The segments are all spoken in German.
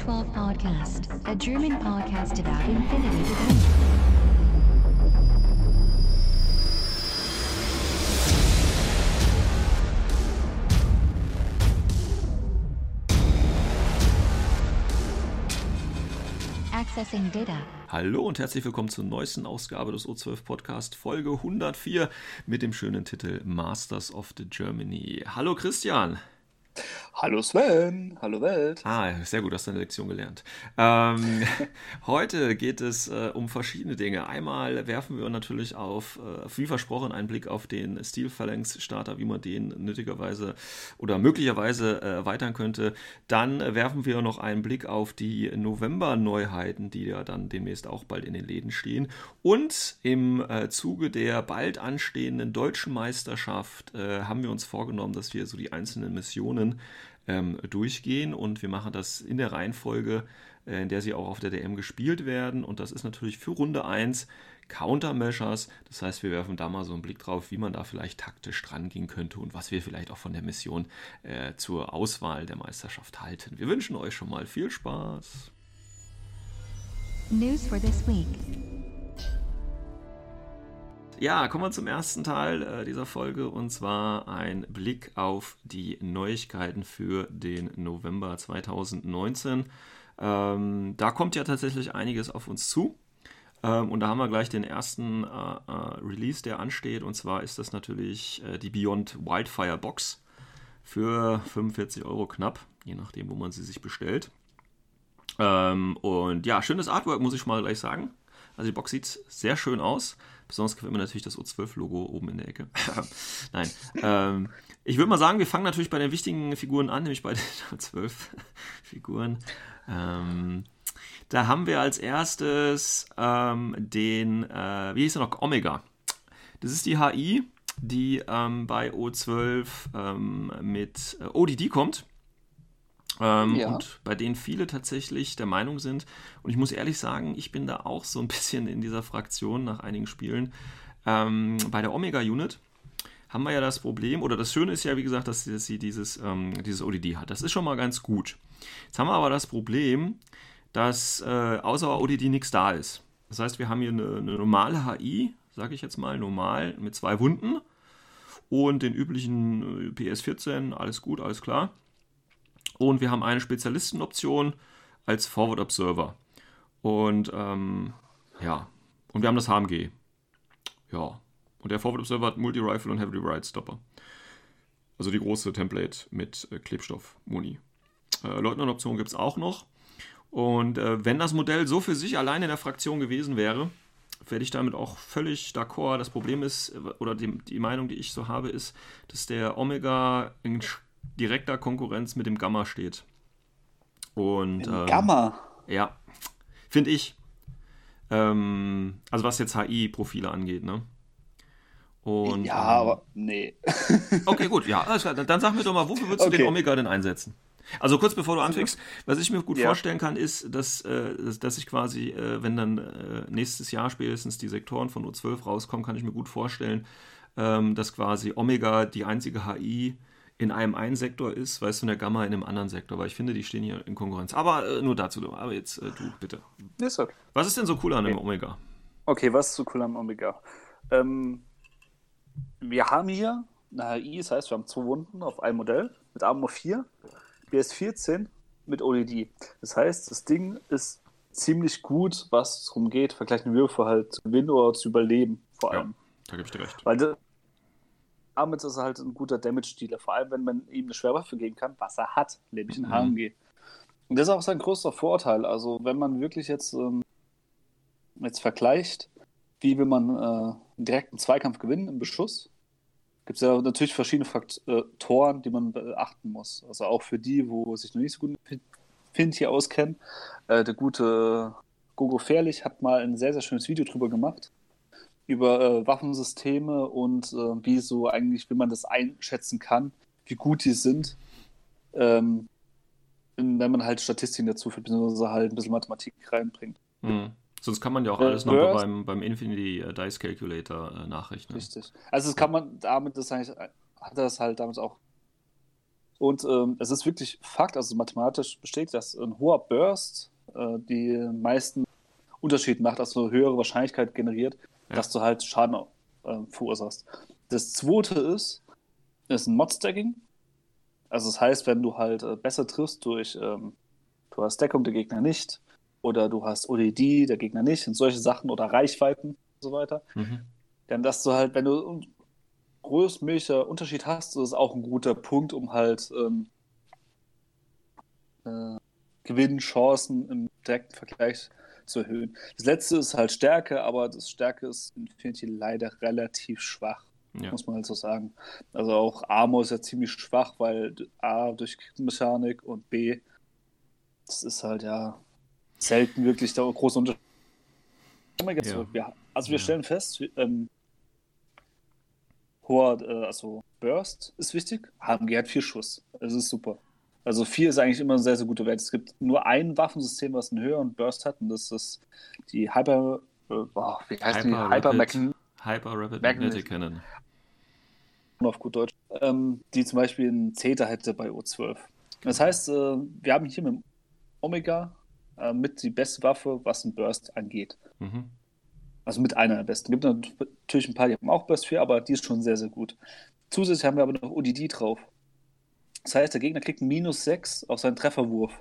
to the O12 Podcast, a German podcast about infinity. Accessing data. Hallo und herzlich willkommen zur neuesten Ausgabe des O12 Podcast, Folge 104 mit dem schönen Titel Masters of the Germany. Hallo Christian. Hallo Sven, hallo Welt. Ah, sehr gut, hast du eine Lektion gelernt. Ähm, heute geht es äh, um verschiedene Dinge. Einmal werfen wir natürlich auf, äh, wie versprochen, einen Blick auf den Steel Phalanx Starter, wie man den nötigerweise oder möglicherweise äh, erweitern könnte. Dann werfen wir noch einen Blick auf die November-Neuheiten, die ja dann demnächst auch bald in den Läden stehen. Und im äh, Zuge der bald anstehenden deutschen Meisterschaft äh, haben wir uns vorgenommen, dass wir so die einzelnen Missionen ähm, durchgehen und wir machen das in der Reihenfolge, äh, in der sie auch auf der DM gespielt werden. Und das ist natürlich für Runde 1 Countermeasures. Das heißt, wir werfen da mal so einen Blick drauf, wie man da vielleicht taktisch dran gehen könnte und was wir vielleicht auch von der Mission äh, zur Auswahl der Meisterschaft halten. Wir wünschen euch schon mal viel Spaß. News for this week. Ja, kommen wir zum ersten Teil äh, dieser Folge und zwar ein Blick auf die Neuigkeiten für den November 2019. Ähm, da kommt ja tatsächlich einiges auf uns zu. Ähm, und da haben wir gleich den ersten äh, äh, Release, der ansteht. Und zwar ist das natürlich äh, die Beyond Wildfire Box für 45 Euro knapp, je nachdem, wo man sie sich bestellt. Ähm, und ja, schönes Artwork, muss ich mal gleich sagen. Also die Box sieht sehr schön aus. Besonders gefällt mir natürlich das O12-Logo oben in der Ecke. Nein. Ähm, ich würde mal sagen, wir fangen natürlich bei den wichtigen Figuren an, nämlich bei den O12 Figuren. Ähm, da haben wir als erstes ähm, den, äh, wie hieß er noch, Omega. Das ist die HI, die ähm, bei O12 ähm, mit äh, ODD kommt. Ähm, Ja. Und bei denen viele tatsächlich der Meinung sind, und ich muss ehrlich sagen, ich bin da auch so ein bisschen in dieser Fraktion nach einigen Spielen. Ähm, bei der Omega-Unit haben wir ja das Problem, oder das Schöne ist ja, wie gesagt, dass sie, dass sie dieses, ähm, dieses ODD hat. Das ist schon mal ganz gut. Jetzt haben wir aber das Problem, dass äh, außer ODD nichts da ist. Das heißt, wir haben hier eine, eine normale HI, sage ich jetzt mal, normal mit zwei Wunden und den üblichen äh, PS14, alles gut, alles klar. Und wir haben eine Spezialistenoption als Forward Observer. Und ähm, ja, und wir haben das HMG. Ja. Und der Forward Observer hat Multi-Rifle und Heavy Ride Stopper. Also die große Template mit äh, Klebstoff-Muni. Äh, Leutnant-Option gibt es auch noch. Und äh, wenn das Modell so für sich alleine in der Fraktion gewesen wäre, werde ich damit auch völlig d'accord. Das Problem ist, äh, oder die, die Meinung, die ich so habe, ist, dass der Omega in sch- direkter Konkurrenz mit dem Gamma steht. Und ähm, Gamma. ja, finde ich. Ähm, also was jetzt HI-Profile angeht, ne? Und, ja, ähm, aber nee. Okay, gut, ja. Dann, sag mir doch mal, wofür würdest du den Okay. Omega denn einsetzen? Also kurz bevor du anfängst, was ich mir gut Ja. vorstellen kann, ist, dass, äh, dass, ich quasi, äh, wenn dann äh, nächstes Jahr spätestens die Sektoren von O12 rauskommen, kann ich mir gut vorstellen, ähm, dass quasi Omega die einzige HI in einem einen Sektor ist, weißt du, und der Gamma in einem anderen Sektor, weil ich finde, die stehen hier in Konkurrenz. Aber äh, nur dazu. Aber jetzt äh, du, bitte. Ist okay. Was ist denn so cool an dem Omega? Okay, was ist so cool am Omega? Ähm, wir haben hier eine HI, das heißt, wir haben zwei Wunden auf einem Modell mit Armor 4, BS14 mit ODD. Das heißt, das Ding ist ziemlich gut, was es darum geht, vergleichende Würfe halt zu gewinnen oder zu überleben, vor Ja, allem. da gebe ich dir recht. Weil damit ist er halt ein guter Damage-Dealer, vor allem wenn man ihm eine Schwerwaffe geben kann, was er hat, nämlich ein Mhm. HMG. Und das ist auch sein größter Vorteil. Also wenn man wirklich jetzt, ähm, jetzt vergleicht, wie will man äh, einen direkten Zweikampf gewinnen im Beschuss, gibt es ja natürlich verschiedene Faktoren, die man beachten muss. Also auch für die, wo sich noch nicht so gut mit Fint hier auskennen. Äh, der gute Gogo Fährlich hat mal ein sehr, sehr schönes Video drüber gemacht über äh, Waffensysteme und äh, wie so eigentlich, wie man das einschätzen kann, wie gut die sind, ähm, wenn man halt Statistiken dazu führt, beziehungsweise halt ein bisschen Mathematik reinbringt. Mhm. Sonst kann man ja auch Äh, alles noch Burst- beim, beim Infinity äh, Dice Calculator äh, nachrechnen. Richtig. Also das kann man damit, das eigentlich, hat das halt damals auch Und ähm, es ist wirklich Fakt, also mathematisch besteht, dass ein hoher Burst äh, die meisten Unterschied macht, also höhere Wahrscheinlichkeit generiert, ja. dass du halt Schaden äh, verursachst. Das zweite ist, ist ein Mod-Stacking. Also das heißt, wenn du halt äh, besser triffst durch, ähm, du hast Deckung der Gegner nicht, oder du hast ODD, der Gegner nicht, und solche Sachen, oder Reichweiten und so weiter, mhm. dann dass du halt, wenn du größtmöglicher Unterschied hast, das ist auch ein guter Punkt, um halt ähm, äh, Gewinnchancen im direkten Vergleich zu erhöhen. Das letzte ist halt Stärke, aber das Stärke ist in Infinity leider relativ schwach. Ja. Muss man halt so sagen. Also auch Armor ist ja ziemlich schwach, weil A durch Mechanik und B, das ist halt ja selten wirklich der große Unterschied. Ja. also wir ja. stellen fest, ähm, hoher, äh, also Burst ist wichtig. HMG hat vier Schuss. Das ist super. Also 4 ist eigentlich immer ein sehr, sehr guter Wert. Es gibt nur ein Waffensystem, was einen höheren Burst hat, und das ist die Hyper. Äh, wie heißt Hyper die? Hyper, Rapid, Hyper Rapid Magnetic Cannon. Auf gut Deutsch. Ähm, die zum Beispiel einen Zeta hätte bei O12. Das heißt, äh, wir haben hier mit Omega äh, mit die beste Waffe, was einen Burst angeht. Mhm. Also mit einer der besten. Es gibt natürlich ein paar, die haben auch Burst 4, aber die ist schon sehr, sehr gut. Zusätzlich haben wir aber noch ODD drauf. Das heißt, der Gegner kriegt minus 6 auf seinen Trefferwurf.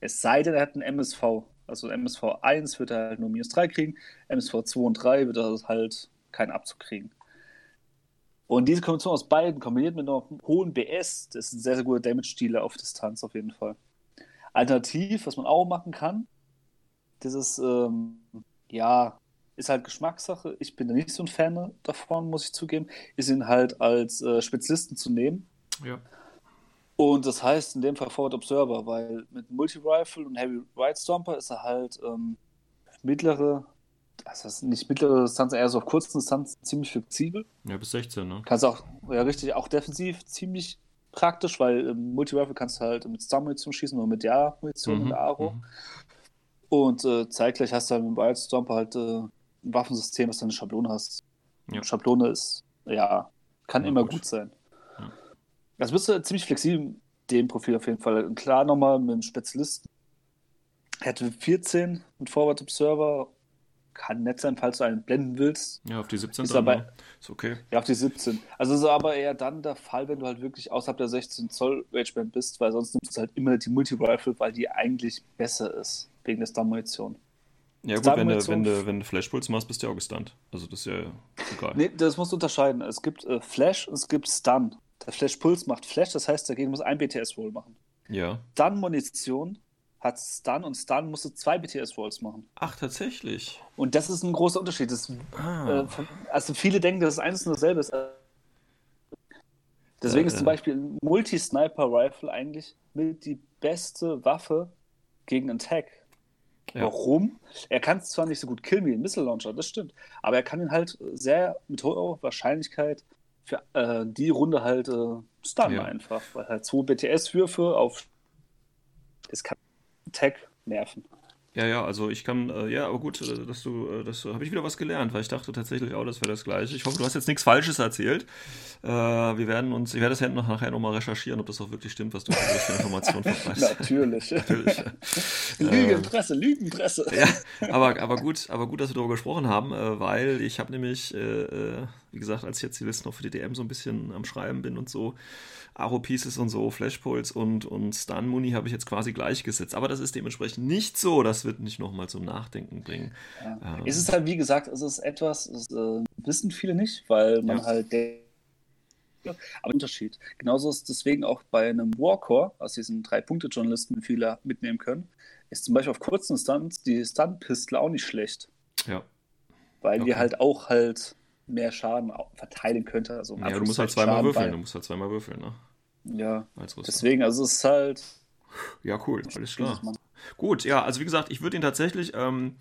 Es sei denn, er hat einen MSV. Also MSV 1 wird er halt nur minus 3 kriegen, MSV 2 und 3 wird er halt keinen Abzug kriegen. Und diese Kombination aus beiden, kombiniert mit einem hohen BS, das ein sehr, sehr guter Damage-Dealer auf Distanz auf jeden Fall. Alternativ, was man auch machen kann, das ist, ähm, ja, ist halt Geschmackssache. Ich bin da nicht so ein Fan davon, muss ich zugeben, ist ihn halt als äh, Spezialisten zu nehmen. Ja. Und das heißt in dem Fall Forward Observer, weil mit Multi-Rifle und Heavy Right Stomper ist er halt ähm, mittlere, das heißt nicht mittlere Distanz, eher so auf kurzen Distanz ziemlich flexibel. Ja, bis 16, ne? Kannst auch, ja richtig, auch defensiv ziemlich praktisch, weil ähm, Multi-Rifle kannst du halt mit Star-Munition schießen oder mit der Munition mhm, der Aro. Mhm. Und äh, zeitgleich hast du halt mit Wild Stomper halt äh, ein Waffensystem, was dann eine Schablone hast. Ja. Schablone ist, ja, kann ja, immer gut, gut sein. Das bist du ziemlich flexibel, dem Profil auf jeden Fall. Klar, nochmal mit einem Spezialisten. Er hatte 14 mit Forward Observer. Kann nett sein, falls du einen blenden willst. Ja, auf die 17 ist, aber, ist okay. Ja, auf die 17. Also ist aber eher dann der Fall, wenn du halt wirklich außerhalb der 16 Zoll Rangeband bist, weil sonst nimmst du halt immer die Multi-Rifle, weil die eigentlich besser ist, wegen der Star-Munition. Ja gut, wenn du, wenn, du, wenn du Flashpulse machst, bist du ja auch gestunt. Also das ist ja egal. Nee, das musst du unterscheiden. Es gibt äh, Flash und es gibt Stun. Der Flash Puls macht Flash, das heißt, dagegen muss ein BTS-Roll machen. Ja. Dann Munition hat Stun und Stun musste zwei BTS-Rolls machen. Ach, tatsächlich. Und das ist ein großer Unterschied. Das, ah. äh, also viele denken, dass es eines und dasselbe ist. Deswegen äh, ist zum Beispiel ein Multi-Sniper-Rifle eigentlich mit die beste Waffe gegen einen Tag. Ja. Warum? Er kann es zwar nicht so gut killen wie ein Missile Launcher, das stimmt, aber er kann ihn halt sehr mit hoher Wahrscheinlichkeit für äh, die Runde halt äh, stunnen ja. einfach, weil halt zwei BTS-Würfe auf es kann Tag nerven. Ja, ja, also ich kann, äh, ja, aber gut, äh, dass du, äh, das habe ich wieder was gelernt, weil ich dachte tatsächlich auch, das wäre das Gleiche. Ich hoffe, du hast jetzt nichts Falsches erzählt. Äh, wir werden uns, ich werde das ja noch nachher nochmal recherchieren, ob das auch wirklich stimmt, was du für Informationen verbreitest. Natürlich. Natürlich. Lügenpresse, Lügenpresse. Ja, aber, aber gut, aber gut, dass wir darüber gesprochen haben, äh, weil ich habe nämlich, äh, wie gesagt, als ich jetzt die Liste noch für die DM so ein bisschen am Schreiben bin und so, Aro Pieces und so, Flashpulse und, und Stun Muni habe ich jetzt quasi gleichgesetzt. Aber das ist dementsprechend nicht so. Das wird nicht nochmal zum Nachdenken bringen. Ja. Ähm, es ist halt, wie gesagt, es ist etwas, das äh, wissen viele nicht, weil man ja. halt aber Unterschied. Genauso ist deswegen auch bei einem Warcore, aus diesen drei Punkte-Journalisten viele mitnehmen können, ist zum Beispiel auf kurzen Stunts die Stun-Pistole auch nicht schlecht. Ja. Weil okay. die halt auch halt mehr Schaden verteilen könnte. Also ja, du musst halt zweimal Schaden würfeln, bei... du musst halt zweimal würfeln, ne? Ja, deswegen, also es ist halt... Ja, cool, alles klar. Gut, ja, also wie gesagt, ich würde ihn tatsächlich... Ähm,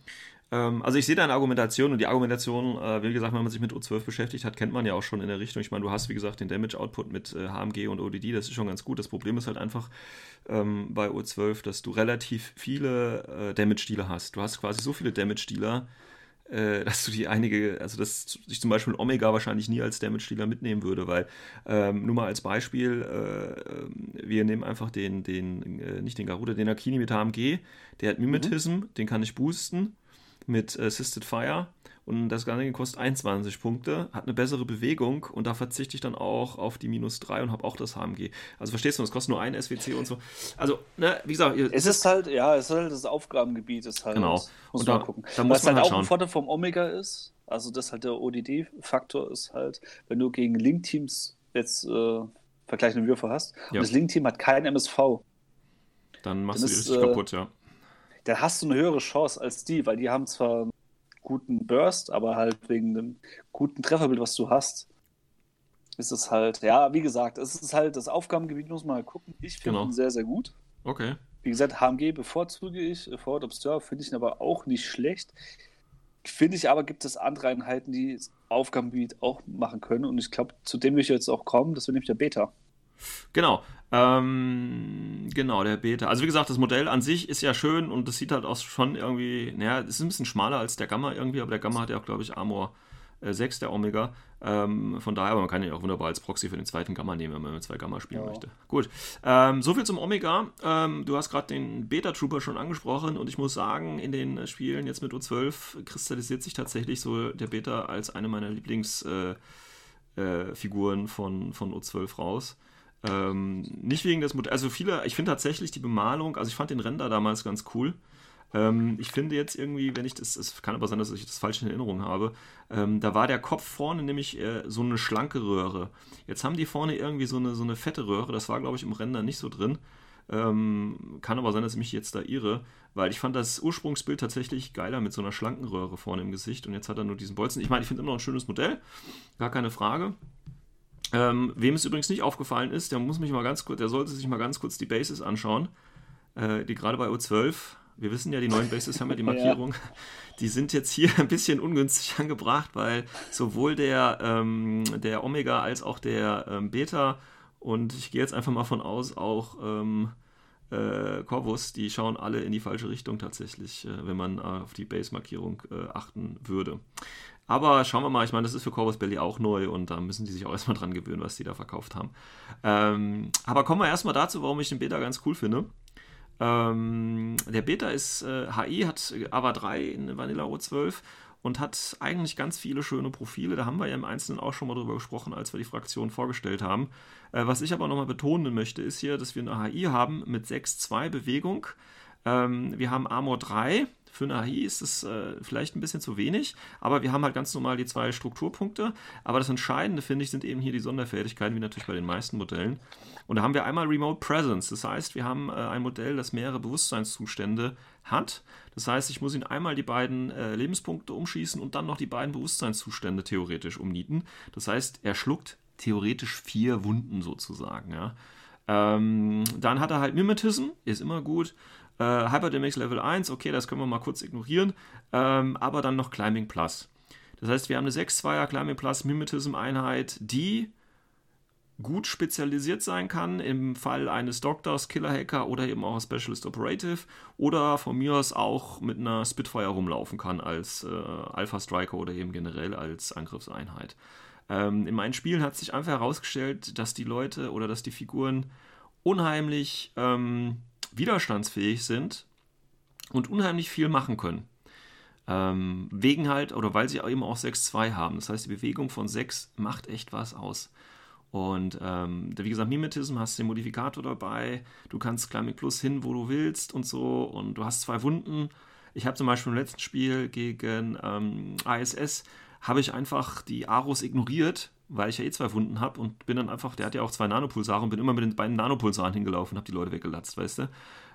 ähm, also ich sehe deine Argumentation und die Argumentation, äh, wie gesagt, wenn man sich mit O12 beschäftigt hat, kennt man ja auch schon in der Richtung. Ich meine, du hast, wie gesagt, den Damage-Output mit äh, HMG und ODD, das ist schon ganz gut. Das Problem ist halt einfach ähm, bei O12, dass du relativ viele äh, Damage-Dealer hast. Du hast quasi so viele Damage-Dealer, äh, dass du die einige, also dass ich zum Beispiel Omega wahrscheinlich nie als Damage-Dealer mitnehmen würde, weil ähm, nur mal als Beispiel, äh, wir nehmen einfach den, den äh, nicht den Garuda, den Akini mit HMG, der hat Mimetism, mhm. den kann ich boosten mit Assisted Fire und das Ganze kostet 21 Punkte, hat eine bessere Bewegung und da verzichte ich dann auch auf die minus 3 und habe auch das HMG. Also verstehst du, das kostet nur ein SWC und so. Also, ne, wie gesagt, es ist halt, ja, es ist halt das Aufgabengebiet, ist halt. Genau. Muss und da, man gucken. Da muss Was man halt, halt auch ein Vorteil vom Omega ist, also das halt der ODD-Faktor ist halt, wenn du gegen Link-Teams jetzt äh, vergleichende Würfe hast ja. und das Link-Team hat kein MSV. Dann machst dann du die richtig äh, kaputt, ja. Dann hast du eine höhere Chance als die, weil die haben zwar guten Burst, aber halt wegen dem guten Trefferbild, was du hast, ist es halt, ja, wie gesagt, es ist halt das Aufgabengebiet, muss man mal gucken. Ich finde genau. ihn sehr, sehr gut. Okay. Wie gesagt, HMG bevorzuge ich, Forward Observer finde ich ihn aber auch nicht schlecht. Finde ich aber, gibt es andere Einheiten, die das Aufgabengebiet auch machen können. Und ich glaube, zu dem will ich jetzt auch kommen. Das wäre nämlich der Beta. Genau. Ähm, genau, der Beta. Also wie gesagt, das Modell an sich ist ja schön und das sieht halt auch schon irgendwie, naja, es ist ein bisschen schmaler als der Gamma irgendwie, aber der Gamma hat ja auch, glaube ich, Armor äh, 6, der Omega. Ähm, von daher, aber man kann ihn ja auch wunderbar als Proxy für den zweiten Gamma nehmen, wenn man mit zwei Gamma spielen ja. möchte. Gut. Ähm, soviel zum Omega. Ähm, du hast gerade den Beta-Trooper schon angesprochen und ich muss sagen, in den Spielen jetzt mit U12 kristallisiert sich tatsächlich so der Beta als eine meiner Lieblingsfiguren äh, äh, von, von U12 raus. Ähm, nicht wegen des Modells, also viele, ich finde tatsächlich die Bemalung, also ich fand den Render damals ganz cool. Ähm, ich finde jetzt irgendwie, wenn ich das, es kann aber sein, dass ich das falsch in Erinnerung habe, ähm, da war der Kopf vorne nämlich äh, so eine schlanke Röhre. Jetzt haben die vorne irgendwie so eine, so eine fette Röhre, das war glaube ich im Render nicht so drin. Ähm, kann aber sein, dass ich mich jetzt da irre, weil ich fand das Ursprungsbild tatsächlich geiler mit so einer schlanken Röhre vorne im Gesicht und jetzt hat er nur diesen Bolzen. Ich meine, ich finde immer noch ein schönes Modell, gar keine Frage. Ähm, wem es übrigens nicht aufgefallen ist, der muss mich mal ganz kurz, der sollte sich mal ganz kurz die Bases anschauen, äh, die gerade bei O12, wir wissen ja, die neuen Bases haben ja die Markierung, ja. die sind jetzt hier ein bisschen ungünstig angebracht, weil sowohl der, ähm, der Omega als auch der ähm, Beta und ich gehe jetzt einfach mal von aus, auch ähm, äh, Corvus, die schauen alle in die falsche Richtung tatsächlich, äh, wenn man äh, auf die Base-Markierung äh, achten würde. Aber schauen wir mal, ich meine, das ist für Corvus Belly auch neu und da müssen die sich auch erstmal dran gewöhnen, was die da verkauft haben. Ähm, aber kommen wir erstmal dazu, warum ich den Beta ganz cool finde. Ähm, der Beta ist, äh, HI hat AVA 3 in Vanilla O12 und hat eigentlich ganz viele schöne Profile. Da haben wir ja im Einzelnen auch schon mal drüber gesprochen, als wir die Fraktion vorgestellt haben. Äh, was ich aber nochmal betonen möchte, ist hier, dass wir eine HI haben mit 6-2 Bewegung. Ähm, wir haben Armor 3, für eine AI ist es äh, vielleicht ein bisschen zu wenig, aber wir haben halt ganz normal die zwei Strukturpunkte. Aber das Entscheidende, finde ich, sind eben hier die Sonderfertigkeiten, wie natürlich bei den meisten Modellen. Und da haben wir einmal Remote Presence. Das heißt, wir haben äh, ein Modell, das mehrere Bewusstseinszustände hat. Das heißt, ich muss ihn einmal die beiden äh, Lebenspunkte umschießen und dann noch die beiden Bewusstseinszustände theoretisch umnieten. Das heißt, er schluckt theoretisch vier Wunden sozusagen. Ja. Ähm, dann hat er halt Mimetism, ist immer gut. Äh, Hyperdynamics Level 1, okay, das können wir mal kurz ignorieren. Ähm, aber dann noch Climbing Plus. Das heißt, wir haben eine 6-2er Climbing Plus Mimetism Einheit, die gut spezialisiert sein kann im Fall eines Doctors, Killer Hacker oder eben auch Specialist Operative oder von mir aus auch mit einer Spitfire rumlaufen kann als äh, Alpha Striker oder eben generell als Angriffseinheit. Ähm, in meinen Spielen hat sich einfach herausgestellt, dass die Leute oder dass die Figuren unheimlich ähm, widerstandsfähig sind und unheimlich viel machen können. Ähm, wegen halt, oder weil sie eben auch 6-2 haben. Das heißt, die Bewegung von 6 macht echt was aus. Und ähm, wie gesagt, Mimetism hast den Modifikator dabei, du kannst Climbing Plus hin, wo du willst und so. Und du hast zwei Wunden. Ich habe zum Beispiel im letzten Spiel gegen ähm, ISS, habe ich einfach die Aros ignoriert, weil ich ja eh zwei Wunden habe und bin dann einfach, der hat ja auch zwei Nanopulsare und bin immer mit den beiden Nanopulsaren hingelaufen und habe die Leute weggelatzt, weißt du?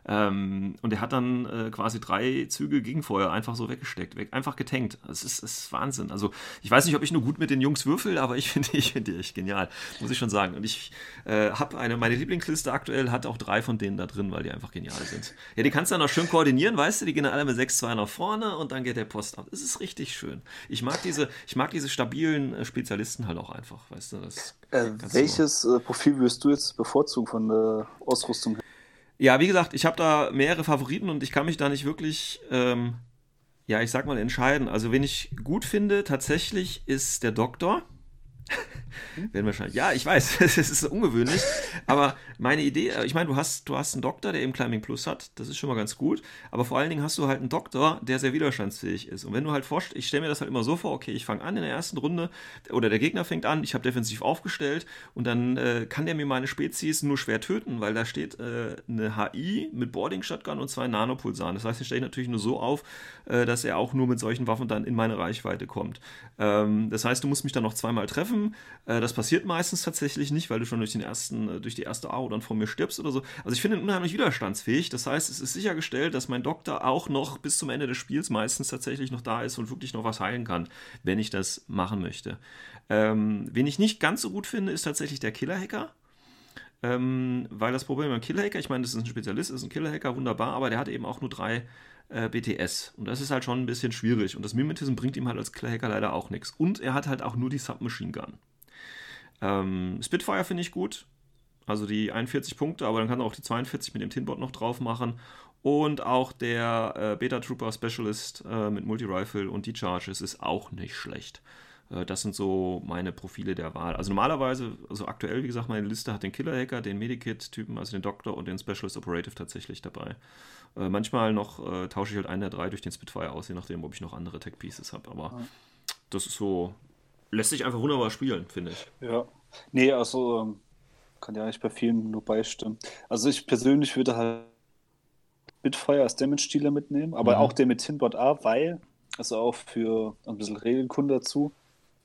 Ähm, und er hat dann äh, quasi drei Züge Gegenfeuer einfach so weggesteckt, weg, einfach getankt. Das ist, das ist Wahnsinn. Also ich weiß nicht, ob ich nur gut mit den Jungs würfel, aber ich finde ich find die echt genial, muss ich schon sagen. Und ich äh, habe eine, meine Lieblingsliste aktuell hat auch drei von denen da drin, weil die einfach genial sind. Ja, die kannst du dann auch schön koordinieren, weißt du, die gehen dann alle mit 6-2 nach vorne und dann geht der Post ab. Das ist richtig schön. Ich mag diese, ich mag diese stabilen äh, Spezialisten halt auch einfach, weißt du. Äh, welches äh, Profil würdest du jetzt bevorzugen von der Ausrüstung her? Ja, wie gesagt, ich habe da mehrere Favoriten und ich kann mich da nicht wirklich ähm, Ja, ich sag mal entscheiden. Also, wen ich gut finde, tatsächlich ist der Doktor. Werden wahrscheinlich. Ja, ich weiß, es ist ungewöhnlich. Aber meine Idee, äh, ich meine, du hast, du hast einen Doktor, der eben Climbing Plus hat. Das ist schon mal ganz gut. Aber vor allen Dingen hast du halt einen Doktor, der sehr widerstandsfähig ist. Und wenn du halt forschst, ich stelle mir das halt immer so vor, okay, ich fange an in der ersten Runde, oder der Gegner fängt an, ich habe defensiv aufgestellt und dann äh, kann der mir meine Spezies nur schwer töten, weil da steht äh, eine HI mit Boarding Shotgun und zwei Nanopulsaren. Das heißt, den stelle ich natürlich nur so auf, äh, dass er auch nur mit solchen Waffen dann in meine Reichweite kommt. Ähm, das heißt, du musst mich dann noch zweimal treffen. Äh, das passiert meistens tatsächlich nicht, weil du schon durch, den ersten, äh, durch die erste AO dann von mir stirbst oder so. Also ich finde ihn unheimlich widerstandsfähig. Das heißt, es ist sichergestellt, dass mein Doktor auch noch bis zum Ende des Spiels meistens tatsächlich noch da ist und wirklich noch was heilen kann, wenn ich das machen möchte. Ähm, wen ich nicht ganz so gut finde, ist tatsächlich der Killer-Hacker. Ähm, weil das Problem beim Killer-Hacker, ich meine, das ist ein Spezialist, ist ein Killer-Hacker, wunderbar, aber der hat eben auch nur drei äh, BTS. Und das ist halt schon ein bisschen schwierig. Und das Mimetism bringt ihm halt als Killer-Hacker leider auch nichts. Und er hat halt auch nur die Submachine Gun. Ähm, Spitfire finde ich gut. Also die 41 Punkte, aber dann kann er auch die 42 mit dem Tinbot noch drauf machen. Und auch der äh, Beta Trooper Specialist äh, mit Multi-Rifle und die Charges ist auch nicht schlecht. Äh, das sind so meine Profile der Wahl. Also normalerweise, also aktuell, wie gesagt, meine Liste hat den Killer-Hacker, den Medikit-Typen, also den Doktor und den Specialist Operative tatsächlich dabei. Äh, manchmal noch äh, tausche ich halt einen der drei durch den Spitfire aus, je nachdem, ob ich noch andere Tech-Pieces habe. Aber ja. das ist so lässt sich einfach wunderbar spielen, finde ich. Ja. Nee, also ähm, kann ja eigentlich bei vielen nur beistimmen. Also ich persönlich würde halt Bitfire als Damage-Dealer mitnehmen, aber mhm. auch den mit Tinbot A, weil, also auch für ein bisschen Regelkunde dazu,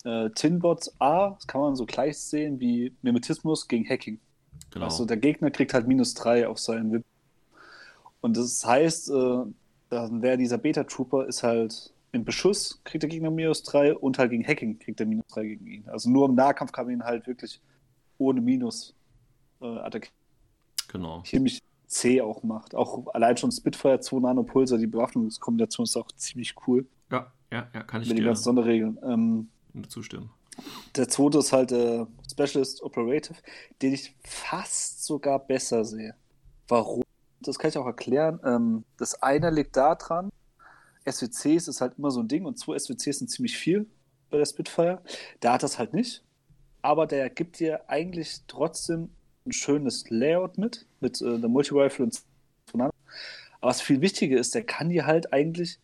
äh, Tinbot A das kann man so gleich sehen wie Mimetismus gegen Hacking. Genau. Also der Gegner kriegt halt minus 3 auf seinen WIP. Und das heißt, äh, dann wäre dieser Beta-Trooper ist halt im Beschuss kriegt der Gegner minus 3 und halt gegen Hacking kriegt er minus 3 gegen ihn. Also nur im Nahkampf kann man ihn halt wirklich ohne Minus äh, attackieren. Genau. Ziemlich C auch macht. Auch allein schon Spitfire 2 Nanopulsar, die Bewaffnungskombination ist auch ziemlich cool. Ja, ja, ja, kann ich Mit den ganzen Sonderregeln. Ähm, zustimmen. Der zweite ist halt der Specialist Operative, den ich fast sogar besser sehe. Warum? Das kann ich auch erklären. Ähm, das eine liegt daran, SWCs ist halt immer so ein Ding und zwei SWCs sind ziemlich viel bei der Spitfire. Da hat das halt nicht. Aber der gibt dir eigentlich trotzdem ein schönes Layout mit, mit äh, der Multi-Rifle und Aber was viel wichtiger ist, der kann dir halt eigentlich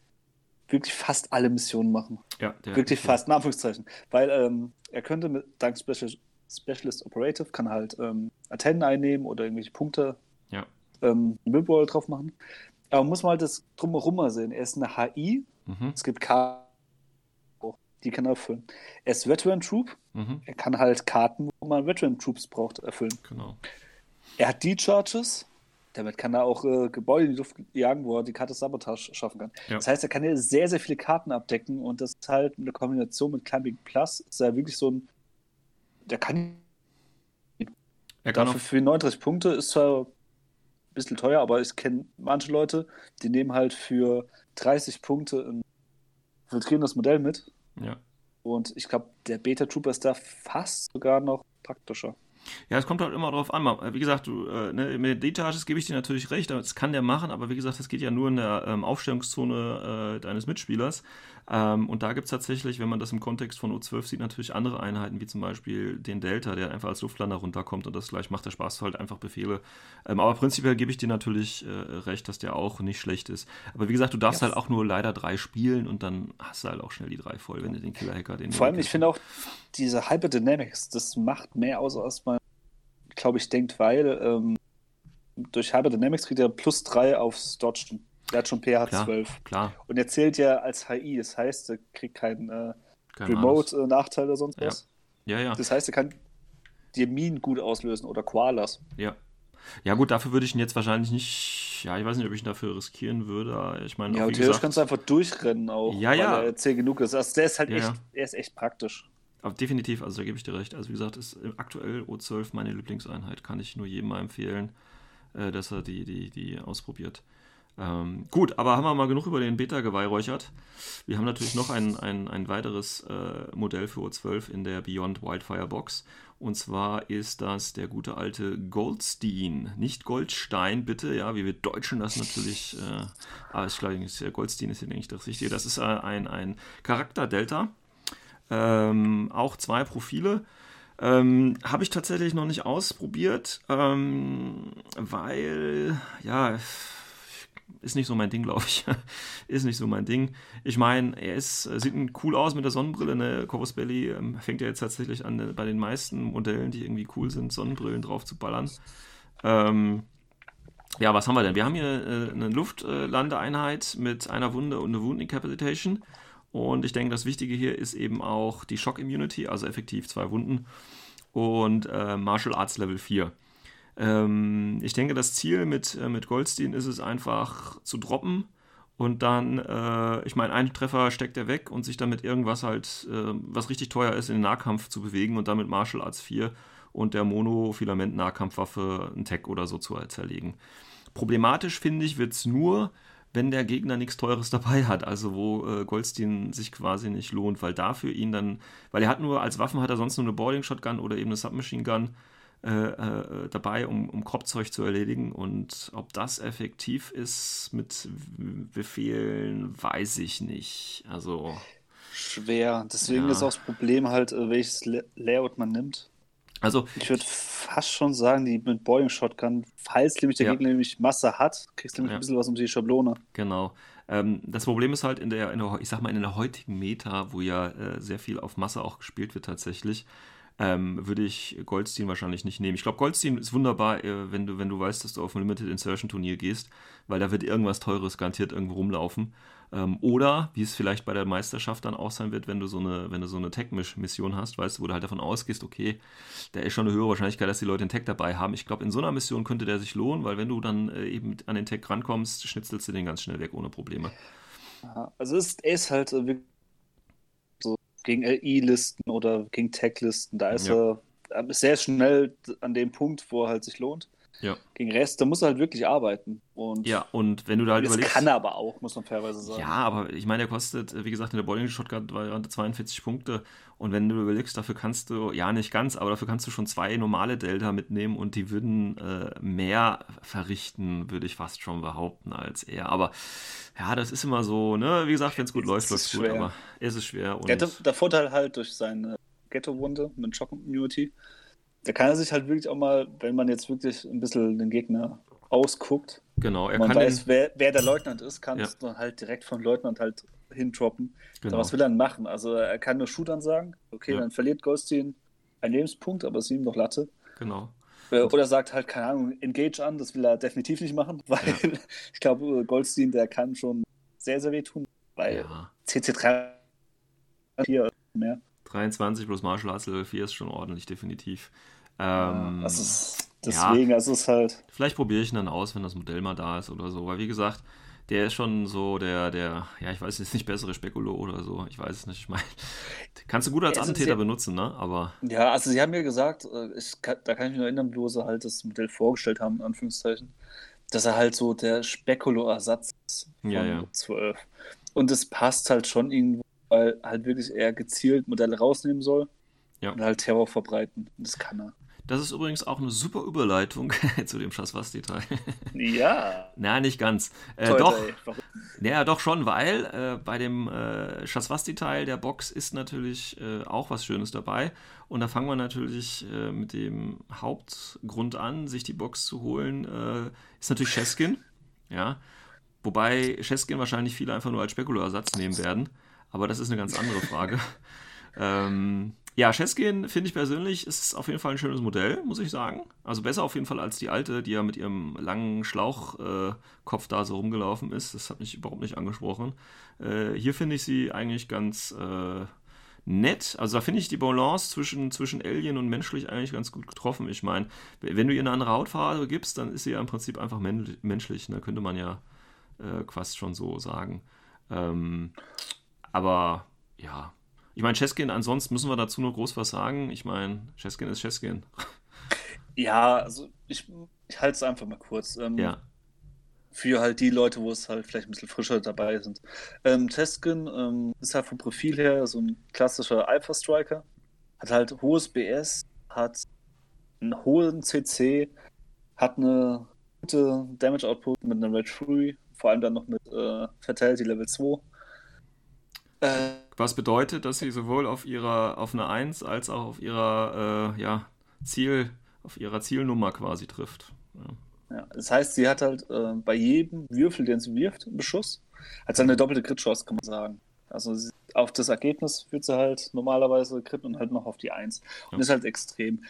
wirklich fast alle Missionen machen. Ja, wirklich fast, in Anführungszeichen. Weil ähm, er könnte mit, dank Special, Specialist Operative, kann halt ähm, Antennen einnehmen oder irgendwelche Punkte ja. ähm, Millwall drauf machen. Aber muss man halt das drumherum mal sehen. Er ist eine HI. Mhm. Es gibt Karten, die kann er erfüllen. Er ist Veteran Troop. Mhm. Er kann halt Karten, wo man Veteran Troops braucht, erfüllen. Genau. Er hat D-Charges. Damit kann er auch äh, Gebäude in die Luft jagen, wo er die Karte Sabotage schaffen kann. Ja. Das heißt, er kann hier sehr, sehr viele Karten abdecken und das ist halt eine Kombination mit Climbing Plus. Ist ja wirklich so ein. Der kann. Er kann Dafür für 39 Punkte ist zwar bisschen teuer, aber ich kenne manche Leute, die nehmen halt für 30 Punkte ein filtrierendes Modell mit. Ja. Und ich glaube, der Beta Trooper ist da fast sogar noch praktischer. Ja, es kommt halt immer drauf an. Wie gesagt, du, äh, ne, mit den Details gebe ich dir natürlich recht, das kann der machen, aber wie gesagt, das geht ja nur in der ähm, Aufstellungszone äh, deines Mitspielers. Ähm, und da gibt es tatsächlich, wenn man das im Kontext von O12 sieht, natürlich andere Einheiten, wie zum Beispiel den Delta, der einfach als Luftlander runterkommt und das gleich macht der Spaß halt einfach Befehle. Ähm, aber prinzipiell gebe ich dir natürlich äh, recht, dass der auch nicht schlecht ist. Aber wie gesagt, du darfst ja. halt auch nur leider drei spielen und dann hast du halt auch schnell die drei voll, wenn du den Killer-Hacker den. Vor allem, ich finde auch, diese Hyperdynamics, das macht mehr aus, als man, glaube ich, denkt, weil ähm, durch Hyperdynamics kriegt er plus drei aufs Dodgen. Der hat schon PH 12. Klar, klar. Und er zählt ja als HI, das heißt, er kriegt keinen äh, Remote-Nachteil oder sonst was. Ja. ja, ja. Das heißt, er kann dir Minen gut auslösen oder Koalas. Ja. Ja, gut, dafür würde ich ihn jetzt wahrscheinlich nicht. Ja, ich weiß nicht, ob ich ihn dafür riskieren würde. Ich meine, ja, auch, theoretisch kannst du einfach durchrennen auch, ja, ja. er zäh genug ist. Also der ist halt ja, echt, er ist echt praktisch. Aber definitiv, also da gebe ich dir recht. Also wie gesagt, ist aktuell O12 meine Lieblingseinheit. Kann ich nur jedem mal empfehlen, äh, dass er die, die, die ausprobiert. Ähm, gut, aber haben wir mal genug über den Beta geweihräuchert. Wir haben natürlich noch ein, ein, ein weiteres äh, Modell für O12 in der Beyond Wildfire Box. Und zwar ist das der gute alte Goldstein. Nicht Goldstein, bitte, ja, wie wir Deutschen das natürlich. Äh, aber ich glaube, Goldstein ist hier eigentlich das Richtige. Das ist äh, ein, ein Charakter-Delta. Ähm, auch zwei Profile. Ähm, Habe ich tatsächlich noch nicht ausprobiert, ähm, weil, ja, ist nicht so mein Ding, glaube ich. ist nicht so mein Ding. Ich meine, er ist, sieht cool aus mit der Sonnenbrille. Ne? Corvus Belly ähm, fängt ja jetzt tatsächlich an, äh, bei den meisten Modellen, die irgendwie cool sind, Sonnenbrillen drauf zu ballern. Ähm, ja, was haben wir denn? Wir haben hier äh, eine Luftlandeeinheit mit einer Wunde und eine Wound Incapacitation. Und ich denke, das Wichtige hier ist eben auch die Shock Immunity, also effektiv zwei Wunden und äh, Martial Arts Level 4. Ähm, ich denke, das Ziel mit, äh, mit Goldstein ist es einfach zu droppen und dann, äh, ich meine, einen Treffer steckt er weg und sich damit irgendwas halt, äh, was richtig teuer ist, in den Nahkampf zu bewegen und damit Martial Arts 4 und der Mono-Filament-Nahkampfwaffe ein Tech oder so zu zerlegen. Problematisch finde ich, wird es nur, wenn der Gegner nichts Teures dabei hat, also wo äh, Goldstein sich quasi nicht lohnt, weil dafür ihn dann, weil er hat nur, als Waffen hat er sonst nur eine Boarding Shotgun oder eben eine Submachine Gun äh, äh, dabei, um, um Kropfzeug zu erledigen und ob das effektiv ist mit Befehlen, weiß ich nicht, also... Schwer, deswegen ja. ist auch das Problem halt, äh, welches Layout man nimmt. Also, ich würde fast schon sagen, die mit Boarding Shotgun, falls nämlich der ja. Gegner nämlich Masse hat, kriegst du nämlich ja. ein bisschen was um die Schablone. Genau. Ähm, das Problem ist halt in der, in der, ich sag mal, in der heutigen Meta, wo ja äh, sehr viel auf Masse auch gespielt wird tatsächlich, ähm, würde ich Goldstein wahrscheinlich nicht nehmen. Ich glaube, Goldstein ist wunderbar, äh, wenn, du, wenn du weißt, dass du auf ein Limited Insertion Turnier gehst, weil da wird irgendwas Teures garantiert irgendwo rumlaufen. Ähm, oder, wie es vielleicht bei der Meisterschaft dann auch sein wird, wenn du so eine, so eine Tech-Mission hast, weißt du, wo du halt davon ausgehst, okay, da ist schon eine höhere Wahrscheinlichkeit, dass die Leute einen Tech dabei haben. Ich glaube, in so einer Mission könnte der sich lohnen, weil wenn du dann äh, eben an den Tech rankommst, schnitzelst du den ganz schnell weg ohne Probleme. Also ist, er ist halt äh, so gegen LI-Listen oder gegen Tech-Listen, da ist ja. er sehr schnell an dem Punkt, wo er halt sich lohnt. Ja. Gegen Rest, da muss er halt wirklich arbeiten. Und ja, und wenn du da halt das überlegst. kann er aber auch, muss man fairweise sagen. Ja, aber ich meine, der kostet, wie gesagt, in der Bowling Shotgun war 42 Punkte. Und wenn du überlegst, dafür kannst du, ja, nicht ganz, aber dafür kannst du schon zwei normale Delta mitnehmen und die würden äh, mehr verrichten, würde ich fast schon behaupten, als er. Aber ja, das ist immer so, ne? Wie gesagt, wenn es gut es läuft, läuft es gut, aber es ist schwer. Und der, der Vorteil halt durch seine Ghetto-Wunde mit Shock Immunity da kann er sich halt wirklich auch mal, wenn man jetzt wirklich ein bisschen den Gegner ausguckt, genau, er man kann weiß, wer, wer, der Leutnant ist, kann es ja. dann halt direkt von Leutnant halt hindroppen. Genau. was will er dann machen? Also er kann nur Shootern sagen, okay, ja. dann verliert Goldstein einen Lebenspunkt, aber es ist ihm noch Latte. Genau. Äh, oder sagt halt, keine Ahnung, Engage an, das will er definitiv nicht machen, weil ja. ich glaube, Goldstein, der kann schon sehr, sehr wehtun, weil ja. CC3 hier mehr. 23 plus Martial Arts Level 4 ist schon ordentlich, definitiv. Ähm, das ist, deswegen, ja, es ist halt. Vielleicht probiere ich ihn dann aus, wenn das Modell mal da ist oder so. Weil, wie gesagt, der ist schon so der, der, ja, ich weiß jetzt nicht, bessere Spekulo oder so. Ich weiß es nicht. Ich meine, kannst du gut als also Attentäter benutzen, ne? Aber. Ja, also sie haben mir gesagt, äh, ich, da kann ich mich nur erinnern, sie halt das Modell vorgestellt haben, in Anführungszeichen, dass er halt so der Spekulo-Ersatz ist von ja, ja. 12. Und es passt halt schon irgendwo weil halt wirklich eher gezielt Modelle rausnehmen soll ja. und halt Terror verbreiten. Und das kann er. Das ist übrigens auch eine super Überleitung zu dem Schaswas-Detail. Ja. Na, nicht ganz. Äh, Toll, doch. Ja, doch schon, weil äh, bei dem äh, Schaswas-Detail der Box ist natürlich äh, auch was Schönes dabei. Und da fangen wir natürlich äh, mit dem Hauptgrund an, sich die Box zu holen. Äh, ist natürlich Cheskin. Ja. Wobei Cheskin wahrscheinlich viele einfach nur als Spekulo-Ersatz nehmen werden. Aber das ist eine ganz andere Frage. ähm, ja, Cheskin finde ich persönlich ist auf jeden Fall ein schönes Modell, muss ich sagen. Also besser auf jeden Fall als die alte, die ja mit ihrem langen Schlauchkopf äh, da so rumgelaufen ist. Das hat mich überhaupt nicht angesprochen. Äh, hier finde ich sie eigentlich ganz äh, nett. Also da finde ich die Balance zwischen, zwischen Alien und menschlich eigentlich ganz gut getroffen. Ich meine, wenn du ihr eine andere Hautfarbe gibst, dann ist sie ja im Prinzip einfach menschlich. Da ne? könnte man ja äh, fast schon so sagen. Ähm, aber ja, ich meine, Cheskin, ansonsten müssen wir dazu nur groß was sagen. Ich meine, Cheskin ist Cheskin. Ja, also ich, ich halte es einfach mal kurz. Ähm, ja. Für halt die Leute, wo es halt vielleicht ein bisschen frischer dabei sind. Ähm, Teskin ähm, ist halt vom Profil her so ein klassischer Alpha-Striker. Hat halt hohes BS, hat einen hohen CC, hat eine gute Damage-Output mit einer Red Fury, vor allem dann noch mit äh, Fatality Level 2. Äh, Was bedeutet, dass sie sowohl auf ihrer auf einer 1 als auch auf ihrer äh, ja, Ziel, auf ihrer Zielnummer quasi trifft. Ja. ja das heißt, sie hat halt äh, bei jedem Würfel, den sie wirft, im Beschuss, hat sie eine doppelte Crit-Chance, kann man sagen. Also sie, auf das Ergebnis führt sie halt normalerweise Crit und halt noch auf die 1. Und ja. ist halt extrem.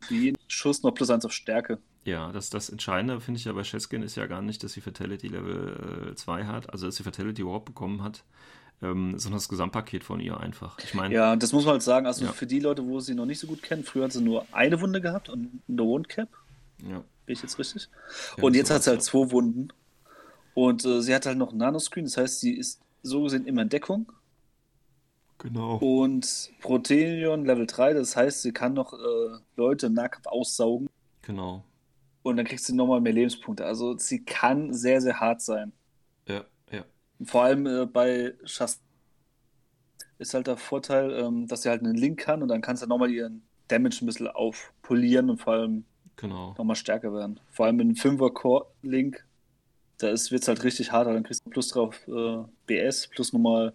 Für jeden Schuss noch plus 1 auf Stärke. Ja, das, das Entscheidende finde ich ja bei Cheskin ist ja gar nicht, dass sie Fatality Level äh, 2 hat, also dass sie Fatality überhaupt bekommen hat, ähm, sondern das Gesamtpaket von ihr einfach. Ich meine. Ja, das muss man halt sagen. Also ja. für die Leute, wo sie noch nicht so gut kennen, früher hat sie nur eine Wunde gehabt und eine Woundcap. Ja. Bin ich jetzt richtig? Ja, und jetzt so hat sie halt zwei Wunden. Und äh, sie hat halt noch ein Nanoscreen, das heißt, sie ist so gesehen immer in Deckung. Genau. Und Proteinion Level 3, das heißt, sie kann noch äh, Leute im Nahkampf aussaugen. Genau. Und dann kriegst du nochmal mehr Lebenspunkte. Also sie kann sehr, sehr hart sein. Vor allem äh, bei Shast ist halt der Vorteil, ähm, dass sie halt einen Link kann und dann kannst du nochmal ihren Damage ein bisschen aufpolieren und vor allem genau. nochmal stärker werden. Vor allem mit einem 5er Core-Link, da wird es halt richtig hart, dann kriegst du plus drauf äh, BS, plus nochmal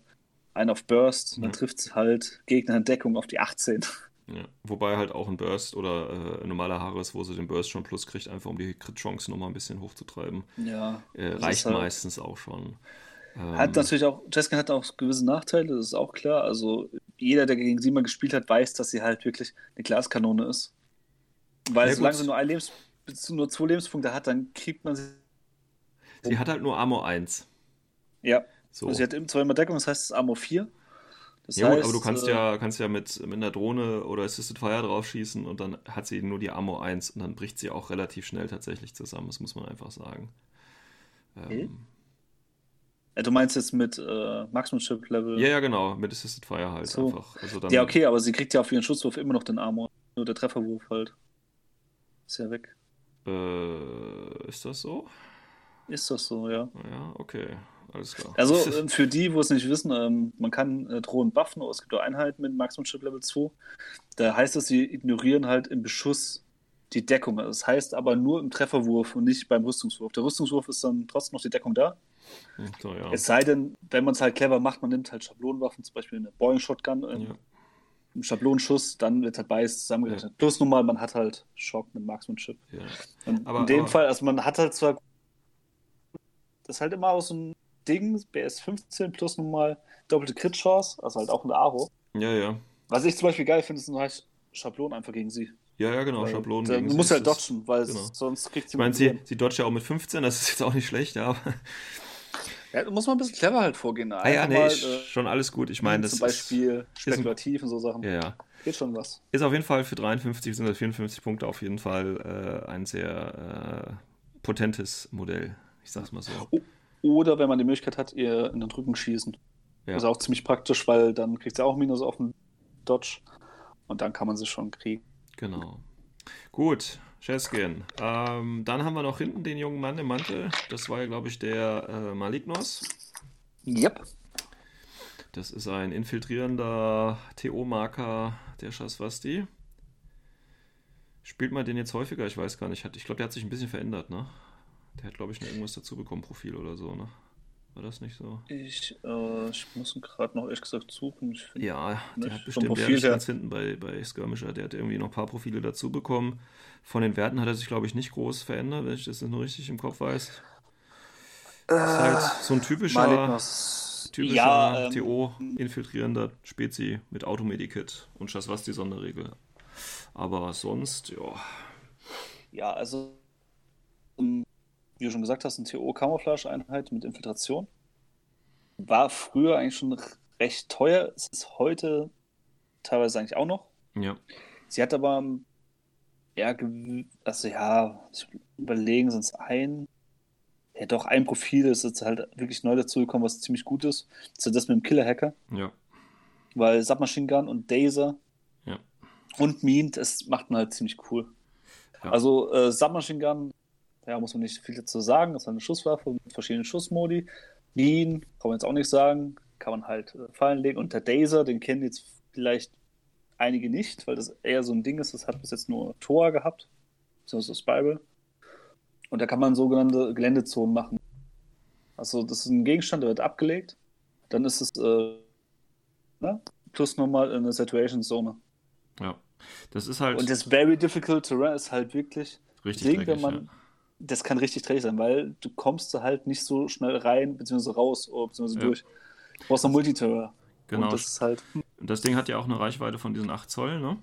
einen auf Burst, und dann trifft es halt Gegner in Deckung auf die 18. Ja. Wobei halt auch ein Burst oder äh, ein normaler Harris, wo sie den Burst schon plus kriegt, einfach um die Crit-Chance nochmal ein bisschen hochzutreiben. Ja. Äh, reicht halt meistens auch schon. Ähm, hat natürlich auch, Jessica hat auch gewisse Nachteile, das ist auch klar. Also jeder, der gegen sie mal gespielt hat, weiß, dass sie halt wirklich eine Glaskanone ist. Weil ja, solange sie nur, ein Lebens nur zwei Lebenspunkte hat, dann kriegt man sie. Sie hat halt nur Armor 1. Ja. So. Also sie hat zweimal Deckung, das heißt, es ist Armor 4. Das ja, heißt, aber du kannst äh, ja, kannst ja mit, mit einer Drohne oder Assisted Fire draufschießen und dann hat sie nur die Ammo 1 und dann bricht sie auch relativ schnell tatsächlich zusammen, das muss man einfach sagen. Ähm. Du meinst jetzt mit äh, Maximum Chip Level? Ja, ja, genau, mit Assisted Fire halt so. einfach. Also dann, ja, okay, aber sie kriegt ja auf ihren Schusswurf immer noch den Armor. Nur der Trefferwurf halt. Ist ja weg. Äh, ist das so? Ist das so, ja. Ja, okay alles klar. Also äh, für die, wo es nicht wissen, ähm, man kann äh, Drohnen buffen, aber es gibt auch Einheiten mit Maximum Chip Level 2. Da heißt es, sie ignorieren halt im Beschuss die Deckung. Das heißt aber nur im Trefferwurf und nicht beim Rüstungswurf. Der Rüstungswurf ist dann trotzdem noch die Deckung da. So, ja. Es sei denn, wenn man es halt clever macht, man nimmt halt Schablonenwaffen, zum Beispiel eine Boeing Shotgun, ähm, ja. einen Schablonenschuss, dann wird halt beides zusammengerechnet. Ja. Plus nochmal, man hat halt Schock mit. Ja. Aber, in dem aber... Fall, also man hat halt zwar das ist halt immer aus einem Ding, BS 15 plus nochmal doppelte Crit-Chance, also halt auch eine Aro. Ja, ja. Was ich zum Beispiel geil finde, sind halt Schablonen einfach gegen sie. Ja, ja, genau, weil, Schablonen gegen Du musst halt dodgen, weil genau. sonst kriegt sie. Ich meine, sie, sie dodgt ja auch mit 15, das ist jetzt auch nicht schlecht, ja. Ja, muss man ein bisschen clever halt vorgehen. Ah, ja, nee, mal, äh, schon alles gut. Ich meine, das Zum Beispiel ist, spekulativ ist und so Sachen. Ja, ja. Geht schon was. Ist auf jeden Fall für 53 bzw. 54 Punkte auf jeden Fall äh, ein sehr äh, potentes Modell. Ich sag's mal so. Oh, oder wenn man die Möglichkeit hat, ihr in den Rücken schießen. Ja. Das ist auch ziemlich praktisch, weil dann kriegt sie auch Minus auf den Dodge und dann kann man sie schon kriegen. Genau. Gut, Cheskin. Ähm, dann haben wir noch hinten den jungen Mann im Mantel. Das war ja, glaube ich, der äh, Malignos. Yep. Das ist ein infiltrierender TO-Marker der Shaswasti. Spielt man den jetzt häufiger? Ich weiß gar nicht. Ich glaube, der hat sich ein bisschen verändert, ne? Der hat, glaube ich, noch irgendwas dazu bekommen, Profil oder so, ne? War das nicht so? Ich, äh, ich muss gerade noch ehrlich gesagt suchen. ja, der hat bestimmt, der ist ganz hinten bei, bei Skirmisher, der hat irgendwie noch ein paar Profile dazu bekommen. Von den Werten hat er sich, glaube ich, nicht groß verändert, wenn ich das nur richtig im Kopf weiß. Äh, ist halt so ein typischer, typischer ja, ähm, TO-infiltrierender Spezi mit Automedikit und das was die Sonderregel. Aber sonst, ja. Ja, also wie du schon gesagt hast, eine TO-Camouflage-Einheit mit Infiltration. War früher eigentlich schon recht teuer. Es ist heute teilweise eigentlich auch noch. Ja. Sie hat aber ja, also ja, überlegen, sind es ein, ja doch, ein Profil ist jetzt halt wirklich neu dazugekommen, was ziemlich gut ist. Das ist das mit dem Killer-Hacker. Ja. Weil Submachine Gun und Dazer ja. und Mean, das macht man halt ziemlich cool. Ja. Also äh, Submachine Gun ja, muss man nicht viel dazu sagen. Das ist eine Schusswaffe mit verschiedenen Schussmodi. Lean, kann man jetzt auch nicht sagen, kann man halt äh, fallen legen. Und der Dazer, den kennen jetzt vielleicht einige nicht, weil das eher so ein Ding ist, das hat bis jetzt nur Tor gehabt, beziehungsweise Spiral. Und da kann man sogenannte Geländezonen machen. Also das ist ein Gegenstand, der wird abgelegt. Dann ist es äh, ne? plus nochmal eine Situation Zone. Ja, das ist halt. Und das Very Difficult Terrain ist halt wirklich richtig Ding, wenn man, ja. Das kann richtig dreckig sein, weil du kommst da halt nicht so schnell rein, beziehungsweise raus, oder beziehungsweise Ja. durch. Du brauchst einen Multiterror. Genau. Und das ist halt, Das Ding hat ja auch eine Reichweite von diesen 8 Zoll, ne?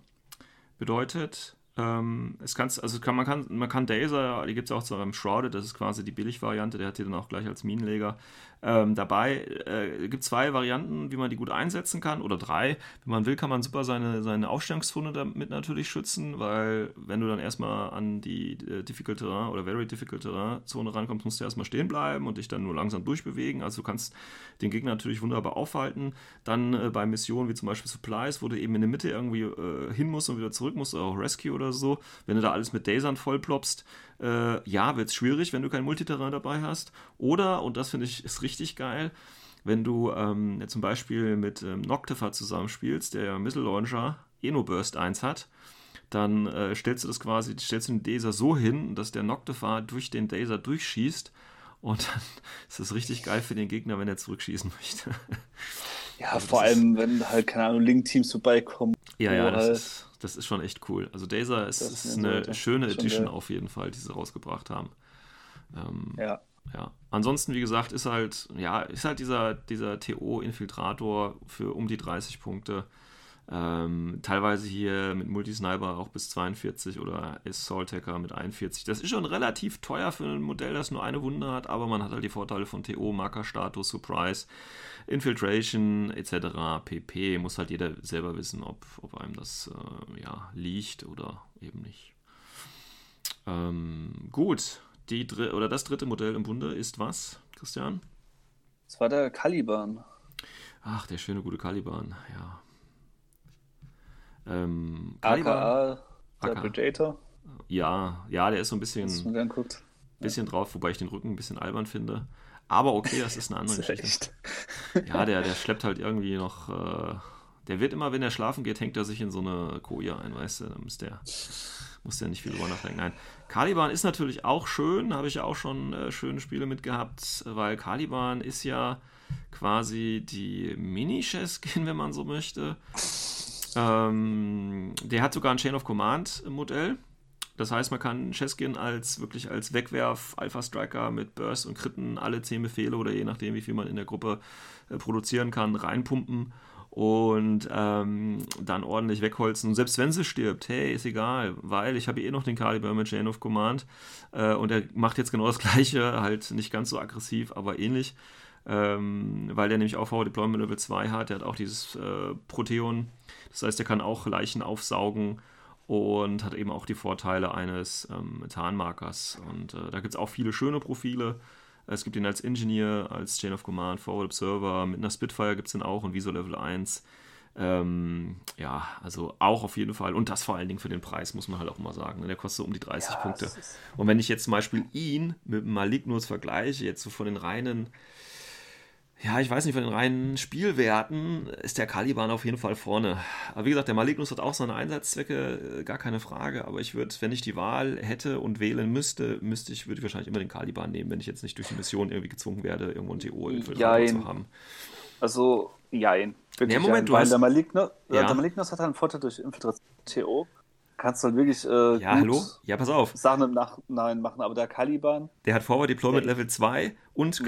Bedeutet, ähm, es kann's, also kann, man kann, man kann Dazer, die gibt es auch zu einem Shrouded, das ist quasi die Billigvariante, der hat die dann auch gleich als Minenleger ähm, dabei. Äh, gibt zwei Varianten, wie man die gut einsetzen kann, oder drei. Wenn man will, kann man super seine, seine Aufstellungszone damit natürlich schützen, weil wenn du dann erstmal an die äh, Difficult Terrain oder Very Difficult Terrain Zone rankommst, musst du erstmal stehen bleiben und dich dann nur langsam durchbewegen. Also du kannst den Gegner natürlich wunderbar aufhalten. Dann äh, bei Missionen wie zum Beispiel Supplies, wo du eben in der Mitte irgendwie äh, hin musst und wieder zurück musst, oder auch Rescue oder so, wenn du da alles mit Dasern vollploppst, äh, ja, wird es schwierig, wenn du kein Multiterrain dabei hast. Oder, und das finde ich ist richtig geil, wenn du ähm, zum Beispiel mit ähm, Noctifer zusammenspielst, der ja Missile Launcher Eno-Burst 1 hat, dann äh, stellst du das quasi, stellst du den Daser so hin, dass der Noctifer durch den Daser durchschießt und dann ist das richtig geil für den Gegner, wenn er zurückschießen möchte. ja, Also vor allem, wenn halt, keine Ahnung, Link-Teams vorbeikommen. Ja, ja, das halt- ist, das ist schon echt cool. Also Daser ist, ist eine sollte. schöne Schon Edition geil. auf jeden Fall, die sie rausgebracht haben. Ähm, Ja. ja. Ansonsten, wie gesagt, ist halt, ja, ist halt dieser, dieser TO-Infiltrator für um die 30 Punkte. Ähm, teilweise hier mit Multisniper auch bis 42 oder Assault Hacker mit 41. Das ist schon relativ teuer für ein Modell, das nur eine Wunde hat, aber man hat halt die Vorteile von TO, Markerstatus, Surprise, Infiltration etc. pp. Muss halt jeder selber wissen, ob, ob einem das äh, ja, liegt oder eben nicht. Ähm, gut, die dr oder das dritte Modell im Bunde ist was, Christian? Das war der Caliban. Ach, der schöne gute Caliban, ja. Ähm, Caliban, AKA, der. Predator. ja, ja, der ist so ein bisschen, bisschen drauf, wobei ich den Rücken ein bisschen albern finde. Aber okay, das ist eine andere Geschichte. Ja, der, der schleppt halt irgendwie noch. Äh, der wird immer, wenn er schlafen geht, hängt er sich in so eine Koje ein, weißt du? Da muss der, muss der nicht viel drüber nachdenken. Nein. Caliban ist natürlich auch schön, habe ich ja auch schon äh, schöne Spiele mit gehabt, weil Caliban ist ja quasi die Mini-Chess-Skin, wenn man so möchte. Ähm, der hat sogar ein Chain of Command Modell. Das heißt, man kann Cheskin als wirklich als Wegwerf Alpha Striker mit Burst und Kritten alle 10 Befehle oder je nachdem, wie viel man in der Gruppe äh, produzieren kann, reinpumpen und ähm, dann ordentlich wegholzen. Und selbst wenn sie stirbt, hey, ist egal, weil ich habe eh noch den Caliber mit Chain of Command äh, und er macht jetzt genau das gleiche, halt nicht ganz so aggressiv, aber ähnlich. Ähm, weil der nämlich auch Power Deployment Level 2 hat, der hat auch dieses äh, Proteon, das heißt, der kann auch Leichen aufsaugen und hat eben auch die Vorteile eines ähm, Tarnmarkers. Und äh, da gibt es auch viele schöne Profile. Es gibt ihn als Engineer, als Chain of Command, Forward Observer, mit einer Spitfire gibt es den auch und Viso Level 1. Ähm, ja, also auch auf jeden Fall. Und das vor allen Dingen für den Preis, muss man halt auch mal sagen. ne? Der kostet um die 30 Ja, Punkte. Und wenn ich jetzt zum Beispiel ihn mit Malignus vergleiche, jetzt so von den reinen, ja, ich weiß nicht, von den reinen Spielwerten ist der Caliban auf jeden Fall vorne. Aber wie gesagt, der Malignus hat auch seine Einsatzzwecke, äh, gar keine Frage. Aber ich würde, wenn ich die Wahl hätte und wählen müsste, müsste ich, würde ich wahrscheinlich immer den Caliban nehmen, wenn ich jetzt nicht durch die Mission irgendwie gezwungen werde, irgendwo ein Jein. zu haben. Also, jein. Wirklich Ja, Moment, jein, du hast- der Malignus, Ja. der Malignus hat halt einen Vorteil durch Infiltration TO. Kannst du halt wirklich äh, Ja, gut hallo? Ja, pass auf. Sachen im Nachhinein machen, aber der Caliban, Der hat Forward Deployment. Level 2 und Ja.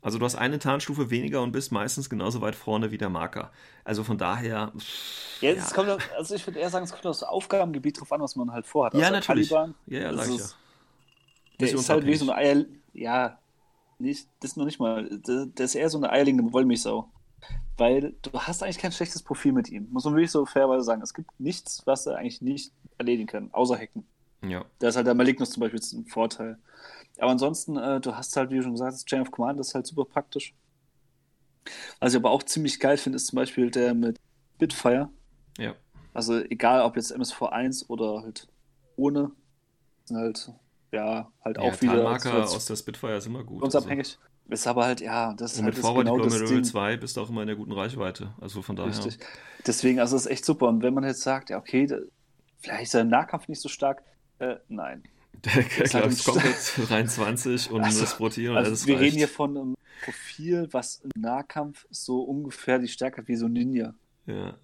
Also du hast eine Tarnstufe weniger und bist meistens genauso weit vorne wie der Marker. Also von daher. pff, ja, es kommt, also ich würde eher sagen, es kommt aufs Aufgabengebiet drauf an, was man halt vorhat. Ja, Also natürlich. Caliban, Ja, ja, das sag ich ist- ja. der ist halt wie so eine Eier, ja, nicht, das noch nicht mal, der, der ist eher so eine eierlegende Wollmilchsau. Weil du hast eigentlich kein schlechtes Profil mit ihm. Muss man wirklich so fairweise sagen. Es gibt nichts, was er eigentlich nicht erledigen kann, außer Hacken. Ja. Da ist halt der Malignus zum Beispiel ein Vorteil. Aber ansonsten, äh, du hast halt, wie du schon gesagt hast, Chain of Command, das ist halt super praktisch. Was ich aber auch ziemlich geil finde, ist zum Beispiel der mit Bitfire. Ja. Also egal, ob jetzt MSV1 oder halt ohne, sind halt ja, halt Ja, auch wieder Talmarker so- aus der Spitfire ist immer gut. Uns Ist aber halt, ja, das ist halt mit das Forward genau das Ding. Level 2 bist du auch immer in der guten Reichweite. Also von daher. Richtig. Deswegen, also es ist echt super. Und wenn man jetzt sagt, ja, okay, da, vielleicht ist der Nahkampf nicht so stark, äh, nein. Der ist komplett 23 und Also- das Protein und Also alles wir reicht. reden hier von einem Profil, was im Nahkampf so ungefähr die Stärke hat wie so ein Ninja. ja.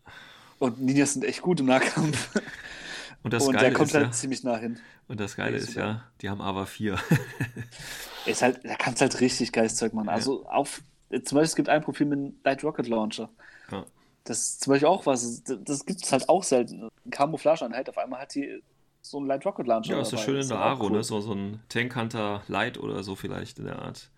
Und Ninjas sind echt gut im Nahkampf. Und das und Geile der kommt ist halt ja, ziemlich nah hin. und das Geile ist sogar. ja, die haben aber 4. Ist halt, da kannst halt richtig geiles Zeug machen. Ja. Also auf, zum Beispiel, es gibt ein Profil mit einem Light Rocket Launcher. Ja. Das ist zum Beispiel auch was, das, das gibt es halt auch selten. Camouflage-Einheit, auf einmal hat die so einen Light Rocket Launcher. Ja, ist ja schön in der Aro, cool. ne? So, so ein Tank Hunter Light oder so vielleicht in der Art.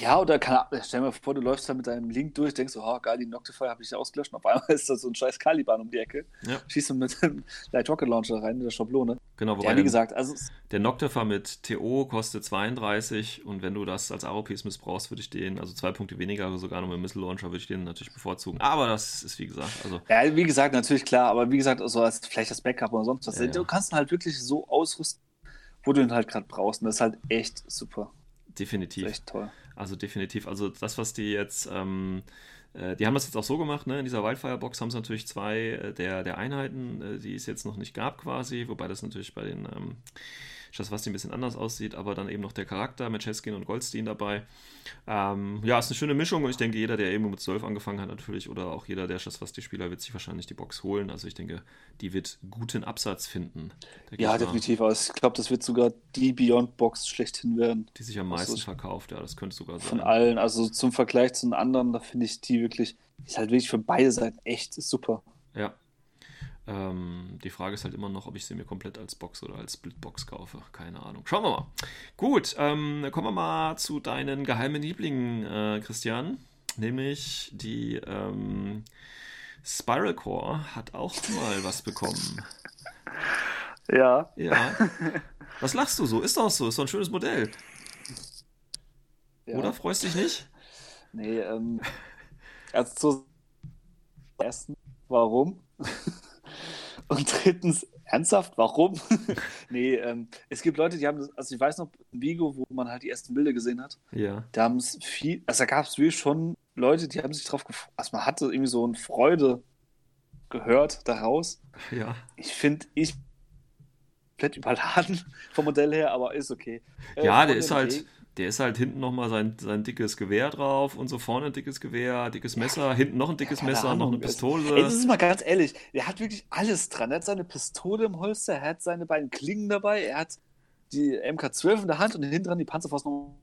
Ja, oder kann, stell dir mal vor, du läufst da mit deinem Link durch, denkst so, oh geil, die Noctifier habe ich ausgelöscht und auf einmal ist da so ein scheiß Caliban um die Ecke. Ja. Schießt du mit dem Light Rocket Launcher rein, mit der Schablone. Genau, wobei Ja, wie der- gesagt, also der Noctifer mit TO kostet 32 und wenn du das als AOPs missbrauchst, würde ich den, also zwei Punkte weniger, aber sogar noch mit Missile Launcher würde ich den natürlich bevorzugen. Aber das ist wie gesagt, also ja, wie gesagt, natürlich klar, aber wie gesagt, so als vielleicht das Backup oder sonst was. Ja. Du kannst ihn halt wirklich so ausrüsten, wo du ihn halt gerade brauchst. Und das ist halt echt super. Das definitiv. ist echt toll. Also definitiv. Also das, was die jetzt, ähm, äh, die haben das jetzt auch so gemacht, ne? In dieser Wildfire-Box haben sie natürlich zwei äh, der, der Einheiten, äh, die es jetzt noch nicht gab quasi, wobei das natürlich bei den ähm, Schaswasti ein bisschen anders aussieht, aber dann eben noch der Charakter mit Cheskin und Goldstein dabei. Ähm, ja, ist eine schöne Mischung und ich denke, jeder, der eben mit 12 angefangen hat natürlich oder auch jeder der Schaswasti-Spieler wird sich wahrscheinlich die Box holen. Also ich denke, die wird guten Absatz finden. Ja, definitiv. Aber ich glaube, das wird sogar die Beyond-Box schlechthin werden. Die sich am meisten ist- verkauft, ja, das könnte sogar sein. Von allen. Also zum Vergleich zu den anderen, da finde ich die wirklich, ist halt wirklich für beide Seiten echt super. Ja. Ähm, die Frage ist halt immer noch, ob ich sie mir komplett als Box oder als Splitbox kaufe. Keine Ahnung. Schauen wir mal. Gut, ähm, dann kommen wir mal zu deinen geheimen Lieblingen, äh, Christian. Nämlich die ähm, Spiral Core hat auch mal was bekommen. Ja. Ja. Was lachst du so? Ist doch so. Ist doch ein schönes Modell. ja. Oder? Freust dich nicht? Nee, ähm, also zu erstens, warum? Und drittens, ernsthaft, warum? nee, ähm, es gibt Leute, die haben das, also ich weiß noch, in Vigo, wo man halt die ersten Bilder gesehen hat, Ja. da haben es viel, also da gab es wirklich schon Leute, die haben sich drauf gefreut, also man hatte irgendwie so eine Freude gehört daraus. Ja. Ich finde, ich komplett überladen vom Modell her, aber ist okay. Äh, Ja, der ist halt, der ist halt hinten nochmal sein, sein dickes Gewehr drauf und so vorne ein dickes Gewehr, dickes Messer, hinten noch ein dickes Messer, noch Ahnung, eine es- Pistole. Ey, das ist mal ganz ehrlich, der hat wirklich alles dran. Er hat seine Pistole im Holster, er hat seine beiden Klingen dabei, er hat die MK12 in der Hand und hinten dran die Panzerfaust noch.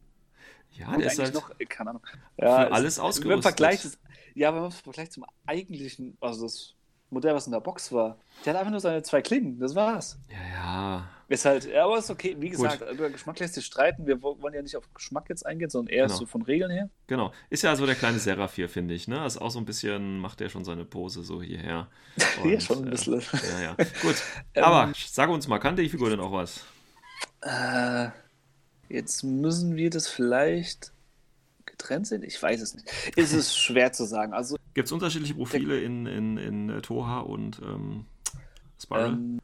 ja, der ist halt noch, äh, keine Ahnung. für Ja, es- alles Wenn man ausgerüstet. vergleicht, ja, wenn man vergleicht zum eigentlichen, also das Modell, was in der Box war, der hat einfach nur seine zwei Klingen, das war's. Ja, ja. Ist halt, ja, aber ist okay. Wie gesagt, über Geschmack lässt sich streiten. Wir wo- wollen ja nicht auf Geschmack jetzt eingehen, sondern eher Genau. so von Regeln her. Genau. Ist ja so der kleine Seraph hier, finde ich. Ne? Ist auch so ein bisschen, macht der schon seine Pose so hierher. Hier Und, schon ein bisschen. Äh, ja, ja. Gut. Ähm, Aber sag uns mal, kann die Figur denn auch was? Äh, jetzt müssen wir das vielleicht getrennt sehen? Ich weiß es nicht. Es ist schwer zu sagen. Also, Gibt es unterschiedliche Profile in, in, in äh, Toha und ähm, Spiral? ähm,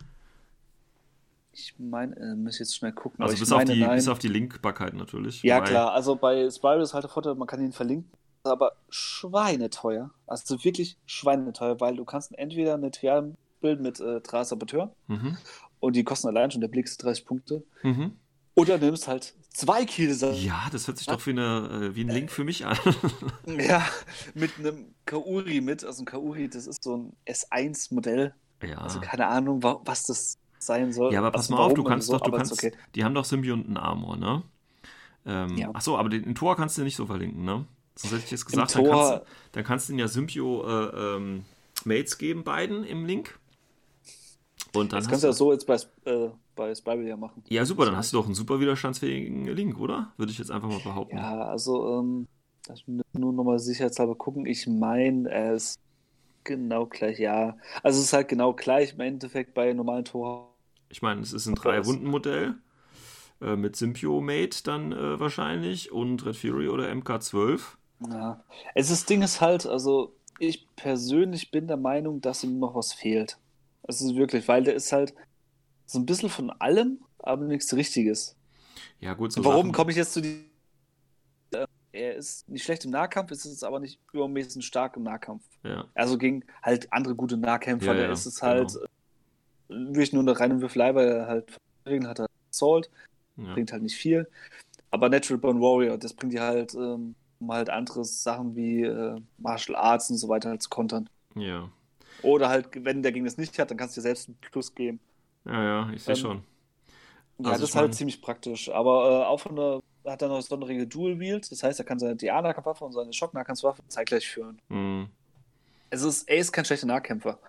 ich meine, äh, muss ich jetzt schnell gucken. also bis ich auf, meine, die, nein. bis auf die Linkbarkeit natürlich. Ja, klar. Also bei Spiral ist halt der Vorteil, man kann ihn verlinken, aber schweineteuer. Also wirklich schweineteuer, weil du kannst entweder eine Trial bilden mit äh, Tra-Saboteur Mhm. und die kosten allein schon der Blick 30 Punkte. Mhm. Oder nimmst halt zwei Kielser. Ja, das hört sich doch wie, eine, äh, wie ein Link für mich an. Ja, mit einem Kauri mit. Also ein Kauri, das ist so ein S1-Modell. ja. Also keine Ahnung, wa- was das sein soll. Ja, aber pass also mal auf, du kannst so, doch, du kannst, okay. die haben doch Symbionten-Armor, ne? Ähm, Ja. Achso, aber den, den Tor kannst du nicht so verlinken, ne? Sonst hätte ich jetzt gesagt, dann, kannst, du- dann kannst du ihnen ja Symbio-Mates geben, beiden im Link. Und dann Das kannst du du, ja so jetzt bei, äh, bei Spiral ja machen. ja, super, dann hast du doch einen super widerstandsfähigen Link, oder? Würde ich jetzt einfach mal behaupten. Ja, also, ähm, das nur nochmal sicherheitshalber gucken. Ich meine, er ist genau gleich, ja. Also, es ist halt genau gleich im Endeffekt bei normalen Tor. Ich meine, es ist ein Okay, Drei-Wunden-Modell äh, mit Symbio-Mate dann äh, wahrscheinlich und Red Fury oder MK12. Ja. Es ist, das Ding ist halt, also, ich persönlich bin der Meinung, dass ihm noch was fehlt. Es ist wirklich, weil der ist halt so ein bisschen von allem, aber nichts Richtiges. Ja, gut, so Warum komme ich jetzt zu die? Äh, er ist nicht schlecht im Nahkampf, ist es aber nicht übermäßig stark im Nahkampf. Ja, Also gegen halt andere gute Nahkämpfer, Ja, da ja, ist es halt genau. äh, wirklich nur eine reine Würfelei, weil er halt Regeln hat er Assault, bringt halt nicht viel. Aber Natural Born Warrior, das bringt dir halt, ähm, um halt andere Sachen wie äh, Martial Arts und so weiter halt zu kontern. ja. Oder halt, wenn der Gegner es nicht hat, dann kannst du dir selbst einen Plus geben. Ja, ja, ich sehe Ähm, schon. Ja, Also das ist halt ziemlich praktisch. Aber äh, auch von der hat er noch das sonderige Dual Wield. Das heißt, er kann seine DA-Nahkampfwaffe und seine Schock-Nahkampfwaffe zeitgleich führen. Mhm. Es ist, er ist kein schlechter Nahkämpfer.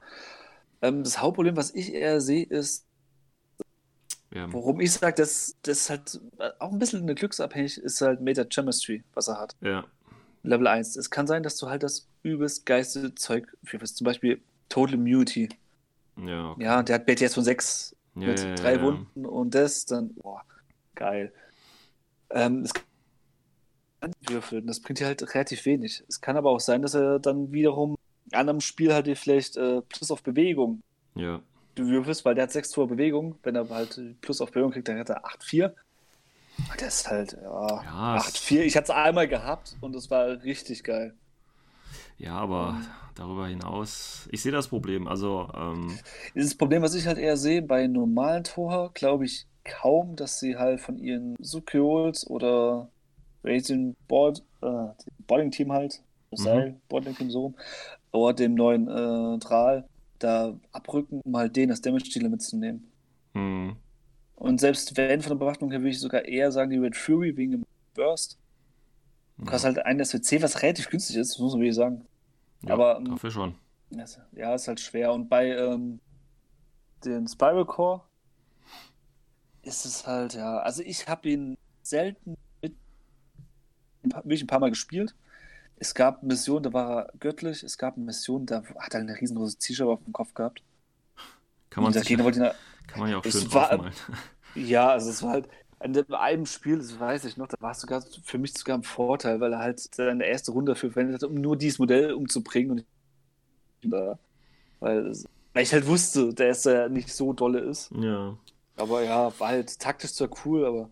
Ähm, das Hauptproblem, was ich eher sehe, ist, Ja, warum ich sage, dass das ist halt äh, auch ein bisschen eine glücksabhängig ist halt Meta Chemistry, was er hat. ja, Level 1. Es kann sein, dass du halt das übelst geiste Zeug führst. Zum Beispiel Total Immunity. Ja, okay. Ja, der hat BTS von 6 Ja, mit ja, ja, drei ja. Wunden und das, dann, boah, geil. Ähm, es kann würfeln, das bringt dir halt relativ wenig. Es kann aber auch sein, dass er dann wiederum in einem Spiel halt dir vielleicht äh, Plus auf Bewegung Ja, du würfelst, weil der hat 6 Tor Bewegung. Wenn er halt Plus auf Bewegung kriegt, dann hat er 8-4. Der ist halt, ja, Ja, es- 8-4. Ich hatte es einmal gehabt und es war richtig geil. Ja, aber darüber hinaus, ich sehe das Problem. Also, ähm, Dieses Problem, was ich halt eher sehe, bei normalen Tor, glaube ich kaum, dass sie halt von ihren Sukriols oder Racing Board, äh, Boarding Team halt, Seil, Boarding Team so rum, oder dem neuen äh, Dral, da abrücken, um halt den als Damage-Dealer mitzunehmen. hm, Und selbst wenn von der Bewaffnung her, würde ich sogar eher sagen, die Red Fury wegen dem Burst. Du ja, hast halt ein SWC, was relativ günstig ist, das muss man wirklich sagen. ja, aber, ähm, dafür schon. Ja, ist halt schwer. Und bei ähm, den Spiral Core ist es halt, ja, also ich habe ihn selten mit, ein paar- wirklich ein paar Mal gespielt. Es gab Missionen, da war er göttlich. Es gab Missionen, da hat er eine riesengroße T-Shirt auf dem Kopf gehabt. Kann man, sich, kann man ja auch schön war- ja, also es war halt in dem einem Spiel, das weiß ich noch, da war es sogar für mich sogar ein Vorteil, weil er halt seine erste Runde dafür verwendet hat, um nur dieses Modell umzubringen. Und ich, äh, weil, weil ich halt wusste, dass er nicht so dolle ist. Ja. Aber ja, war halt taktisch zwar cool, aber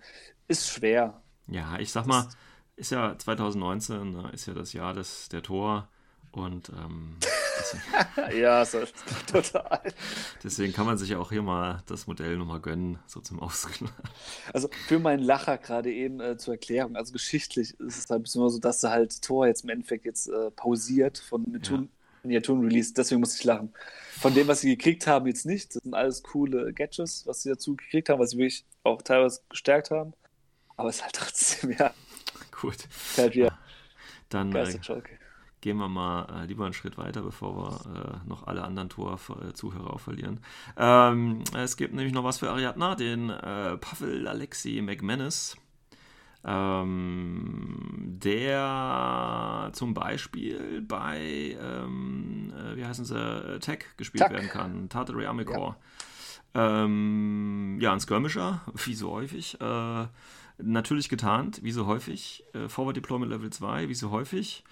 ist schwer. Ja, ich sag mal, ist ja 2019, ne, ist ja das Jahr des, der Tor und ähm, ja, ist halt total. deswegen kann man sich ja auch hier mal das Modell nochmal gönnen, so zum Ausgleich. Also für meinen Lacher gerade eben äh, zur Erklärung, also geschichtlich ist es halt ein bisschen immer so, dass halt Tor jetzt im Endeffekt jetzt äh, pausiert von Miniaturen- Miniaturen-Release, deswegen muss ich lachen. Von dem, was sie gekriegt haben, jetzt nicht. Das sind alles coole Gadgets, was sie dazu gekriegt haben, was sie wirklich auch teilweise gestärkt haben. Aber es ist halt trotzdem, ja, Gut, ist halt wieder dann äh. Gehen wir mal äh, lieber einen Schritt weiter, bevor wir äh, noch alle anderen Tor-Zuhörer auch verlieren. Ähm, es gibt nämlich noch was für Ariadna, den äh, Pavel Alexi McManus. Ähm, der zum Beispiel bei, ähm, äh, wie heißen sie, äh, Tech gespielt Tak. werden kann, Tartary Army Corps. Ähm, ja, ein Skirmisher, wie so häufig. Äh, natürlich getarnt, wie so häufig. Äh, Forward Deployment Level 2, wie so häufig.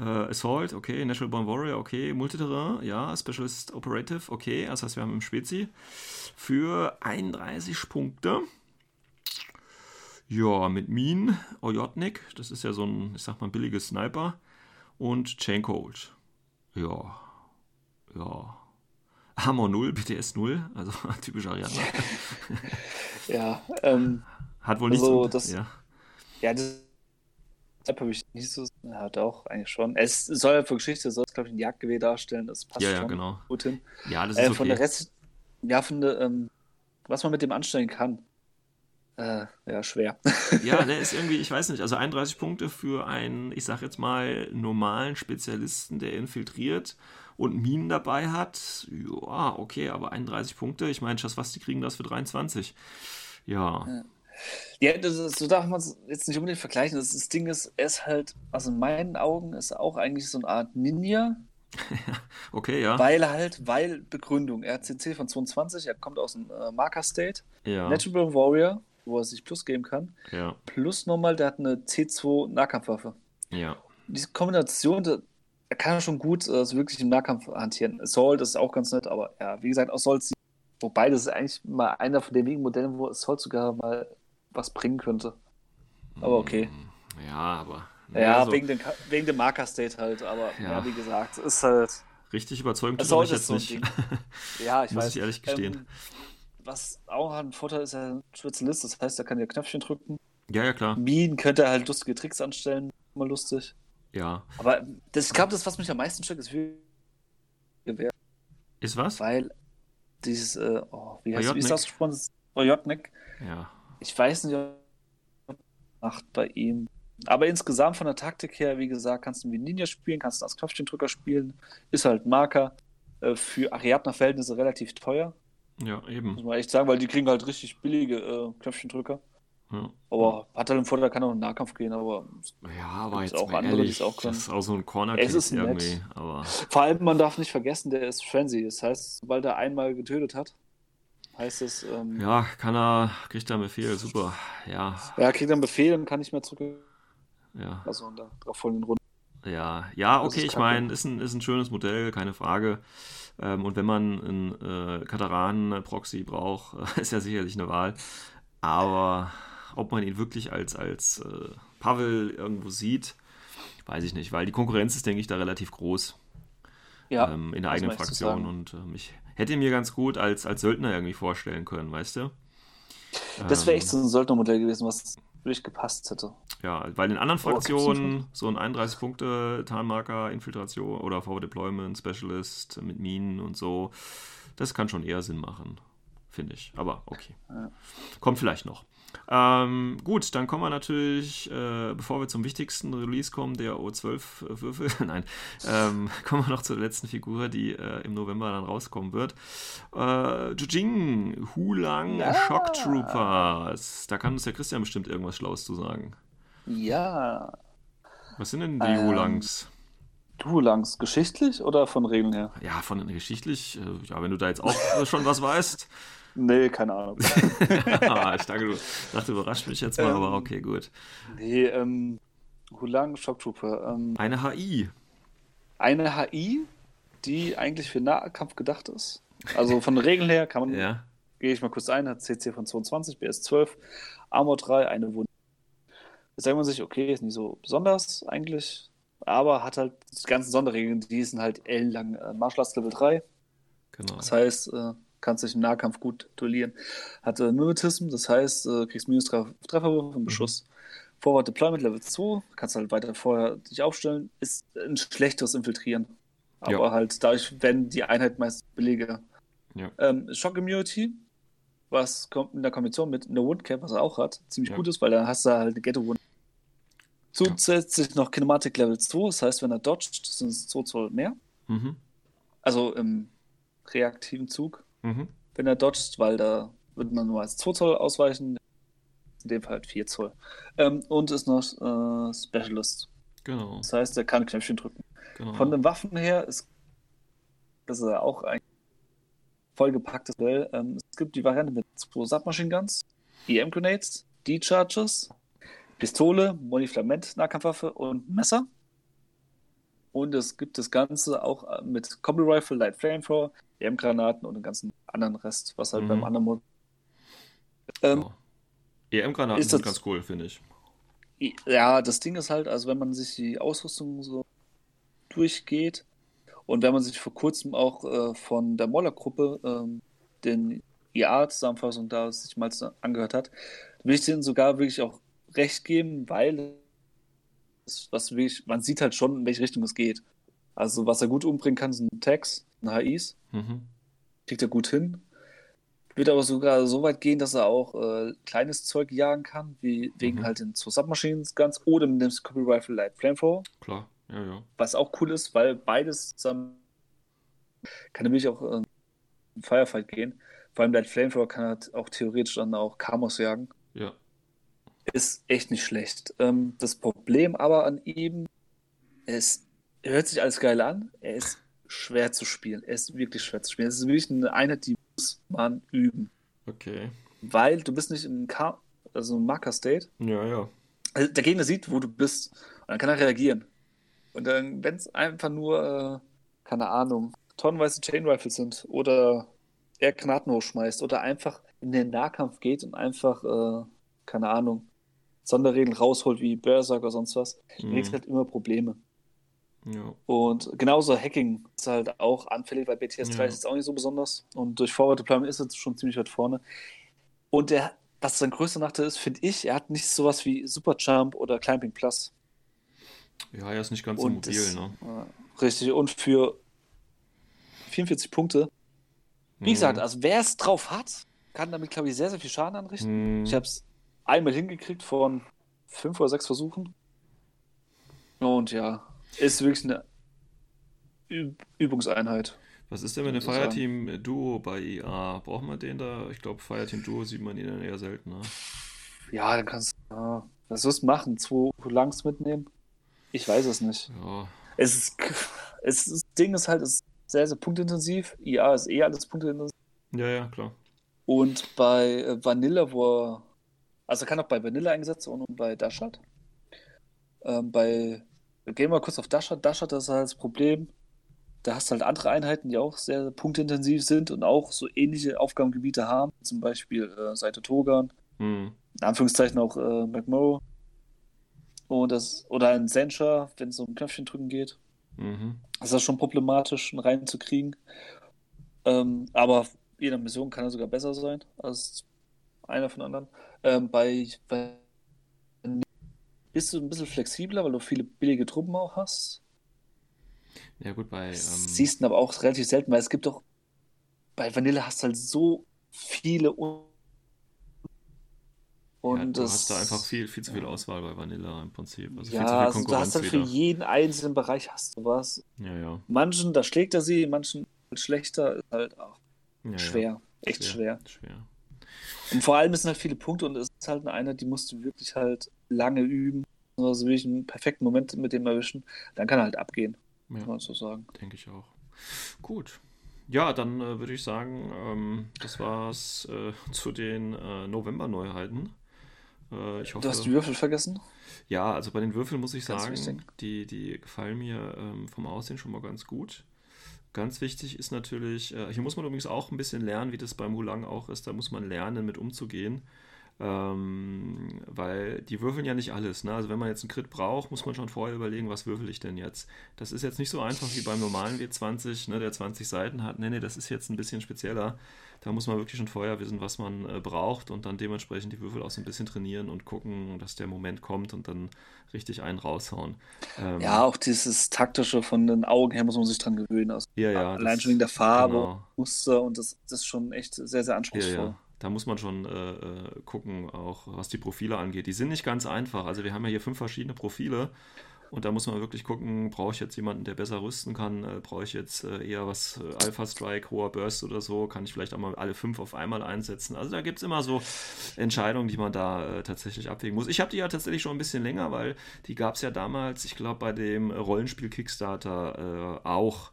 Äh, Assault, okay. Natural Born Warrior, okay. Multiterrain, ja. Specialist Operative, okay. Das heißt, wir haben im Spezi. Für 31 Punkte. Ja, mit Min, Ojotnik, das ist ja so ein, ich sag mal, billiges Sniper. Und Chain Cold. Ja. Ja. Hammer 0, BTS 0, also typisch Ariadne. Ja, ähm, Hat wohl Also, nichts. das- ja. ja, das habe ich nicht so, ja, doch, eigentlich schon. Es soll ja für Geschichte, soll es, glaube ich, ein Jagdgewehr darstellen, das passt ja, ja, schon genau. gut hin. Ja, das ist Äh, von okay. der Rest, ja, von der, ähm, was man mit dem anstellen kann. Äh, ja, schwer. Ja, der ist irgendwie, ich weiß nicht, also 31 Punkte für einen, ich sag jetzt mal, normalen Spezialisten, der infiltriert und Minen dabei hat. Ja, okay, aber 31 Punkte, ich meine, was die kriegen das für 23. Ja, Ja, das ist, so darf man es jetzt nicht unbedingt vergleichen. Das, das Ding ist, er ist halt, also in meinen Augen ist er auch eigentlich so eine Art Ninja, okay, ja. weil halt, weil Begründung. Er hat CC von 22, er kommt aus dem äh, Marker State, Ja, Natural Warrior, wo er sich Plus geben kann, ja, plus nochmal, der hat eine C2 Nahkampfwaffe. ja. Diese Kombination, da, er kann ja schon gut äh, so wirklich im Nahkampf hantieren. Assault ist auch ganz nett, aber ja, wie gesagt, Assault, wobei das ist eigentlich mal einer von den wenigen Modellen, wo Assault sogar mal was bringen könnte. Aber okay. Ja, aber. Ja, also, wegen, dem, wegen dem Marker State halt, aber ja, Ja. wie gesagt, ist halt. richtig überzeugend er mich sollte jetzt so ein nicht. Ja, ich Muss weiß. ich ehrlich gestehen. Ähm, was auch ein Vorteil ist, er Spezialist, das heißt, er kann ja Knöpfchen drücken. Ja, ja, klar. Minen könnte er halt lustige Tricks anstellen, immer lustig. Ja. Aber das, ich glaube, das, was mich am meisten stört, ist wie Gewehr, Ist was? weil dieses, äh, oh, wie heißt wie ist das ausgesprochen? Das ist Ojotnik. Ja. Ich weiß nicht, ob macht bei ihm. Aber insgesamt von der Taktik her, wie gesagt, kannst du wie Ninja spielen, kannst du als Knopfchendrücker spielen, ist halt Marker. Äh, Für Ariadner-Verhältnisse relativ teuer, Ja, muss eben. man echt sagen, weil die kriegen halt richtig billige äh, Knöpfchendrücker. Ja. Aber hat halt den Vorteil, kann auch in den Nahkampf gehen, aber Ja, aber jetzt auch andere, die ehrlich, es auch können. das ist auch so ein corner Es ist nett. irgendwie. Aber vor allem, man darf nicht vergessen, der ist Frenzy. Das heißt, sobald er einmal getötet hat, heißt es, ähm, ja. ja, kann er, kriegt er einen Befehl, super. Ja, kriegt er einen Befehl und kann nicht mehr zurück. ja. Also in der darauf folgenden Runde. Ja, ja, okay, ich meine, ist ein, ist ein schönes Modell, keine Frage. Ähm, und wenn man einen äh, Kataran-Proxy braucht, ist ja sicherlich eine Wahl. Aber ob man ihn wirklich als, als äh, Pavel irgendwo sieht, weiß ich nicht, weil die Konkurrenz ist, denke ich, da relativ groß Ja, ähm, in der eigenen Fraktion. Und ähm, ich hätte mir ganz gut als, als Söldner irgendwie vorstellen können, weißt du? Das wäre Ähm, echt so ein Söldnermodell gewesen, was wirklich gepasst hätte. Ja, weil in anderen Fraktionen so ein 31-Punkte-Tarnmarker, Infiltration oder Forward Deployment, Specialist mit Minen und so, das kann schon eher Sinn machen, finde ich. Aber okay. Ja. Kommt vielleicht noch. Ähm, gut, dann kommen wir natürlich, äh, bevor wir zum wichtigsten Release kommen, der O12-Würfel, nein, ähm, kommen wir noch zur letzten Figur, die äh, im November dann rauskommen wird. Äh, Jujing, Hulang Ja. Shock Troopers. Da kann uns der Christian bestimmt irgendwas Schlaues zu sagen. Ja. Was sind denn die Ähm, Hulangs? Du langs geschichtlich oder von Regeln her? Ja, von geschichtlich, äh, ja, wenn du da jetzt auch schon was weißt. Nee, keine Ahnung. ah, ich dachte, du dachte, überrascht mich jetzt mal, Ähm, aber okay, gut. nee, ähm, Hulang Shock Trooper. Ähm, Eine HI. eine HI, die eigentlich für Nahkampf gedacht ist. Also von den Regeln her kann man, Ja. gehe ich mal kurz ein, hat CC von 22, BS 12, Armor 3, eine Wunde. Da sagt man sich, okay, ist nicht so besonders eigentlich, aber hat halt die ganzen Sonderregeln, die sind halt ellenlang. Äh, Martial Arts Level 3, Genau. das heißt, äh, kannst dich im Nahkampf gut duellieren. Hat äh, Mimetism, das heißt, äh, kriegst minus 3 Trefferwürfe im Beschuss. Forward Deployment Level 2, kannst halt weiter vorher dich aufstellen, ist ein schlechteres Infiltrieren. Aber Ja. halt dadurch werden die Einheiten meist billiger. Ja. Ähm, Shock Immunity, was kommt in der Kombination mit No Wound Cap, was er auch hat, ziemlich Ja. gut ist, weil dann hast du halt eine Ghetto Wound. Zusätzlich noch Kinematic Level 2, das heißt, wenn er dodgt, sind es 2 Zoll mehr. Mhm. Also im reaktiven Zug Mhm. wenn er dodgt, weil da wird man nur als 2 Zoll ausweichen. In dem Fall halt 4 Zoll. Ähm, und ist noch äh, Specialist. Genau. Das heißt, er kann Knöpfchen drücken. genau. Von den Waffen her ist das ist ja auch ein vollgepacktes Duell. Ähm, es gibt die Variante mit zwei Submachine Guns, EM Grenades, D-Charges, Pistole, Moniflament, Nahkampfwaffe und Messer. Und es gibt das Ganze auch äh, mit Combi Rifle, Light Flamethrower, EM-Granaten und den ganzen anderen Rest, was halt Mhm. beim anderen Mod. Ähm, Genau. EM-Granaten ist sind das- ganz cool, finde ich. Ja, das Ding ist halt, also wenn man sich die Ausrüstung so durchgeht und wenn man sich vor kurzem auch äh, von der Moller-Gruppe ähm, den IA-Zusammenfassung da sich mal angehört hat, will ich denen sogar wirklich auch recht geben, weil es, was wirklich, man sieht halt schon, in welche Richtung es geht. Also was er gut umbringen kann, sind Tags, HIs, Mhm. kriegt er gut hin. Wird aber sogar so weit gehen, dass er auch äh, kleines Zeug jagen kann, wie wegen Mhm. halt den zwei Submachines Guns oder mit dem Scopy Rifle Light Flamethrower, Klar, ja, ja. was auch cool ist, weil beides zusammen kann nämlich auch äh, in Firefight gehen. Vor allem Light Flamethrower kann halt auch theoretisch dann auch Kamos jagen. Ja, Ist echt nicht schlecht. Ähm, das Problem aber an ihm er hört sich alles geil an, er ist schwer zu spielen. Er ist wirklich schwer zu spielen. Es ist wirklich eine Einheit, die muss man üben. okay. Weil du bist nicht im Ka also im Marker State. Ja, ja. Also der Gegner sieht, wo du bist. Und dann kann er reagieren. Und dann, wenn es einfach nur, äh, keine Ahnung, tonnenweise Chain Rifles sind oder er Granaten hochschmeißt oder einfach in den Nahkampf geht und einfach äh, keine Ahnung, Sonderregeln rausholt wie Berserk oder sonst was, dann kriegst du halt immer Probleme. Ja. Und genauso Hacking ist halt auch anfällig, weil BTS 3 Ja. ist jetzt auch nicht so besonders. Und durch Forward Deployment ist es schon ziemlich weit vorne. Und der, was sein größter Nachteil ist, finde ich, er hat nicht sowas wie Superjump oder Climbing Plus. ja, er ist nicht ganz so Und mobil, das- ne? äh, Richtig. Und für 44 Punkte, wie Mhm. gesagt, also wer es drauf hat, kann damit, glaube ich, sehr, sehr viel Schaden anrichten. Mhm. Ich habe es einmal hingekriegt von fünf oder sechs Versuchen. Und ja, ist wirklich eine Üb Übungseinheit. Was ist denn mit dem. Fireteam Duo bei IA? Braucht man den da? Ich glaube, Fireteam Duo sieht man ihn dann eher seltener. Ja, dann kannst du, ja, was wirst du machen? Zwei Langs mitnehmen? Ich weiß es nicht. Ja, Es ist, es ist, das Ding ist halt, es ist sehr, sehr punktintensiv. IA ist eh alles punktintensiv. ja, ja, klar. Und bei äh, Vanilla, wo er, also er kann auch bei Vanilla eingesetzt werden und bei Dashat. Ähm, bei, gehen wir mal kurz auf Dashat. Dashat das ist halt das Problem. Da hast du halt andere Einheiten, die auch sehr punktintensiv sind und auch so ähnliche Aufgabengebiete haben. Zum Beispiel äh, Seite Togan, Hm. in Anführungszeichen auch äh, McMurrow. Und das, oder ein Sencha, wenn es um Knöpfchen drücken geht. Mhm. Das ist schon problematisch, einen reinzukriegen. Ähm, aber je nach Mission kann er sogar besser sein als einer von anderen. Ähm, bei, bei bist du ein bisschen flexibler, weil du viele billige Truppen auch hast. Ja, gut, bei. Ähm, Siehst du aber auch relativ selten, weil es gibt doch bei Vanille hast du halt so viele Un und ja, du das, hast da einfach viel, viel zu viel Auswahl bei Vanilla im Prinzip. Also viel ja, zu viel also du Konkurrenz hast halt für jeden einzelnen Bereich hast du was. Ja, ja. Manchen, da schlägt er sie, manchen schlechter, ist halt auch ja, schwer. Echt schwer. Schwer. Und vor allem es sind halt viele Punkte und es ist halt eine die musst du wirklich halt lange üben. Also wirklich einen perfekten Moment mit dem erwischen. Dann kann er halt abgehen, Ja. kann man so sagen. Denke ich auch. Gut. Ja, dann äh, würde ich sagen, ähm, das war's äh, zu den äh, November-Neuheiten. Äh, ich hoffe, Du hast die Würfel vergessen? ja, also bei den Würfeln muss ich Ganz sagen, wichtig. die, die gefallen mir ähm, vom Aussehen schon mal ganz gut. Ganz wichtig ist natürlich, äh, hier muss man übrigens auch ein bisschen lernen, wie das beim Hulang auch ist. Da muss man lernen, mit umzugehen. Ähm, weil die würfeln ja nicht alles. Ne? Also wenn man jetzt einen Crit braucht, muss man schon vorher überlegen, was würfel ich denn jetzt. Das ist jetzt nicht so einfach wie beim normalen W20, ne, der 20 Seiten hat. Nee, nee, das ist jetzt ein bisschen spezieller. Da muss man wirklich schon vorher wissen, was man äh, braucht und dann dementsprechend die Würfel auch so ein bisschen trainieren und gucken, dass der Moment kommt und dann richtig einen raushauen. Ähm, Ja, auch dieses taktische von den Augen her muss man sich dran gewöhnen. Also ja, ja, allein schon wegen der Farbe, genau. Muster und das, das ist schon echt sehr, sehr Ja, anspruchsvoll. ja. Da muss man schon äh, äh, gucken, auch was die Profile angeht. Die sind nicht ganz einfach. Also wir haben ja hier fünf verschiedene Profile und da muss man wirklich gucken, brauche ich jetzt jemanden, der besser rüsten kann? Äh, brauche ich jetzt äh, eher was äh, Alpha Strike, hoher Burst oder so? Kann ich vielleicht auch mal alle fünf auf einmal einsetzen? Also da gibt es immer so Entscheidungen, die man da äh, tatsächlich abwägen muss. Ich habe die ja tatsächlich schon ein bisschen länger, weil die gab es ja damals, ich glaube, bei dem Rollenspiel Kickstarter auch.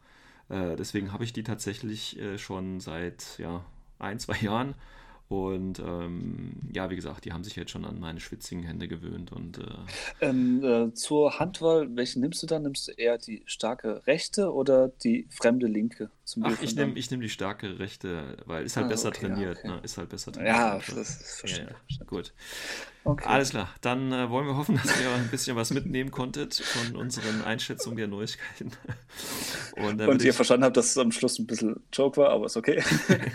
Deswegen habe ich die tatsächlich schon seit ja, ein, zwei Jahren. Und ähm, ja, wie gesagt, die haben sich jetzt schon an meine schwitzigen Hände gewöhnt. Und äh, Ähm, äh, zur Handwahl, welchen nimmst du dann? Nimmst du eher die starke rechte oder die fremde linke ach, ich nehme ich nehm die starke rechte, weil ist halt Ah, besser okay, trainiert. okay. Ne? Ist halt besser trainiert. Ja, das ist ja, ja. verständlich. Gut. Okay. Alles klar, dann äh, wollen wir hoffen, dass ihr ein bisschen was mitnehmen konntet von unseren Einschätzungen der Neuigkeiten. Und, Und ihr ich, verstanden habt, dass es am Schluss ein bisschen Joke war, aber ist okay.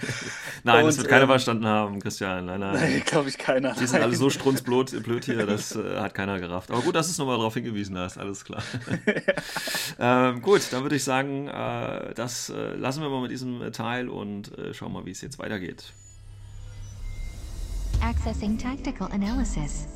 nein, das und, wird keiner ähm, verstanden haben, Christian. Nein, nein. Nein, glaube ich keiner. Die sind alle so strunzblöd blöd hier, das äh, hat keiner gerafft. Aber gut, dass du es nochmal darauf hingewiesen hast, alles klar. ähm, gut, dann würde ich sagen, äh, das äh, lassen wir mal mit diesem äh, Teil und äh, schauen mal, wie es jetzt weitergeht. Accessing tactical analysis.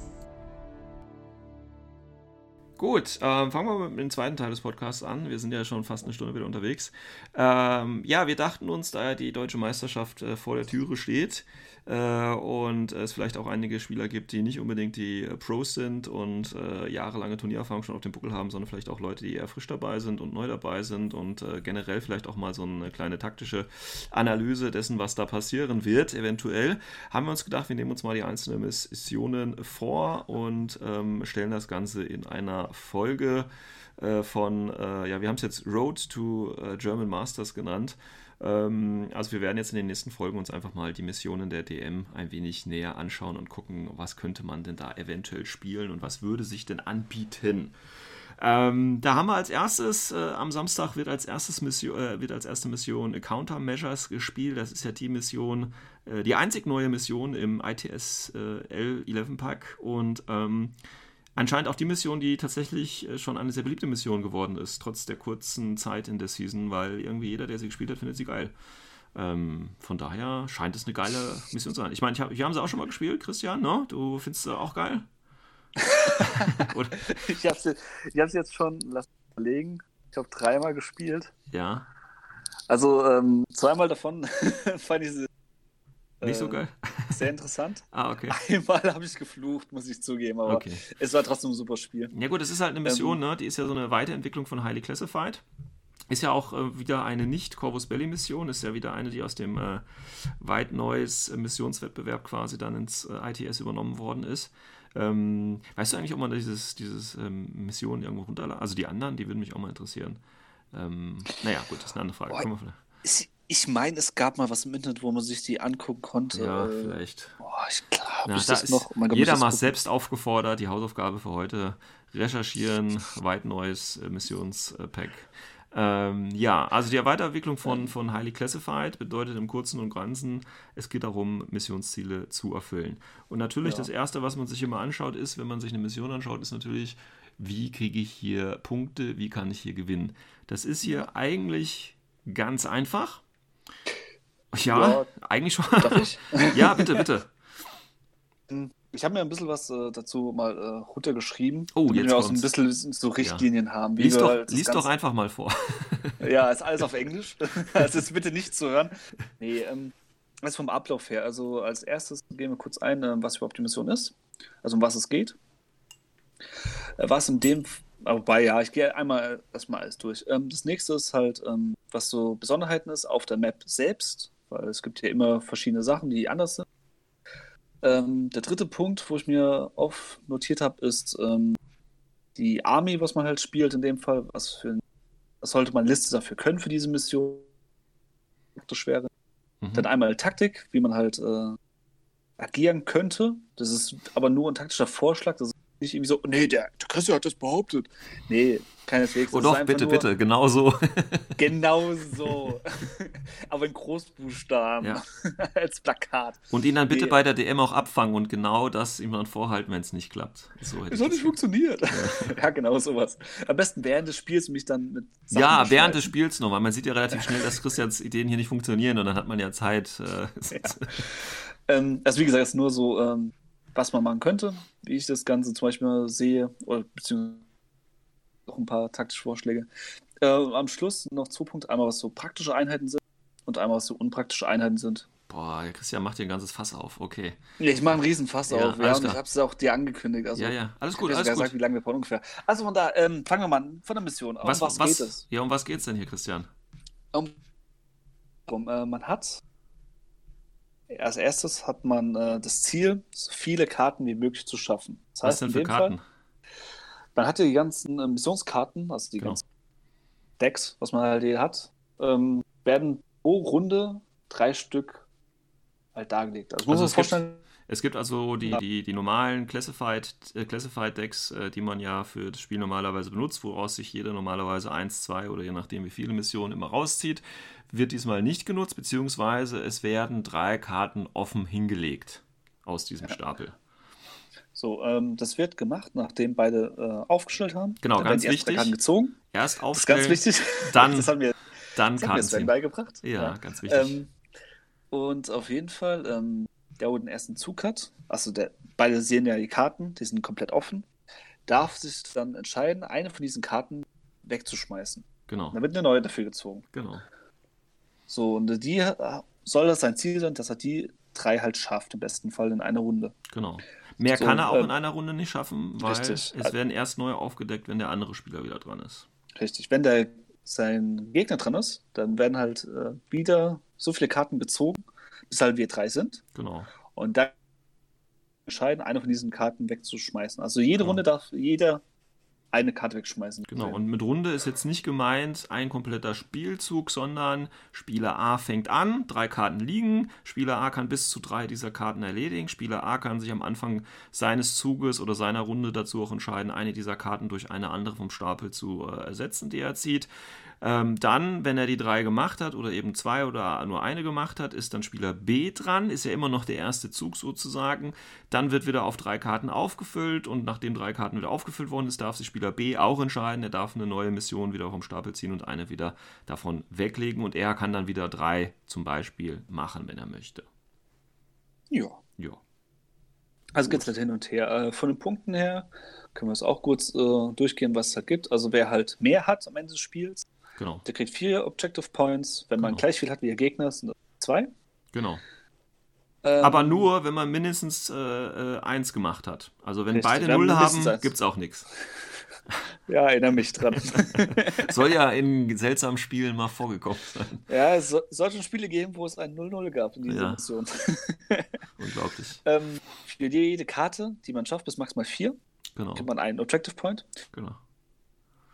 Gut, ähm, fangen wir mit dem zweiten Teil des Podcasts an. Wir sind ja schon fast eine Stunde wieder unterwegs. Ähm, ja, wir dachten uns, da ja die deutsche Meisterschaft äh, vor der Türe steht äh, und es vielleicht auch einige Spieler gibt, die nicht unbedingt die äh, Pros sind und äh, jahrelange Turniererfahrung schon auf dem Buckel haben, sondern vielleicht auch Leute, die eher frisch dabei sind und neu dabei sind und äh, generell vielleicht auch mal so eine kleine taktische Analyse dessen, was da passieren wird, eventuell, haben wir uns gedacht, wir nehmen uns mal die einzelnen Missionen vor und ähm, stellen das Ganze in einer Folge äh, von, äh, ja, wir haben es jetzt Road to äh, German Masters genannt. Ähm, also wir werden jetzt in den nächsten Folgen uns einfach mal die Missionen der DM ein wenig näher anschauen und gucken, was könnte man denn da eventuell spielen und was würde sich denn anbieten. Ähm, da haben wir als erstes, äh, am Samstag wird als, erstes Mission, äh, wird als erste Mission Countermeasures gespielt. Das ist ja die Mission, äh, die einzig neue Mission im ITS L11 Pack und ähm, anscheinend auch die Mission, die tatsächlich äh, schon eine sehr beliebte Mission geworden ist, trotz der kurzen Zeit in der Season, weil irgendwie jeder, der sie gespielt hat, findet sie geil. Ähm, von daher scheint es eine geile Mission zu sein. Ich meine, hab, wir haben sie auch schon mal gespielt, Christian, ne? Du findest sie auch geil? ich habe sie, ich jetzt schon, lass mich überlegen, ich habe dreimal gespielt. Ja. Also ähm, zweimal davon fand ich sie nicht so äh, geil. Sehr interessant. ah, okay. Einmal habe ich geflucht, muss ich zugeben, aber okay. es war trotzdem ein super Spiel. Ja gut, es ist halt eine Mission, ähm, ne? Die ist ja so eine Weiterentwicklung von Highly Classified. Ist ja auch äh, wieder eine nicht Corvus Belly Mission, ist ja wieder eine, die aus dem äh, White Noise Missionswettbewerb quasi dann ins äh, ITS übernommen worden ist. Ähm, weißt du eigentlich, ob man dieses, dieses ähm, Mission irgendwo runterladen? Also die anderen, die würden mich auch mal interessieren. Ähm, naja, gut, das ist eine andere Frage. Boah, ich, meine, es gab mal was im Internet, wo man sich die angucken konnte. Ja, vielleicht. Boah, ich glaube, ja, ich da das noch. Mein jeder mal selbst aufgefordert, die Hausaufgabe für heute: recherchieren, White Noise äh, Missionspack. Ähm, ja, also die Weiterentwicklung von, von Highly Classified bedeutet im Kurzen und Ganzen, es geht darum, Missionsziele zu erfüllen. Und natürlich ja. das Erste, was man sich immer anschaut, ist, wenn man sich eine Mission anschaut, ist natürlich, wie kriege ich hier Punkte, wie kann ich hier gewinnen. Das ist hier ja. eigentlich ganz einfach. Ja, ja eigentlich schon. Ja, bitte, bitte. Ich habe mir ein bisschen was äh, dazu mal äh, runtergeschrieben, oh, damit jetzt wir auch so ein bisschen so Richtlinien ja. haben. lies doch, lies doch einfach mal vor. ja, ist alles auf Englisch. also ist bitte nicht zu hören. Nee, ähm, also vom Ablauf her. Also als erstes gehen wir kurz ein, äh, was überhaupt die Mission ist. Also um was es geht. Äh, was in dem Wobei, ja, ich gehe einmal erstmal alles durch. Ähm, das nächste ist halt, ähm, was so Besonderheiten ist auf der Map selbst, weil es gibt hier immer verschiedene Sachen, die anders sind. Ähm, der dritte Punkt, wo ich mir aufnotiert habe, ist ähm, die Army, was man halt spielt in dem Fall. Was, für, was sollte man Liste dafür können für diese Mission? Das Schwere. Mhm. Dann einmal Taktik, wie man halt äh, agieren könnte. Das ist aber nur ein taktischer Vorschlag. Das ist nicht irgendwie so, nee, der, der Christian hat das behauptet. Nee, keineswegs. Oh doch, bitte, bitte, genau so. genau so. Aber in Großbuchstaben. Ja. Als Plakat. Und ihn dann bitte nee. bei der DM auch abfangen und genau das ihm dann vorhalten, wenn es nicht klappt. So es hat nicht funktioniert. Ja. ja. genau sowas. Am besten während des Spiels mich dann mit Sachen Ja, während des Spiels noch, weil man sieht ja relativ schnell, dass Christians Ideen hier nicht funktionieren und dann hat man ja Zeit. Äh, ja. ähm, also wie gesagt, es ist nur so ähm, was man machen könnte, wie ich das Ganze zum Beispiel sehe, oder beziehungsweise noch ein paar taktische Vorschläge. Äh, am Schluss noch zwei Punkte, einmal was so praktische Einheiten sind und einmal was so unpraktische Einheiten sind. Boah, Christian macht hier ein ganzes Fass auf, okay. Ich mache einen riesen Fass ja, auf, ja, und ich habe es auch dir angekündigt. Also, ja, ja, alles gut, ich alles gut. Gesagt, wie lange wir brauchen ungefähr. Also von da, ähm, fangen wir mal an, von der Mission. Um was, was, was, geht es? Ja, um was geht es denn hier, Christian? Um, um äh, man hat als erstes hat man äh, das Ziel, so viele Karten wie möglich zu schaffen. Das heißt, Was denn für Karten? Fall, man hat ja die ganzen äh, Missionskarten, also die genau. ganzen Decks, was man halt hier hat, ähm, werden pro Runde drei Stück halt dargelegt. Also, also muss man sich vorstellen. Es gibt also die, die, die normalen Classified, äh, Classified Decks, äh, die man ja für das Spiel normalerweise benutzt, woraus sich jeder normalerweise eins, zwei oder je nachdem wie viele Missionen immer rauszieht wird diesmal nicht genutzt, beziehungsweise es werden drei Karten offen hingelegt aus diesem ja. Stapel. So, ähm, das wird gemacht, nachdem beide äh, aufgestellt haben. Genau, dann ganz wichtig. Karten gezogen. Erst aufstellen. Das ist ganz wichtig. Dann, das haben wir, dann das haben wir beigebracht. Ja, ja, ganz wichtig. Ähm, und auf jeden Fall, ähm, der, wo den ersten Zug hat, also der, beide sehen ja die Karten, die sind komplett offen, darf sich dann entscheiden, eine von diesen Karten wegzuschmeißen. Genau. Dann wird eine neue dafür gezogen. Genau. So, und die soll das sein Ziel sein, dass er die drei halt schafft, im besten Fall in einer Runde. Genau. Mehr so, kann er auch äh, in einer Runde nicht schaffen, weil richtig. es werden erst neue aufgedeckt, wenn der andere Spieler wieder dran ist. Richtig. Wenn der sein Gegner dran ist, dann werden halt äh, wieder so viele Karten gezogen, bis halt wir drei sind. Genau. Und dann entscheiden, eine von diesen Karten wegzuschmeißen. Also jede genau. Runde darf jeder eine Karte wegschmeißen. Genau, und mit Runde ist jetzt nicht gemeint ein kompletter Spielzug, sondern Spieler A fängt an, drei Karten liegen, Spieler A kann bis zu drei dieser Karten erledigen, Spieler A kann sich am Anfang seines Zuges oder seiner Runde dazu auch entscheiden, eine dieser Karten durch eine andere vom Stapel zu äh, ersetzen, die er zieht. Ähm, dann, wenn er die drei gemacht hat oder eben zwei oder nur eine gemacht hat, ist dann Spieler B dran, ist ja immer noch der erste Zug sozusagen. Dann wird wieder auf drei Karten aufgefüllt und nachdem drei Karten wieder aufgefüllt worden ist, darf sich Spieler B auch entscheiden. Er darf eine neue Mission wieder vom Stapel ziehen und eine wieder davon weglegen und er kann dann wieder drei zum Beispiel machen, wenn er möchte. Ja. Ja. Also geht es halt hin und her. Äh, von den Punkten her können wir es auch kurz äh, durchgehen, was es halt gibt. Also wer halt mehr hat am Ende des Spiels, Genau. der kriegt vier Objective Points. Wenn man Genau. gleich viel hat wie der Gegner, sind das zwei. Genau. Ähm, Aber nur, wenn man mindestens äh, äh, eins gemacht hat. Also wenn Richtig, beide null haben, gibt es auch nichts. Ja, erinnere mich dran. Soll ja in seltsamen Spielen mal vorgekommen sein. ja, es so, sollte schon Spiele geben, wo es ein 0-0 gab in dieser Ja. Mission. Unglaublich. ähm, für jede Karte, die man schafft, bis maximal vier, Genau. kriegt man einen Objective Point. genau.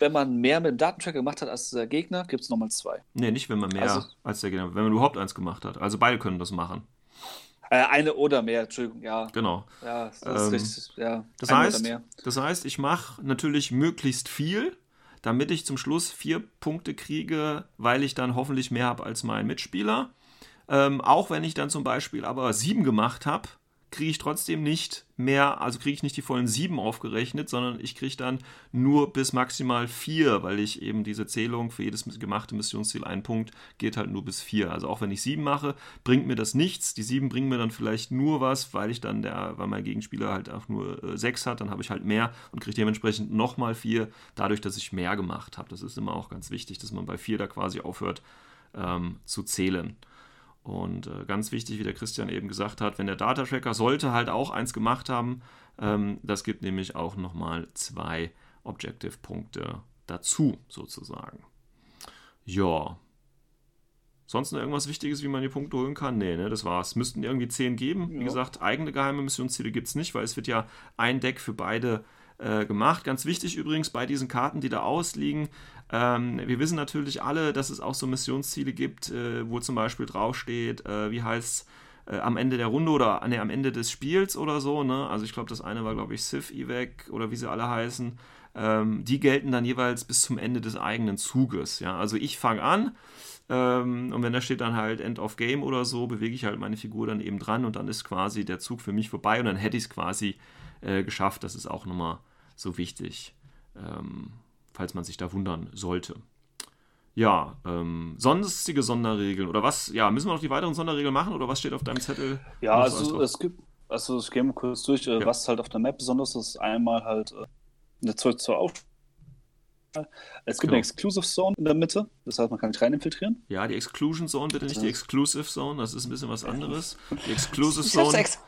Wenn man mehr mit dem Datentracker gemacht hat als der Gegner, gibt es nochmal zwei. Nee, nicht wenn man mehr Also- als der Gegner, wenn man überhaupt eins gemacht hat. Also beide können das machen. Äh, eine oder mehr, Entschuldigung, ja. Genau. Ja, das Ähm, ist richtig. Ja, Das heißt, das heißt, ich mache natürlich möglichst viel, damit ich zum Schluss vier Punkte kriege, weil ich dann hoffentlich mehr habe als mein Mitspieler. Ähm, auch wenn ich dann zum Beispiel aber sieben gemacht habe, kriege ich trotzdem nicht mehr, also kriege ich nicht die vollen sieben aufgerechnet, sondern ich kriege dann nur bis maximal vier, weil ich eben diese Zählung für jedes gemachte Missionsziel einen Punkt geht halt nur bis vier. Also auch wenn ich sieben mache, bringt mir das nichts. Die sieben bringen mir dann vielleicht nur was, weil ich dann der, weil mein Gegenspieler halt auch nur äh, sechs hat, dann habe ich halt mehr und kriege dementsprechend nochmal vier, dadurch, dass ich mehr gemacht habe. Das ist immer auch ganz wichtig, dass man bei vier da quasi aufhört ähm, zu zählen. Und äh, ganz wichtig, wie der Christian eben gesagt hat, wenn der Data Tracker sollte halt auch eins gemacht haben, ähm, das gibt nämlich auch nochmal zwei Objective-Punkte dazu, sozusagen. Ja. Sonst noch irgendwas Wichtiges, wie man die Punkte holen kann? Nee, ne, das war's. Müssten irgendwie 10 geben. Wie Ja. gesagt, eigene geheime Missionsziele gibt es nicht, weil es wird ja ein Deck für beide äh, gemacht. Ganz wichtig übrigens bei diesen Karten, die da ausliegen. Ähm, wir wissen natürlich alle, dass es auch so Missionsziele gibt, äh, wo zum Beispiel draufsteht, äh, wie heißt äh, am Ende der Runde oder nee, am Ende des Spiels oder so. Ne? Also ich glaube, das eine war, glaube ich, Civ Evac oder wie sie alle heißen. Ähm, die gelten dann jeweils bis zum Ende des eigenen Zuges. Ja? Also ich fange an ähm, und wenn da steht dann halt End of Game oder so, bewege ich halt meine Figur dann eben dran und dann ist quasi der Zug für mich vorbei und dann hätte ich es quasi äh, geschafft. Das ist auch nochmal so wichtig, ähm, falls man sich da wundern sollte. Ja, ähm, sonstige Sonderregeln oder was? Ja, müssen wir noch die weiteren Sonderregeln machen oder was steht auf deinem Zettel? Ja, also es gibt, also ich gehe mal kurz durch, äh, Ja. was halt auf der Map besonders ist. Einmal halt äh, eine Zeug zur Auf. Es gibt Genau. eine Exclusive Zone in der Mitte, das heißt, man kann nicht rein infiltrieren. Ja, die Exclusion Zone bitte nicht die. Exclusive Zone, das ist ein bisschen was anderes. Die Exclusive Ich hab's, Zone. extra,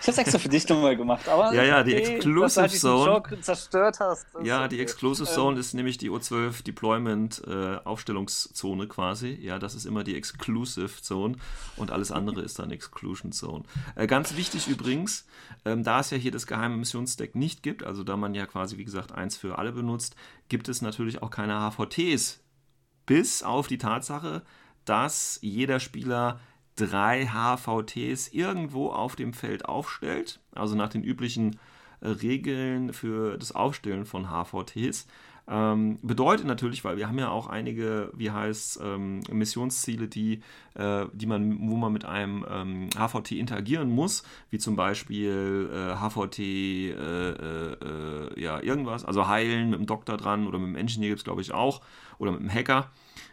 ich hab's extra für dich nochmal gemacht, aber Ja, ja, die nee, Exclusive dass du halt Zone. Joke zerstört hast. Ja, die okay. Exclusive Ähm, Zone ist nämlich die O12 Deployment äh, Aufstellungszone quasi. Ja, das ist immer die Exclusive Zone und alles andere ist dann Exclusion Zone. Äh, ganz wichtig übrigens, ähm, da es ja hier das geheime Missionsdeck nicht gibt, also da man ja quasi wie gesagt eins für alle benutzt, gibt es natürlich auch keine HVTs. Bis auf die Tatsache, dass jeder Spieler drei HVTs irgendwo auf dem Feld aufstellt, also nach den üblichen äh, Regeln für das Aufstellen von HVTs. Ähm, bedeutet natürlich, weil wir haben ja auch einige, wie heißt ähm, Missionsziele, die, äh, die man, wo man mit einem ähm, HVT interagieren muss, wie zum Beispiel äh, HVT, äh, äh, äh, ja, irgendwas, also heilen mit dem Doktor dran oder mit dem Engineer gibt es, glaube ich, auch, oder mit dem Hacker.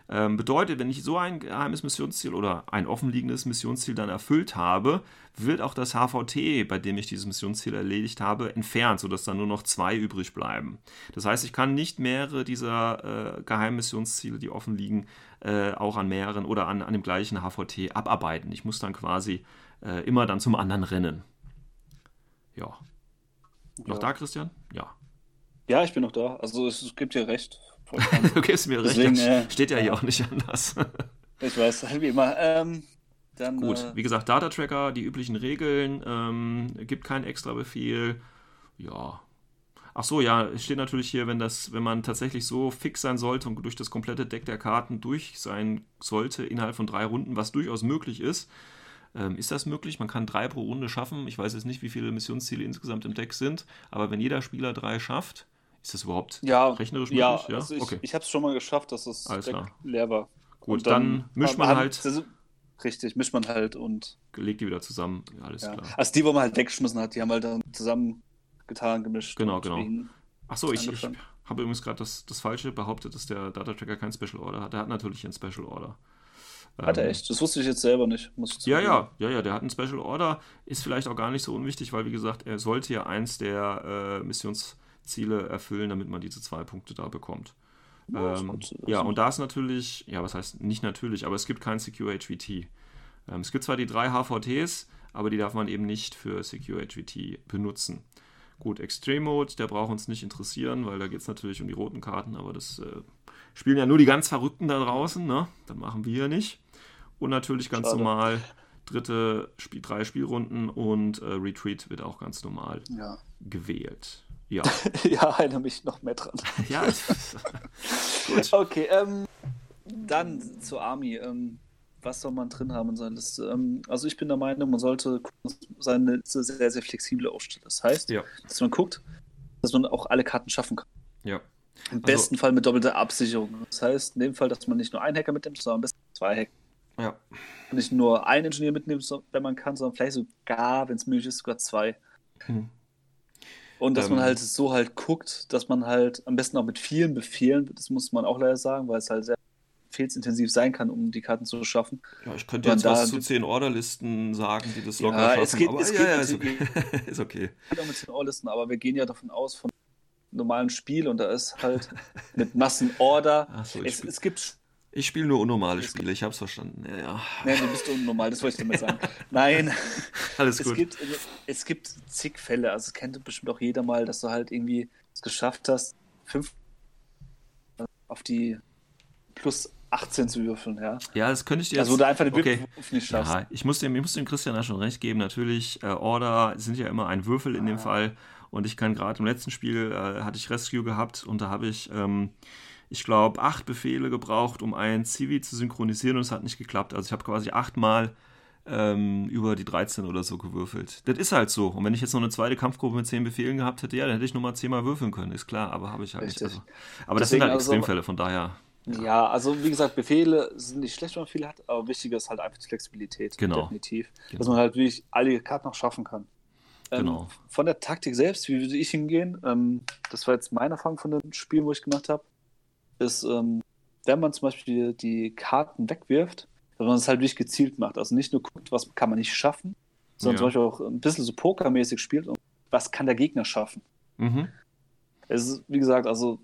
Ähm, bedeutet, wenn ich so ein geheimes Missionsziel oder ein offenliegendes Missionsziel dann erfüllt habe, wird auch das HVT, bei dem ich dieses Missionsziel erledigt habe, entfernt, sodass dann nur noch zwei übrig bleiben. Das heißt, ich kann nicht mehrere dieser äh, geheimen Missionsziele, die offen liegen, äh, auch an mehreren oder an, an dem gleichen HVT abarbeiten. Ich muss dann quasi äh, immer dann zum anderen rennen. Ja. Noch Ja. da, Christian? Ja. Ja, ich bin noch da. Also es, es gibt dir recht. Vollkommen. Du gibst mir recht. Ja. äh, Steht ja hier ja. auch nicht anders. ich weiß, wie immer. Ähm, dann, Gut, äh, wie gesagt, Data Tracker, die üblichen Regeln, ähm, gibt keinen extra Befehl. Ja. Ach so, ja, es steht natürlich hier, wenn das, wenn man tatsächlich so fix sein sollte und durch das komplette Deck der Karten durch sein sollte innerhalb von drei Runden, was durchaus möglich ist. Ähm, ist das möglich? Man kann drei pro Runde schaffen. Ich weiß jetzt nicht, wie viele Missionsziele insgesamt im Deck sind, aber wenn jeder Spieler drei schafft, ist das überhaupt Ja, rechnerisch ja, möglich? also ich, okay. ich habe es schon mal geschafft, dass das Alles Deck klar. leer war. Gut, Und dann mischt man halt- das- Richtig, mischt man halt und Legt die wieder zusammen. Ja, alles ja. klar. Also die, wo man halt weggeschmissen hat, die haben halt dann zusammengetan, gemischt. Genau, genau. ihn- Ach so, ich, ich habe übrigens gerade das, das Falsche behauptet, dass der Data Tracker kein Special Order hat. Der hat natürlich ein Special Order. Hat er Ähm, echt? Das wusste ich jetzt selber nicht. Ja, ja, ja, ja, der hat ein Special Order. Ist vielleicht auch gar nicht so unwichtig, weil, wie gesagt, er sollte ja eins der äh, Missionsziele erfüllen, damit man diese zwei Punkte da bekommt. Ja, Ähm, ja, und da ist natürlich, ja, was heißt nicht natürlich, aber es gibt kein Secure HVT. Ähm, es gibt zwar die drei HVTs, aber die darf man eben nicht für Secure HVT benutzen. Gut, Extreme Mode, der braucht uns nicht interessieren, weil da geht es natürlich um die roten Karten, aber das äh, spielen ja nur die ganz Verrückten da draußen, ne? Das machen wir ja nicht. Und natürlich ganz Schade. normal dritte Spiel, drei Spielrunden und äh, Retreat wird auch ganz normal Ja. gewählt. Ja, ja, erinnere mich noch mehr dran. ja, gut. Okay, ähm, dann zur Army. Ähm, was soll man drin haben in seiner Liste? Ähm, also ich bin der Meinung, man sollte seine Liste sehr, sehr flexibel aufstellt. Das heißt, Ja, dass man guckt, dass man auch alle Karten schaffen kann. ja. Im Also- besten Fall mit doppelter Absicherung. Das heißt, in dem Fall, dass man nicht nur einen Hacker mitnimmt, sondern am besten zwei Hacker. Ja, Nicht nur einen Ingenieur mitnimmt, wenn man kann, sondern vielleicht sogar, wenn es möglich ist, sogar zwei. Hm. Und dass Ähm. man halt so halt guckt, dass man halt am besten auch mit vielen Befehlen, das muss man auch leider sagen, weil es halt sehr befehlsintensiv sein kann, um die Karten zu schaffen. Ja, ich könnte jetzt was zu zehn Orderlisten sagen, die das Ja, locker schaffen. es geht- aber es ja, geht ja, ist okay. ist okay. Geht auch mit den Orlisten, aber wir gehen ja davon aus von normalen Spiel und da ist halt mit Massenorder. So, es, es gibt Ich spiele nur unnormale Spiele, ich hab's verstanden. Ja, ja. Nein, du bist unnormal, das wollte ich damit sagen. Nein, Alles es gut. gibt, es gibt zig Fälle. Also, es kennt bestimmt auch jeder mal, dass du halt irgendwie es geschafft hast, fünf auf die plus 18 zu würfeln, ja. ja, das könnte ich dir jetzt. Also, wo du einfach den okay. Wurf nicht schaffst. Ja, ich muss dem, ich muss dem Christian da schon recht geben. Natürlich, äh, Order sind ja immer ein Würfel in dem Fall. Und ich kann gerade im letzten Spiel äh, hatte ich Rescue gehabt und da habe ich, ähm, ich glaube, acht Befehle gebraucht, um ein Civi zu synchronisieren und es hat nicht geklappt. Also ich habe quasi achtmal ähm, über die 13 oder so gewürfelt. Das ist halt so. Und wenn ich jetzt noch eine zweite Kampfgruppe mit 10 Befehlen gehabt hätte, ja, dann hätte ich nochmal 10 Mal würfeln können, ist klar, aber habe ich halt Richtig. nicht. Also, aber das sind Deswegen halt also- Extremfälle, von daher. Ja, also wie gesagt, Befehle sind nicht schlecht, wenn man viele hat, aber wichtiger ist halt einfach die Flexibilität. Genau. Definitiv. Genau. Dass man halt wirklich alle Karten noch schaffen kann. Ähm, Genau. Von der Taktik selbst, wie würde ich hingehen? Ähm, das war jetzt meine Erfahrung von den Spielen, wo ich gemacht habe, ist, ähm, wenn man zum Beispiel die Karten wegwirft, dass man es halt wirklich gezielt macht. Also nicht nur guckt, was kann man nicht schaffen, sondern Ja. zum Beispiel auch ein bisschen so pokermäßig spielt und was kann der Gegner schaffen. Mhm. Es ist, wie gesagt, also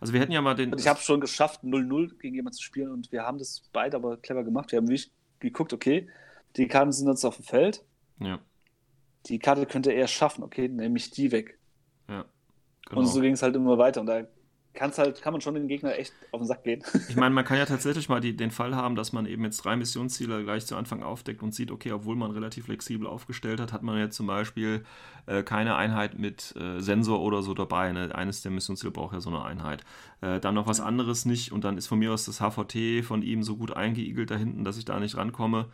Also wir hätten ja mal den. ich habe es schon geschafft, 0-0 gegen jemanden zu spielen und wir haben das beide aber clever gemacht. Wir haben wirklich geguckt, okay, die Karten sind jetzt auf dem Feld, Ja, die Karte könnte er schaffen, okay, nehme ich die weg. ja. Genau. Und so ging es halt immer weiter und da kann's halt, kann man schon den Gegner echt auf den Sack gehen. Ich meine, man kann ja tatsächlich mal die, den Fall haben, dass man eben jetzt drei Missionsziele gleich zu Anfang aufdeckt und sieht, okay, obwohl man relativ flexibel aufgestellt hat, hat man jetzt zum Beispiel äh, keine Einheit mit äh, Sensor oder so dabei. Ne? Eines der Missionsziele braucht ja so eine Einheit. Äh, dann noch was anderes nicht und dann ist von mir aus das HVT von ihm so gut eingeigelt da hinten, dass ich da nicht rankomme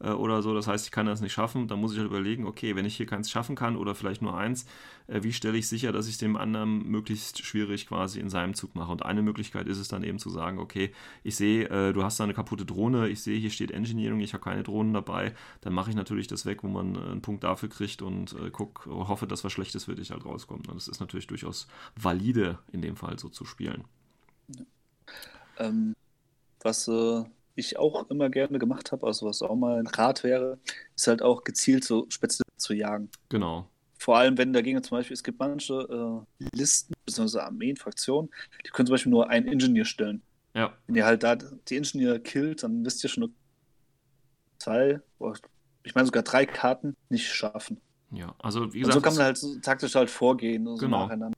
äh, oder so. Das heißt, ich kann das nicht schaffen. Dann muss ich halt überlegen, okay, wenn ich hier keins schaffen kann oder vielleicht nur eins, äh, wie stelle ich sicher, dass ich dem anderen möglichst schwierig quasi in seinem Zug mache. Und eine Möglichkeit ist es dann eben zu sagen, okay, ich sehe, äh, du hast da eine kaputte Drohne, ich sehe, hier steht Engineering, ich habe keine Drohnen dabei, dann mache ich natürlich das weg, wo man einen Punkt dafür kriegt und guck, hoffe, dass was Schlechtes für dich halt rauskommt. Und das ist natürlich durchaus valide in dem Fall so zu spielen. ähm, was äh, ich auch immer gerne gemacht habe, also was auch mal ein Rat wäre, ist halt auch gezielt so speziell zu jagen. Genau. Vor allem, wenn der Gegner zum Beispiel, es gibt manche äh, Listen, beziehungsweise Armeen, Fraktionen, die können zum Beispiel nur einen Ingenieur stellen. Ja, Wenn ihr halt da die Ingenieur killt, dann wisst ihr schon zwei, ich meine sogar drei Karten nicht schaffen. ja. Also wie Und gesagt, so kann man halt so taktisch halt vorgehen, so Genau. nacheinander.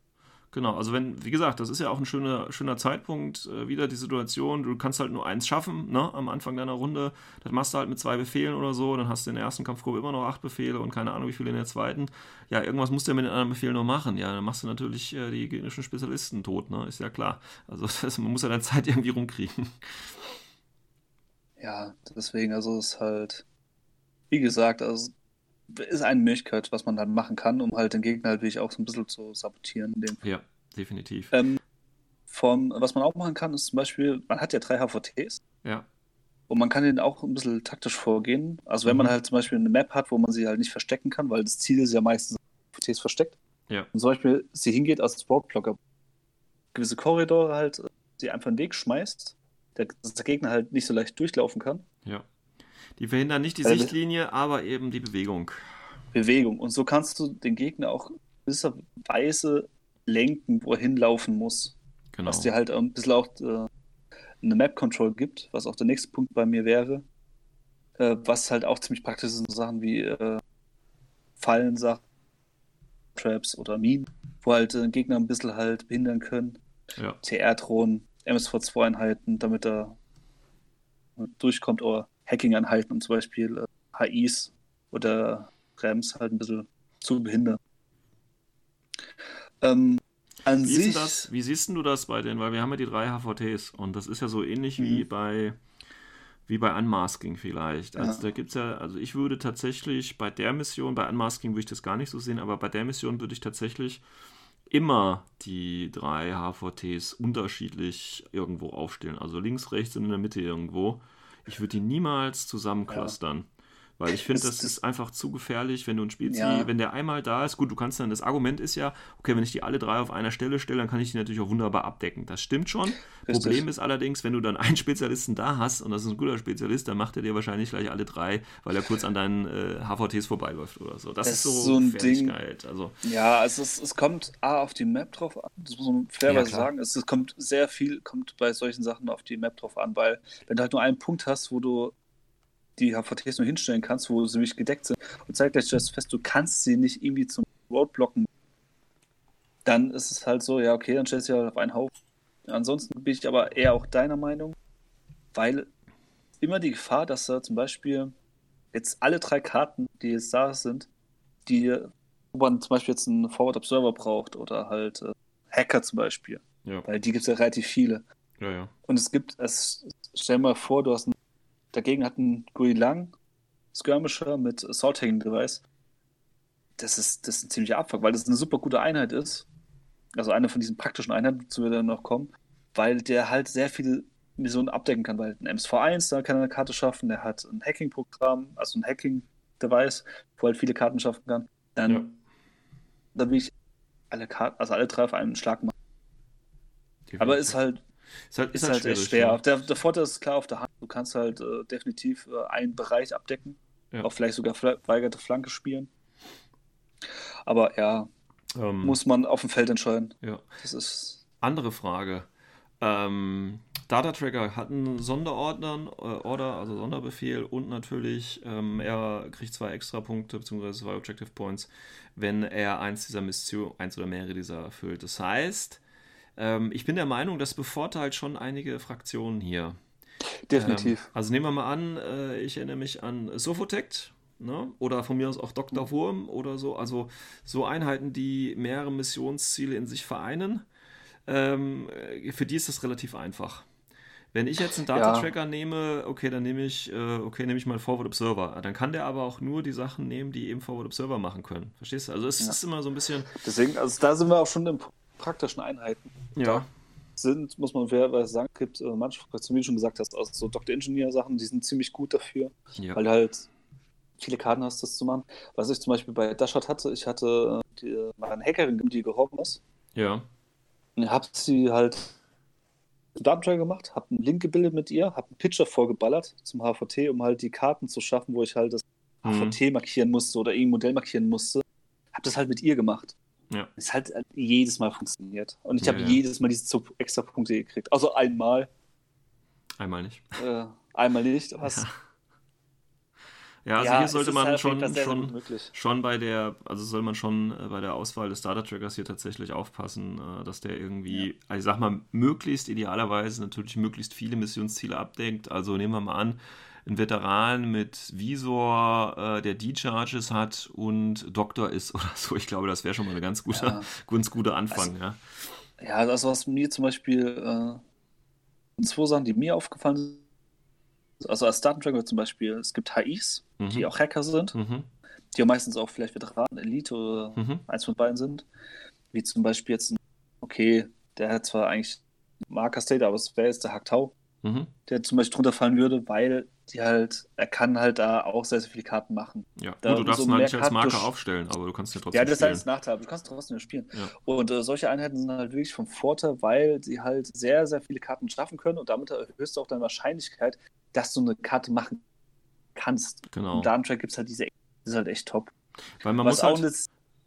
Genau, also wenn, wie gesagt, das ist ja auch ein schöner, schöner Zeitpunkt, äh, wieder die Situation, du kannst halt nur eins schaffen, ne, am Anfang deiner Runde, das machst du halt mit zwei Befehlen oder so, dann hast du in der ersten Kampfgruppe immer noch acht Befehle und keine Ahnung, wie viele in der zweiten. Ja, irgendwas musst du ja mit den anderen Befehlen noch machen, ja, dann machst du natürlich äh, die gegnerischen Spezialisten tot, ne, ist ja klar. Also das, man muss ja deine Zeit irgendwie rumkriegen. Ja, deswegen, also es ist halt, wie gesagt, also ist eine Möglichkeit, was man dann machen kann, um halt den Gegner halt wirklich auch so ein bisschen zu sabotieren. Ja, definitiv. ähm, vom, was man auch machen kann, ist zum Beispiel, man hat ja drei HVTs Ja, und man kann den auch ein bisschen taktisch vorgehen. Also wenn man Mhm. halt zum Beispiel eine Map hat, wo man sie halt nicht verstecken kann, weil das Ziel ist ja meistens HVTs versteckt. Ja. Und zum Beispiel sie hingeht als Roadblocker, gewisse Korridore halt, äh, sie einfach in den Weg schmeißt, der, dass der Gegner halt nicht so leicht durchlaufen kann. ja. Die verhindern nicht die Äh, Sichtlinie, aber eben die Bewegung. Bewegung. Und so kannst du den Gegner auch in gewisser Weise lenken, wo er hinlaufen muss. Genau. Was dir halt ein bisschen auch äh, eine Map-Control gibt, was auch der nächste Punkt bei mir wäre. Äh, was halt auch ziemlich praktisch sind, so Sachen wie äh, Fallen, Sachen, Traps oder Minen, wo halt äh, Gegner ein bisschen halt behindern können. Ja, TR-Drohnen, MSV2-Einheiten, damit er durchkommt, oder Hacking-Einheiten, um zum Beispiel äh, HIs oder RAMs halt ein bisschen zu behindern. Ähm, an Wie, sich, das, wie siehst du das bei den, weil wir haben ja die drei HVTs und das ist ja so ähnlich wie Mhm. bei wie bei Unmasking vielleicht. Also Ja. da gibt's ja, also ich würde tatsächlich bei der Mission, bei Unmasking würde ich das gar nicht so sehen, aber bei der Mission würde ich tatsächlich immer die drei HVTs unterschiedlich irgendwo aufstellen. Also links, rechts und in der Mitte irgendwo. Ich würde die niemals zusammenclustern. Weil ich finde, Das- das, ist einfach zu gefährlich, wenn du ein Spiel Ja. wenn der einmal da ist, gut, du kannst dann, das Argument ist ja, okay, wenn ich die alle drei auf einer Stelle stelle, dann kann ich die natürlich auch wunderbar abdecken. Das stimmt schon. Problem ist allerdings, wenn du dann einen Spezialisten da hast und das ist ein guter Spezialist, dann macht er dir wahrscheinlich gleich alle drei, weil er kurz an deinen äh, HVTs vorbeiläuft oder so. Das, Das ist so, so ein Ding. Also, Ja, also es, es kommt A auf die Map drauf an, das muss man fairerweise Ja, sagen. Es, es kommt sehr viel, kommt bei solchen Sachen auf die Map drauf an, weil wenn du halt nur einen Punkt hast, wo du die HVTs nur hinstellen kannst, wo sie nicht gedeckt sind und zeitgleich stellst du fest, du kannst sie nicht irgendwie zum Roadblocken, dann ist es halt so, ja, okay, dann stellst du sie halt auf einen Haufen. Ansonsten bin ich aber eher auch deiner Meinung, weil immer die Gefahr, dass da zum Beispiel jetzt alle drei Karten, die jetzt da sind, die wo man zum Beispiel jetzt einen Forward Observer braucht oder halt äh, Hacker zum Beispiel, ja, weil die gibt es ja relativ viele. ja, ja. Und es gibt, es, stell dir mal vor, du hast einen, dagegen hat einen Gui Lang Skirmisher mit Assault Tagging Device. Das ist, das ist ein ziemlicher Abfuck, weil das eine super gute Einheit ist. Also eine von diesen praktischen Einheiten, zu der wir dann noch kommen, weil der halt sehr viele Missionen abdecken kann, weil ein MS-V1, da kann er eine Karte schaffen, der hat ein Hacking-Programm, also ein Hacking-Device, wo er halt viele Karten schaffen kann. Dann, Ja. dann will ich alle Karten, also alle drei auf einen Schlag machen. Aber ist halt ist halt, ist, halt, echt schwierig, schwer. ja. Der, der Vorteil ist klar auf der Hand. Du kannst halt äh, definitiv äh, einen Bereich abdecken. Ja. Auch vielleicht sogar verweigerte Flanke spielen. Aber ja, Ähm, muss man auf dem Feld entscheiden. ja. Das ist. Andere Frage. Ähm, Data Tracker hat einen Sonderordner, äh, Order, also Sonderbefehl und natürlich, ähm, er kriegt zwei extra Punkte bzw. zwei Objective Points, wenn er eins dieser Mission, eins oder mehrere dieser erfüllt. Das heißt, ähm, ich bin der Meinung, das bevorteilt schon einige Fraktionen hier. Definitiv. Ähm, also nehmen wir mal an, äh, ich erinnere mich an Sofotect. Ne? Oder von mir aus auch Dr. Wurm oder so. Also so Einheiten, die mehrere Missionsziele in sich vereinen. Ähm, äh, für die ist das relativ einfach. Wenn ich jetzt einen Data-Tracker nehme, okay, dann nehme ich, äh, okay, nehme ich mal einen Forward Observer. Dann kann der aber auch nur die Sachen nehmen, die eben Forward Observer machen können. Verstehst du? Also es Ja. ist immer so ein bisschen, Deswegen, also da sind wir auch schon in praktischen Einheiten. Ja, Sind, muss man fairerweise sagen, gibt äh, manche Fraktionen, wie du schon gesagt hast, also so Dr. Engineer-Sachen, die sind ziemlich gut dafür. ja, weil du halt viele Karten hast, das zu machen. Was ich zum Beispiel bei Dashard hatte, ich hatte äh, die, meine Hackerin, die gehorben ist. ja, Und hab sie halt zum Datentrail gemacht, hab einen Link gebildet mit ihr, hab einen Pitcher vorgeballert zum HVT, um halt die Karten zu schaffen, wo ich halt das Mhm. HVT markieren musste oder irgendein Modell markieren musste. Hab das halt mit ihr gemacht. Ja. Es hat jedes Mal funktioniert. Und ich Ja, habe ja. jedes Mal diese extra Punkte gekriegt. Also einmal, einmal nicht. äh, einmal nicht, aber Ja. Ja, also Ja, hier sollte man halt schon, sehr, schon, schon bei der, also soll man schon äh, bei der Auswahl des Data Trackers hier tatsächlich aufpassen, äh, dass der irgendwie, also ich sag mal, möglichst idealerweise natürlich möglichst viele Missionsziele abdeckt. Also nehmen wir mal an, ein Veteran mit Visor, äh, der D-Charges hat und Doktor ist oder so. Ich glaube, das wäre schon mal ein ganz guter, Ja. ganz guter Anfang, ja. Ja, also was mir zum Beispiel, äh, zwei Sachen, die mir aufgefallen sind, also als Star Tracker zum Beispiel, es gibt HIs, die Mhm. auch Hacker sind, Mhm. die auch meistens auch vielleicht Veteranen, Elite oder Mhm. eins von beiden sind. Wie zum Beispiel jetzt, ein, okay, der hat zwar eigentlich Marker State, aber es wäre jetzt der Haktau, Mhm. der zum Beispiel drunter fallen würde, weil die halt, er kann halt da auch sehr, sehr viele Karten machen. Ja, Da gut, du darfst ihn halt nicht als Marker durch- aufstellen, aber du kannst ja trotzdem Ja, das ist spielen. halt das Nachteil, aber du kannst trotzdem spielen. Ja. Und äh, solche Einheiten sind halt wirklich vom Vorteil, weil sie halt sehr, sehr viele Karten schaffen können und damit erhöhst du auch deine Wahrscheinlichkeit, dass du eine Karte machen kannst. Genau. Und Datentrack gibt es halt diese, das ist halt echt top. Weil man Was muss auch halt,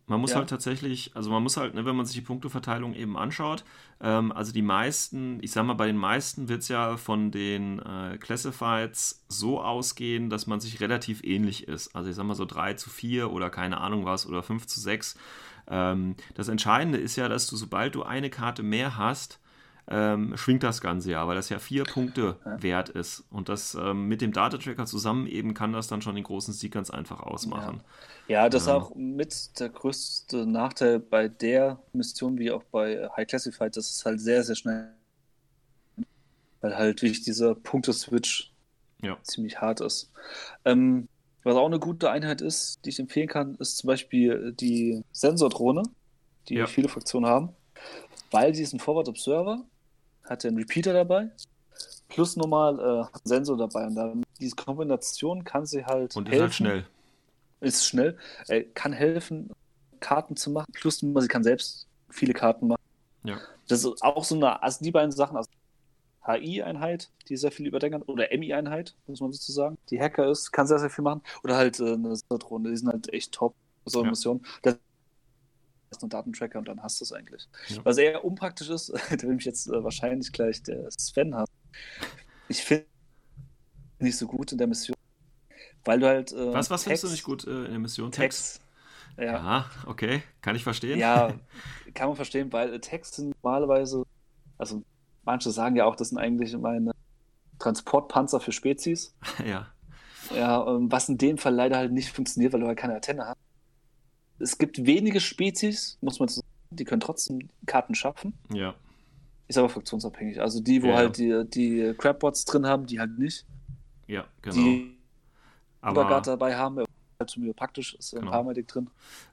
Man muss Ja. halt tatsächlich, also man muss halt, ne, wenn man sich die Punkteverteilung eben anschaut, ähm, also die meisten, ich sag mal, bei den meisten wird es ja von den äh, Classifieds so ausgehen, dass man sich relativ ähnlich ist. Also ich sag mal so 3 zu 4 oder keine Ahnung was oder 5 zu 6. Ähm, das Entscheidende ist ja, dass du, sobald du eine Karte mehr hast, ähm, schwingt das Ganze ja, weil das ja vier Punkte Ja. wert ist. Und das ähm, mit dem Data-Tracker zusammen eben kann das dann schon den großen Sieg ganz einfach ausmachen. ja, das ist Ja. auch mit der größte Nachteil bei der Mission, wie auch bei High Classified, das ist halt sehr, sehr schnell. Weil halt wirklich dieser Punkteswitch Ja. ziemlich hart ist. Ähm, was auch eine gute Einheit ist, die ich empfehlen kann, ist zum Beispiel die Sensordrohne, die Ja. viele Fraktionen haben, weil sie ist ein Forward Observer, hat ja einen Repeater dabei, plus nochmal äh, Sensor dabei. Und dann diese Kombination kann sie halt Und ist helfen, halt schnell. ist schnell, äh, kann helfen, Karten zu machen, plus nochmal, sie kann selbst viele Karten machen. Ja. Das ist auch so eine, also die beiden Sachen, also HI-Einheit, die sehr viel überdenken kann, oder MI-Einheit, muss man dazu sagen, die Hacker ist, kann sehr, sehr viel machen, oder halt äh, eine Drohne, die sind halt echt top, so eine Ja. Mission. Das ist ein Datentracker und dann hast du es eigentlich. Ja. Was eher unpraktisch ist, da will mich jetzt äh, wahrscheinlich gleich der Sven haben. Ich finde nicht so gut in der Mission, weil du halt. Äh, Was, was findest du Text- nicht gut äh, in der Mission? Text? Text. Ja, Ja, okay, kann ich verstehen. ja, kann man verstehen, weil äh, Text sind normalerweise, also manche sagen ja auch, das sind eigentlich meine Transportpanzer für Spezies. ja. Ja, ähm, was in dem Fall leider halt nicht funktioniert, weil du halt keine Antenne hast. Es gibt wenige Spezies, muss man so sagen, die können trotzdem Karten schaffen. ja. Ist aber fraktionsabhängig. Also die, wo Ja. halt die, die Crabbots drin haben, die halt nicht. Ja, genau. Die Aber Übergard dabei haben, halt praktisch, ist ja ein Genau. Paramedic drin.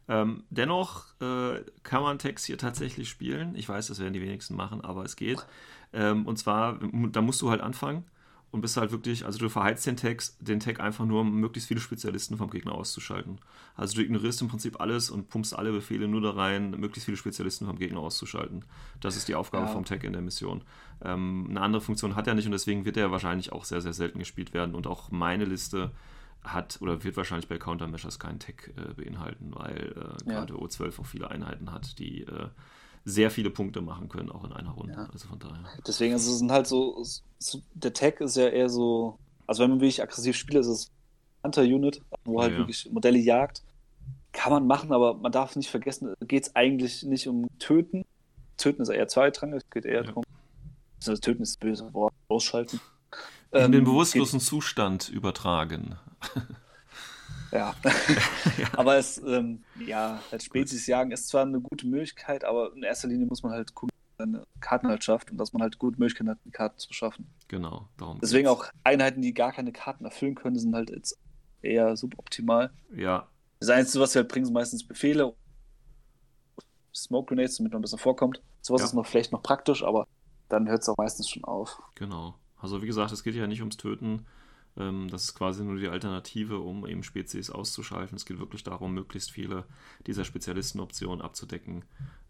ähm, dennoch äh, kann man Text hier tatsächlich spielen. Ich weiß, das werden die wenigsten machen, aber es geht. Ähm, und zwar, da musst du halt anfangen und bist halt wirklich, also du verheizt den Text, den Tag einfach nur, um möglichst viele Spezialisten vom Gegner auszuschalten. Also du ignorierst im Prinzip alles und pumpst alle Befehle nur da rein, möglichst viele Spezialisten vom Gegner auszuschalten. Das ist die Aufgabe Ja. vom Tag in der Mission. Ähm, eine andere Funktion hat er nicht und deswegen wird er wahrscheinlich auch sehr, sehr selten gespielt werden. Und auch meine Liste hat oder wird wahrscheinlich bei Countermeasures keinen Tag äh, beinhalten, weil äh, Ja. gerade O12 auch viele Einheiten hat, die äh, sehr viele Punkte machen können, auch in einer Runde. Ja. Also von daher. Deswegen, also es sind halt so, so, der Tag ist ja eher so, also wenn man wirklich aggressiv spielt, ist es Hunter-Unit, wo halt Ja. wirklich Modelle jagt. Kann man machen, aber man darf nicht vergessen, geht es eigentlich nicht um Töten. Töten ist eher zweitrangig, es geht eher darum, also Töten ist böse Wort, ausschalten. In Ähm, den bewusstlosen Zustand übertragen. Ja. aber es, ähm, ja, als Spezies jagen ist zwar eine gute Möglichkeit, aber in erster Linie muss man halt gucken, dass man seine Karten halt schafft und dass man halt gute Möglichkeiten hat, die Karten zu schaffen. Genau, darum Deswegen geht's. auch Einheiten, die gar keine Karten erfüllen können, sind halt jetzt eher suboptimal. Ja, Das Einzige, was sie halt bringen, sind meistens Befehle, Smoke Grenades, damit man ein bisschen vorkommt. Sowas Ja. ist noch vielleicht noch praktisch, aber dann hört es auch meistens schon auf. genau. Also wie gesagt, es geht ja nicht ums Töten. Ähm, das ist quasi nur die Alternative, um eben Spezies auszuschalten. Es geht wirklich darum, möglichst viele dieser Spezialistenoptionen abzudecken.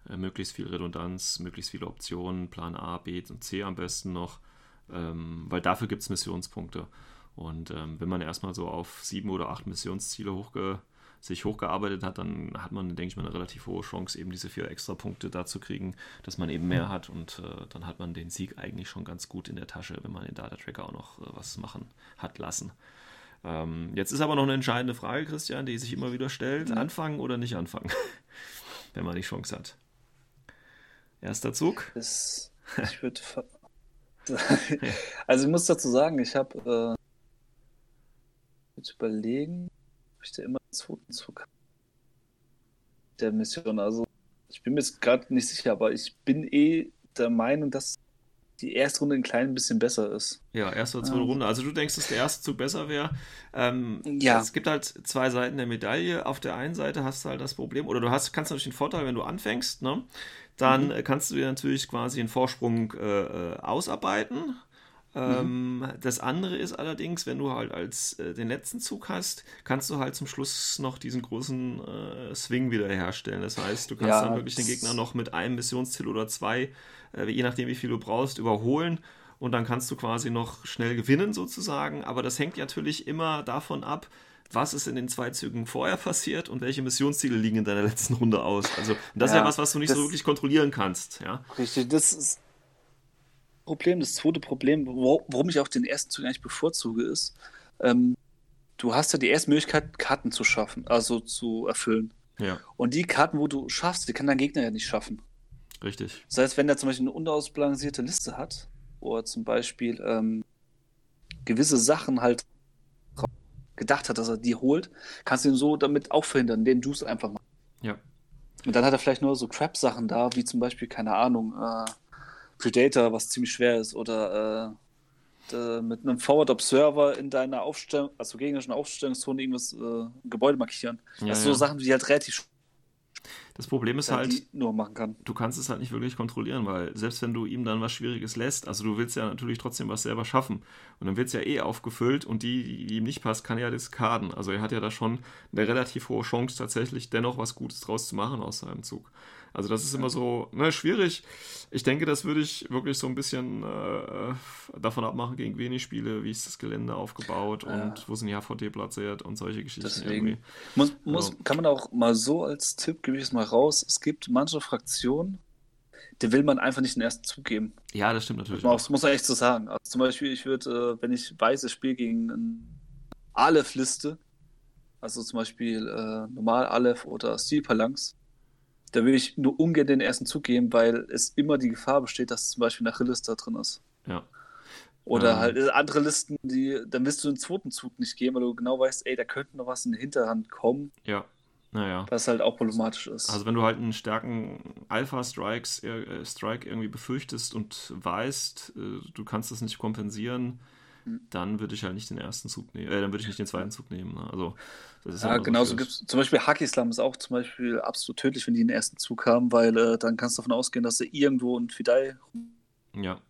Äh, möglichst viel Redundanz, möglichst viele Optionen, Plan A, B und C am besten noch. Ähm, weil dafür gibt es Missionspunkte. Und ähm, wenn man erstmal so auf sieben oder acht Missionsziele hochge sich hochgearbeitet hat, dann hat man, denke ich mal, eine relativ hohe Chance, eben diese vier extra Punkte da zu kriegen, dass man eben mehr hat und äh, dann hat man den Sieg eigentlich schon ganz gut in der Tasche, wenn man den Data Tracker auch noch äh, was machen hat lassen. Ähm, jetzt ist aber noch eine entscheidende Frage, Christian, die sich immer wieder stellt. Mhm. Anfangen oder nicht anfangen? Wenn man die Chance hat. Erster Zug. Das, ich würde. also ich muss dazu sagen, ich habe äh, jetzt überlegen, ob ich da immer Zug habe. Der Mission. Also ich bin mir jetzt gerade nicht sicher, aber ich bin eh der Meinung, dass die erste Runde ein klein bisschen besser ist. Ja, erste oder zweite Ah. Runde. Also du denkst, dass der erste Zug besser wäre. Ähm, Ja. Es gibt halt zwei Seiten der Medaille. Auf der einen Seite hast du halt das Problem, oder du hast, kannst natürlich den Vorteil, wenn du anfängst, ne? dann Mhm. kannst du dir natürlich quasi einen Vorsprung äh, äh, ausarbeiten. Ähm, Mhm. Das andere ist allerdings, wenn du halt als äh, den letzten Zug hast, kannst du halt zum Schluss noch diesen großen äh, Swing wiederherstellen. Das heißt, du kannst Ja, dann wirklich den Gegner noch mit einem Missionsziel oder zwei, äh, je nachdem wie viel du brauchst, überholen und dann kannst du quasi noch schnell gewinnen sozusagen. Aber das hängt natürlich immer davon ab, was ist in den zwei Zügen vorher passiert und welche Missionsziele liegen in deiner letzten Runde aus. Also das ist ja Ja, was, was du nicht so wirklich kontrollieren kannst. Ja, Richtig, das ist Problem. Das zweite Problem, wo- warum ich auch den ersten Zug eigentlich bevorzuge, ist, ähm, du hast ja die erste Möglichkeit, Karten zu schaffen, also zu erfüllen. ja, Und die Karten, wo du schaffst, die kann dein Gegner ja nicht schaffen. richtig. Das heißt, wenn er zum Beispiel eine unausbalancierte Liste hat, wo er zum Beispiel ähm, gewisse Sachen halt gedacht hat, dass er die holt, kannst du ihn so damit auch verhindern, indem du es einfach machst. Ja. Und dann hat er vielleicht nur so Crap-Sachen da, wie zum Beispiel, keine Ahnung, äh, Predator, was ziemlich schwer ist, oder äh, äh, mit einem Forward Observer in deiner Aufstellung, also gegnerischen Aufstellungszone irgendwas äh, Gebäude markieren. Ja, das sind ja. so Sachen, die halt relativ schwer Das Problem ist halt, die nur machen kann. du kannst es halt nicht wirklich kontrollieren, weil selbst wenn du ihm dann was Schwieriges lässt, also du willst ja natürlich trotzdem was selber schaffen und dann wird es ja eh aufgefüllt und die, die die ihm nicht passt, kann er ja diskarden. Also er hat ja da schon eine relativ hohe Chance tatsächlich dennoch was Gutes draus zu machen aus seinem Zug. Also das ist immer so ne, schwierig. Ich denke, das würde ich wirklich so ein bisschen äh, davon abmachen, gegen wen ich spiele, wie ist das Gelände aufgebaut Ja. und wo sind die HVT platziert und solche Geschichten Deswegen irgendwie. muss, muss, Ja. kann man auch mal so als Tipp, gebe ich es mal raus, es gibt manche Fraktionen, die will man einfach nicht den ersten Zug geben. Ja, das stimmt natürlich. Das muss man echt so sagen. Also zum Beispiel, ich würde, äh, wenn ich weiß, ich spiele gegen eine Aleph-Liste, also zum Beispiel äh, normal Aleph oder Stilphalanx, da will ich nur ungern den ersten Zug geben, weil es immer die Gefahr besteht, dass zum Beispiel eine da drin ist. Ja. Oder Ähm. halt andere Listen, die, dann willst du den zweiten Zug nicht geben, weil du genau weißt, ey, da könnte noch was in die Hinterhand kommen, Ja, naja. was halt auch problematisch ist. Also wenn du halt einen starken Alpha-Strikes, äh, Strike irgendwie befürchtest und weißt, äh, du kannst das nicht kompensieren, Mhm. dann würde ich halt nicht den ersten Zug nehmen, äh, dann würde ich nicht den zweiten Zug nehmen. Ne? Also ja, genauso gibt es zum Beispiel Hacky-Slam ist auch zum Beispiel absolut tödlich, wenn die den ersten Zug haben, weil äh, dann kannst du davon ausgehen, dass sie irgendwo ein Fidei Ja,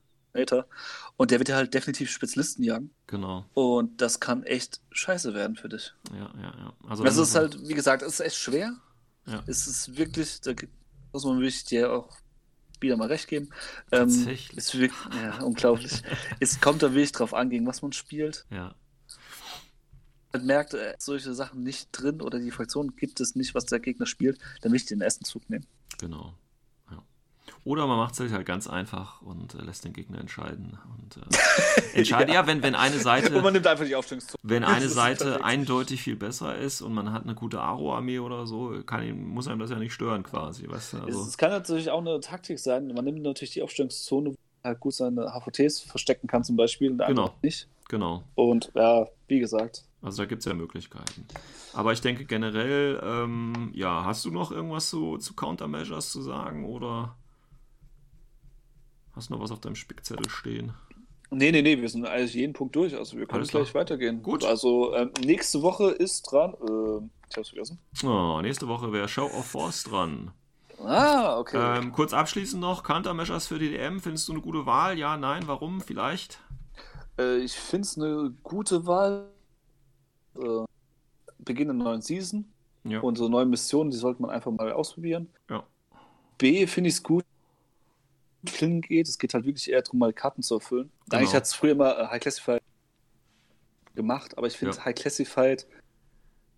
und der wird ja halt definitiv Spezialisten jagen genau. und das kann echt scheiße werden für dich. Ja, ja, ja. Also Das ist halt, wie gesagt, es ist echt schwer. Ja. Es ist wirklich, da muss man wirklich dir auch wieder mal recht geben. Ähm, Tatsächlich. ist wirklich, ja, unglaublich. es kommt da wirklich drauf an, gegen was man spielt. Ja, Man merkt, äh, solche Sachen nicht drin oder die Fraktion gibt es nicht, was der Gegner spielt, dann will ich den ersten Zug nehmen. genau. Ja. Oder man macht es sich halt ganz einfach und äh, lässt den Gegner entscheiden. Und, äh, entscheiden, ja. wenn, wenn eine Seite. Und man nimmt einfach die Aufstellungszone. Wenn eine Seite eindeutig viel besser ist und man hat eine gute Aro-Armee oder so, kann ihm, muss einem das ja nicht stören quasi, weißt du? Es, Also, es kann natürlich auch eine Taktik sein. Man nimmt natürlich die Aufstellungszone, wo man halt gut seine HVTs verstecken kann, zum Beispiel, und Genau. nicht. genau. Und ja, wie gesagt, Also da gibt es ja Möglichkeiten. Aber ich denke generell, ähm, ja, hast du noch irgendwas zu, zu Countermeasures zu sagen oder hast du noch was auf deinem Spickzettel stehen? Nee, nee, nee, wir sind eigentlich jeden Punkt durch. Also wir können Alles gleich klar. weitergehen. Gut. Also ähm, nächste Woche ist dran. Äh, ich hab's vergessen. Oh, nächste Woche wäre Show of Force dran. Ah, okay. Ähm, kurz abschließend noch, Countermeasures für die DM, findest du eine gute Wahl? Ja, nein, warum? Vielleicht? Äh, ich finde es eine gute Wahl. Äh, Beginn der neuen Season. Ja. Und so neue Missionen, die sollte man einfach mal ausprobieren. Ja. B finde ich es gut. Klingen geht. Es geht halt wirklich eher darum, mal Karten zu erfüllen. Genau. Eigentlich hat es früher immer äh, High Classified gemacht, aber ich finde Ja. High Classified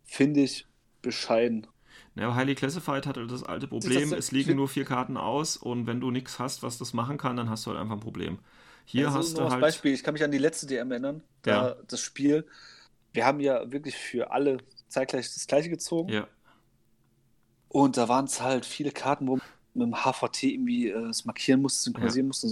finde ich bescheiden. Ja, aber Highly Classified hatte das alte Problem, das- es liegen nur vier Karten aus und wenn du nichts hast, was das machen kann, dann hast du halt einfach ein Problem. Hier Also hast nur du halt. Beispiel, ich kann mich an die letzte DM erinnern, da Ja. das Spiel wir haben ja wirklich für alle zeitgleich das gleiche gezogen. Ja. Und da waren es halt viele Karten, wo man mit dem HVT irgendwie äh, es markieren musste, synchronisieren musste.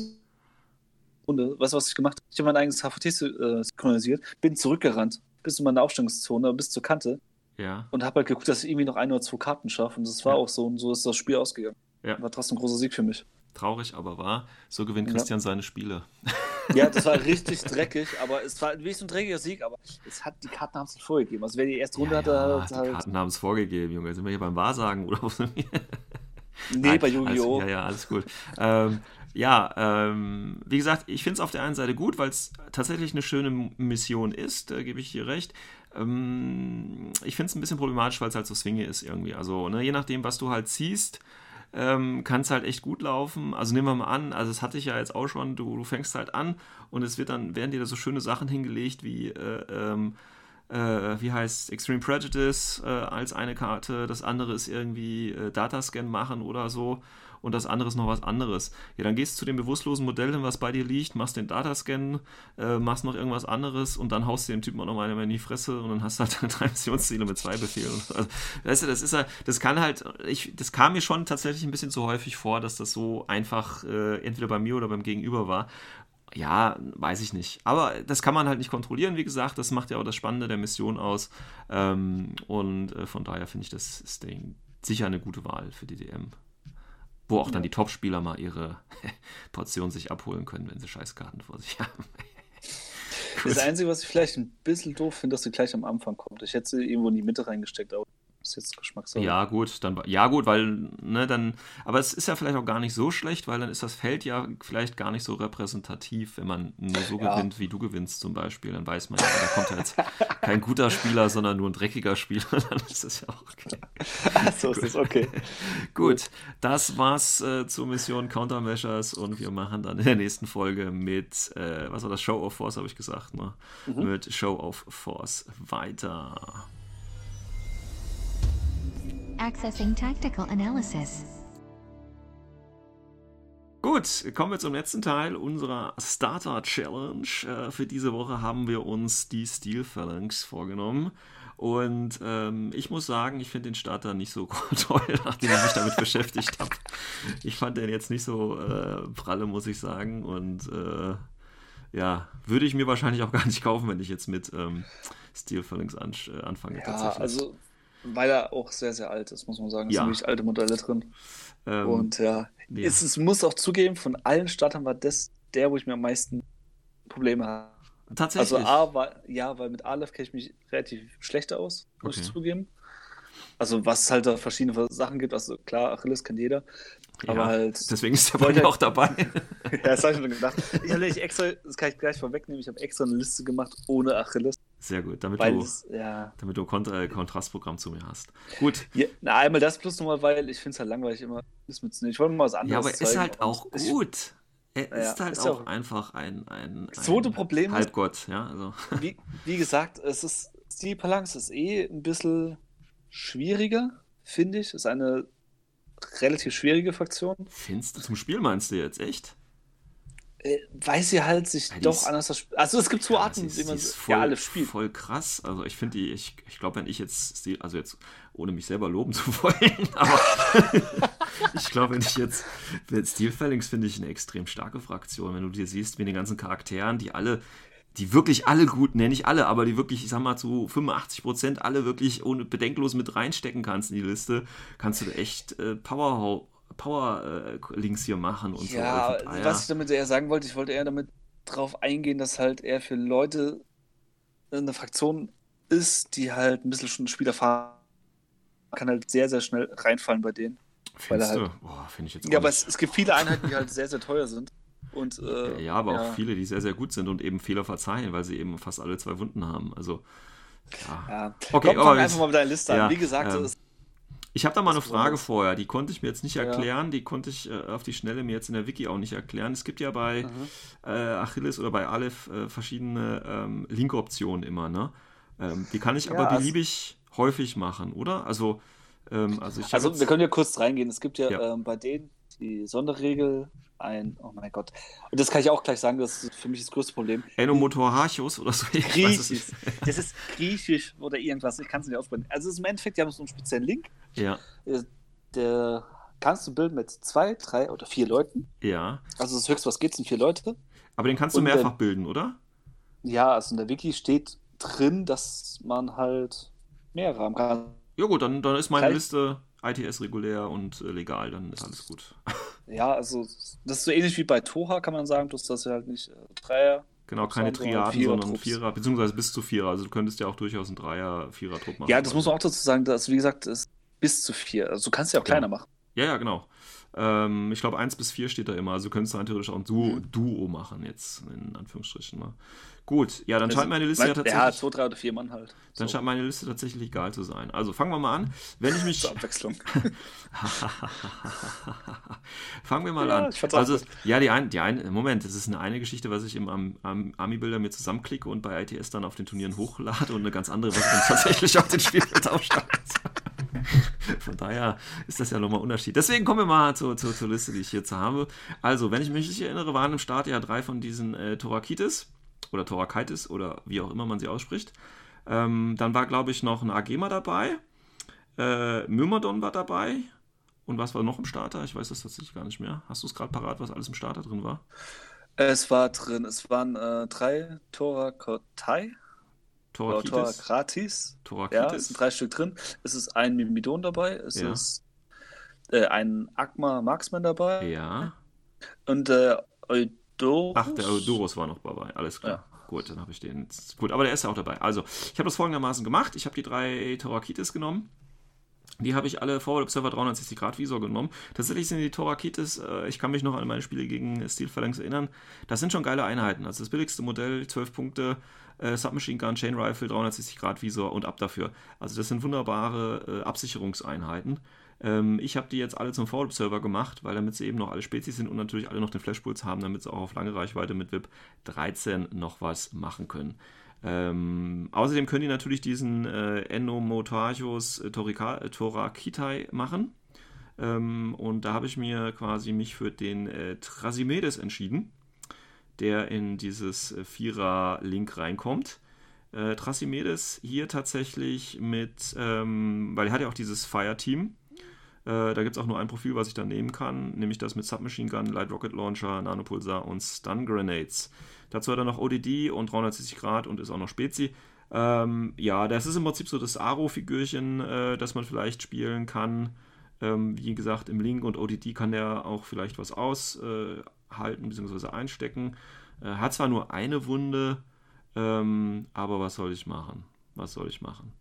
Und weißt du, was ich gemacht habe? Ich habe mein eigenes HVT äh, synchronisiert, bin zurückgerannt bis zu meiner Aufstellungszone, bis zur Kante Ja. und habe halt geguckt, dass ich irgendwie noch ein oder zwei Karten schaffe. Und das war Ja. auch so. Und so ist das Spiel ausgegangen. Ja. War trotzdem ein großer Sieg für mich. Traurig, aber wahr. So gewinnt Ja. Christian seine Spiele. Ja, das war richtig dreckig, aber es war wirklich so ein dreckiger Sieg, aber es hat, die Karten haben es nicht vorgegeben. Also wer die erste Runde ja, hatte, ja, hat die halt. Karten haben es vorgegeben, Junge. Sind wir hier beim Wahrsagen oder was? Nee, Nein, bei Yu-Gi-Oh! Ja, ja, alles gut. ähm, ja, ähm, wie gesagt, ich finde es auf der einen Seite gut, weil es tatsächlich eine schöne Mission ist, da gebe ich dir recht. Ähm, ich finde es ein bisschen problematisch, weil es halt so Swinge ist irgendwie. Also, ne, je nachdem, was du halt ziehst, ähm, kann es halt echt gut laufen. Also nehmen wir mal an, also das hatte ich ja jetzt auch schon, du, du fängst halt an und es wird dann, werden dir da so schöne Sachen hingelegt wie äh, ähm, äh, wie heißt Extreme Prejudice äh, als eine Karte, das andere ist irgendwie äh, Datascan machen oder so und das andere ist noch was anderes. Ja, dann gehst du zu dem bewusstlosen Modell was bei dir liegt, machst den Datascan, äh, machst noch irgendwas anderes und dann haust du dem Typen auch noch mal in die Fresse und dann hast du halt drei Missionsziele mit zwei Befehlen. Also, weißt du, das ist ja, das kann halt, ich, das kam mir schon tatsächlich ein bisschen zu häufig vor, dass das so einfach äh, entweder bei mir oder beim Gegenüber war. Ja, weiß ich nicht. Aber das kann man halt nicht kontrollieren, wie gesagt. Das macht ja auch das Spannende der Mission aus. Ähm, und äh, von daher finde ich das Ding sicher eine gute Wahl für die DM. Wo auch dann die Top-Spieler mal ihre Portion sich abholen können, wenn sie Scheißkarten vor sich haben. Das Einzige, was ich vielleicht ein bisschen doof finde, dass sie gleich am Anfang kommt. Ich hätte sie irgendwo in die Mitte reingesteckt, aber ist jetzt Geschmackssache. Ja, gut, dann ja gut, weil ne, dann aber es ist ja vielleicht auch gar nicht so schlecht, weil dann ist das Feld ja vielleicht gar nicht so repräsentativ, wenn man nur so Ja. gewinnt, wie du gewinnst zum Beispiel, dann weiß man ja, da kommt ja jetzt kein guter Spieler, sondern nur ein dreckiger Spieler, dann ist das ja auch okay. Ach, so ist es, okay. Gut, das war's äh, zur Mission Countermeasures und wir machen dann in der nächsten Folge mit, äh, was war das, Show of Force, habe ich gesagt, ne? Mit Show of Force weiter. Accessing tactical analysis. Gut, kommen wir zum letzten Teil unserer Starter Challenge. Äh, für diese Woche haben wir uns die Steel Phalanx vorgenommen. Und ähm, ich muss sagen, ich finde den Starter nicht so toll, nachdem ich mich damit beschäftigt habe. Ich fand den jetzt nicht so äh, pralle, muss ich sagen. Und äh, ja, würde ich mir wahrscheinlich auch gar nicht kaufen, wenn ich jetzt mit ähm, Steel Phalanx an, äh, anfange. Ja, tatsächlich. also, weil er auch sehr, sehr alt ist, muss man sagen. Es Ja. sind wirklich alte Modelle drin. ähm, Und ja, ja. Es, es muss auch zugeben, von allen Startern war das der, wo ich mir am meisten Probleme habe. tatsächlich. Also A, weil, ja, weil mit Aleph kenne ich mich relativ schlechter aus, muss ich Okay. zugeben. Also was es halt da verschiedene Sachen gibt, also klar, Achilles kennt jeder, aber ja, halt, deswegen ist der wollte- mir auch dabei. ja, das habe ich schon gedacht. Ich habe extra, das kann ich gleich vorwegnehmen, ich habe extra eine Liste gemacht ohne Achilles, Sehr gut, damit weil du. es, ja, damit du ein Kont äh, Kontrastprogramm zu mir hast. Gut. ja, na, einmal das plus nochmal, weil ich finde es halt langweilig immer. Ich wollte mal was anderes Ja, aber er ist zeigen halt auch ich- gut. Er Ja, ist halt ist auch auch- einfach ein, ein, Das zweite ein Problem ist- Halbgott, ja. Also. wie, wie gesagt, es ist, die Balance ist eh ein bisschen schwieriger, finde ich. Ist eine relativ schwierige Fraktion. Findest du zum Spiel meinst du jetzt, echt? Äh, weil sie halt sich Ja, doch ist- anders Also es gibt zwei Ja, Arten, wie man ist ja voll, alle spielt. voll krass. Also ich finde die, ich, ich glaube, wenn ich jetzt, also jetzt ohne mich selber loben zu wollen, aber ich glaube, wenn ich jetzt, mit Steel Phalanx finde ich eine extrem starke Fraktion. Wenn du dir siehst, wie den ganzen Charakteren, die alle, die wirklich alle gut, ne, nicht alle, aber die wirklich, ich sag mal, zu 85 Prozent alle wirklich ohne bedenklos mit reinstecken kannst in die Liste, kannst du echt äh, Power, Power äh, hier machen und Ja, so. Und, was ich damit eher sagen wollte, ich wollte eher damit drauf eingehen, dass halt eher für Leute eine Fraktion ist, die halt ein bisschen schon Spieler fahren kann halt sehr, sehr schnell reinfallen bei denen. Findest du? halt- Boah, finde ich jetzt Ja, aber es, es gibt viele Einheiten, die halt sehr, sehr teuer sind. Und, äh, Ja, aber auch viele, die sehr, sehr gut sind und eben Fehler verzeihen, weil sie eben fast alle zwei Wunden haben. Also, ja. Ja. Okay, Komm, aber fang einfach mal mit deiner Liste ja, an. Wie gesagt, ähm, es, Ich habe da mal eine Frage vorher, die konnte ich mir jetzt nicht Ja. erklären, die konnte ich äh, auf die Schnelle mir jetzt in der Wiki auch nicht erklären. Es gibt ja bei äh, Achilles oder bei Aleph äh, verschiedene ähm, Link-Optionen immer, ne? Ähm, die kann ich Ja, aber also- beliebig häufig machen, oder? Also, ähm, also also wir können ja kurz reingehen. Es gibt ja, Ja. Ähm, bei denen die Sonderregel ein, oh mein Gott. Und das kann ich auch gleich sagen, das ist für mich das größte Problem. Enomotorhachos oder so. Griechisch. Das ist griechisch oder irgendwas, ich kann es nicht aussprechen. Also es ist im Endeffekt, die haben so einen speziellen Link. Ja, Äh, Der kannst du bilden mit zwei, drei oder vier Leuten. ja. Also das höchste, was geht, sind vier Leute. Aber den kannst du Und mehrfach wenn- bilden, oder? Ja, also in der Wiki steht drin, dass man halt mehrere haben kann. Ja gut, dann, dann ist meine Liste ITS regulär und äh, legal, dann ist alles gut. Ja, also das ist so ähnlich wie bei Toha, kann man sagen, bloß dass wir halt nicht äh, Dreier. Genau, keine Triaden, Vierer sondern Trupps. Vierer, beziehungsweise bis zu Vierer. Also du könntest ja auch durchaus einen Dreier, Vierer-Trupp machen. Ja, das muss man auch dazu sagen, dass, wie gesagt, es bis zu vier. Also du kannst ja auch kleiner machen. Ja, ja, genau. Ähm, ich glaube, 1 bis 4 steht da immer. Also du könntest rein theoretisch auch ein Duo, Mhm. Duo machen, jetzt in Anführungsstrichen mal. Gut, ja, dann Also, scheint meine Liste ja weil- tatsächlich. Ja, zwei, drei oder vier Mann halt. Dann So, scheint meine Liste tatsächlich egal zu sein. Also fangen wir mal an. Wenn ich mich. zur Abwechslung. Fangen wir mal Ja, an. Also, ja, die ein, die ein, Moment, das ist eine, eine Geschichte, was ich im Am- Am- Ami-Bilder mir zusammenklicke und bei ITS dann auf den Turnieren hochlade und eine ganz andere, was dann tatsächlich auf den Spielfeld aufschreibt. Von daher ist das ja nochmal ein Unterschied. Deswegen kommen wir mal zur, zur, zur Liste, die ich hierzu habe. Also, wenn ich mich nicht erinnere, waren im Start ja drei von diesen äh, Torakitis oder Torakaitis oder wie auch immer man sie ausspricht. Ähm, dann war, glaube ich, noch ein Agema dabei. Äh, Myrmidon war dabei. Und was war noch im Starter? Ich weiß das tatsächlich gar nicht mehr. Hast du es gerade parat, was alles im Starter drin war? es war drin, es waren äh, drei Torakotai oder Torakitis, Torakratis. Ja, es sind drei Stück drin. Es ist ein Mimidon dabei, es Ja. ist äh, ein Agma Marksman dabei ja. und äh, Eudorus. Ach, der Eudoros war noch dabei. Alles klar. Gut, dann habe ich den. jetzt- Gut, aber der ist ja auch dabei. Also, ich habe das folgendermaßen gemacht. Ich habe die drei Torakitis genommen. Die habe ich alle Forward Observer 360 Grad Visor genommen. Tatsächlich sind die Torakitis, äh, ich kann mich noch an meine Spiele gegen Steel Phalanx erinnern, das sind schon geile Einheiten. Also das billigste Modell, 12 Punkte, äh, Submachine Gun, Chain Rifle, 360 Grad Visor und ab dafür. Also das sind wunderbare äh, Absicherungseinheiten. Ähm, ich habe die jetzt alle zum Observer gemacht, weil damit sie eben noch alle Spezies sind und natürlich alle noch den Flashpulse haben, damit sie auch auf lange Reichweite mit VIP 13 noch was machen können. Ähm, außerdem können die natürlich diesen äh, Enomotarchus äh, Torika- äh, Torakitai machen. Ähm, und da habe ich mir quasi mich für den äh, Trasimedes entschieden, der in dieses äh, Vierer-Link reinkommt. Äh, Trasimedes hier tatsächlich mit, ähm, weil er hat ja auch dieses Fire-Team. Äh, da gibt es auch nur ein Profil, was ich dann nehmen kann, nämlich das mit Submachine Gun, Light Rocket Launcher, Nanopulsar und Stun Grenades. Dazu hat er noch ODD und 360 Grad und ist auch noch Spezi. Ähm, ja, das ist im Prinzip so das Aro-Figürchen, äh, das man vielleicht spielen kann. Ähm, wie gesagt, im Link und ODD kann der auch vielleicht was aushalten bzw. einstecken. Äh, hat zwar nur eine Wunde, ähm, aber was soll ich machen? Was soll ich machen?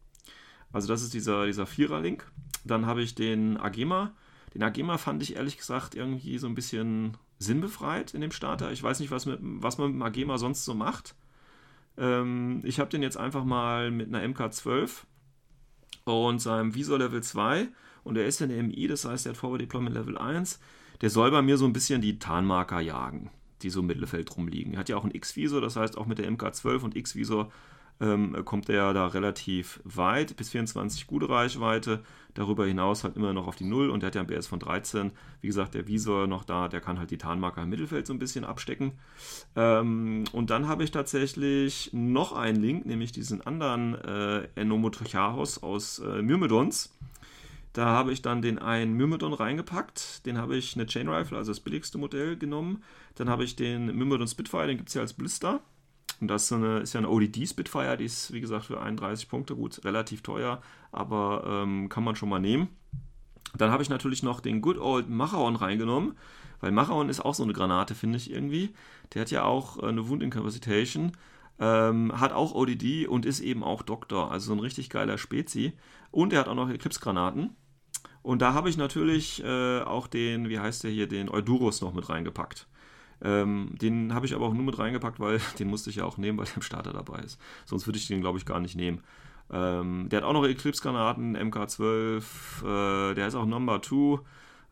Also das ist dieser, dieser Vierer-Link. Dann habe ich den Agema. Den Agema fand ich ehrlich gesagt irgendwie so ein bisschen sinnbefreit in dem Starter. Ich weiß nicht, was, mit, was man mit dem Agema sonst so macht. Ähm, ich habe den jetzt einfach mal mit einer MK12 und seinem Visor Level 2 und er ist in der MI, das heißt, er hat Forward Deployment Level 1. Der soll bei mir so ein bisschen die Tarnmarker jagen, die so im Mittelfeld rumliegen. Er hat ja auch einen X-Visor, das heißt, auch mit der MK12 und X-Visor ähm, kommt er da relativ weit, bis 24 gute Reichweite. Darüber hinaus halt immer noch auf die 0 und der hat ja einen BS von 13. Wie gesagt, der Visor noch da, der kann halt die Tarnmarker im Mittelfeld so ein bisschen abstecken. Ähm, und dann habe ich tatsächlich noch einen Link, nämlich diesen anderen äh, Enomotrichahos aus äh, Myrmidons. Da habe ich dann den einen Myrmidon reingepackt. Den habe ich eine Chain Rifle, also das billigste Modell, genommen. Dann habe ich den Myrmidon Spitfire, den gibt es ja als Blister. Und das ist, so eine, ist ja eine ODD Spitfire, die ist wie gesagt für 31 Punkte gut, relativ teuer, aber ähm, kann man schon mal nehmen. Dann habe ich natürlich noch den Good Old Machaon reingenommen, weil Machaon ist auch so eine Granate, finde ich irgendwie. Der hat ja auch äh, eine Wound Incapacitation, ähm, hat auch ODD und ist eben auch Doktor, also so ein richtig geiler Spezi. Und er hat auch noch Eclipse-Granaten. Und da habe ich natürlich äh, auch den, wie heißt der hier, den Eudurus noch mit reingepackt. Ähm, den habe ich aber auch nur mit reingepackt, weil den musste ich ja auch nehmen, weil der im Starter dabei ist. Sonst würde ich den, glaube ich, gar nicht nehmen. Ähm, der hat auch noch Eclipse-Granaten, MK12, äh, der ist auch Number 2,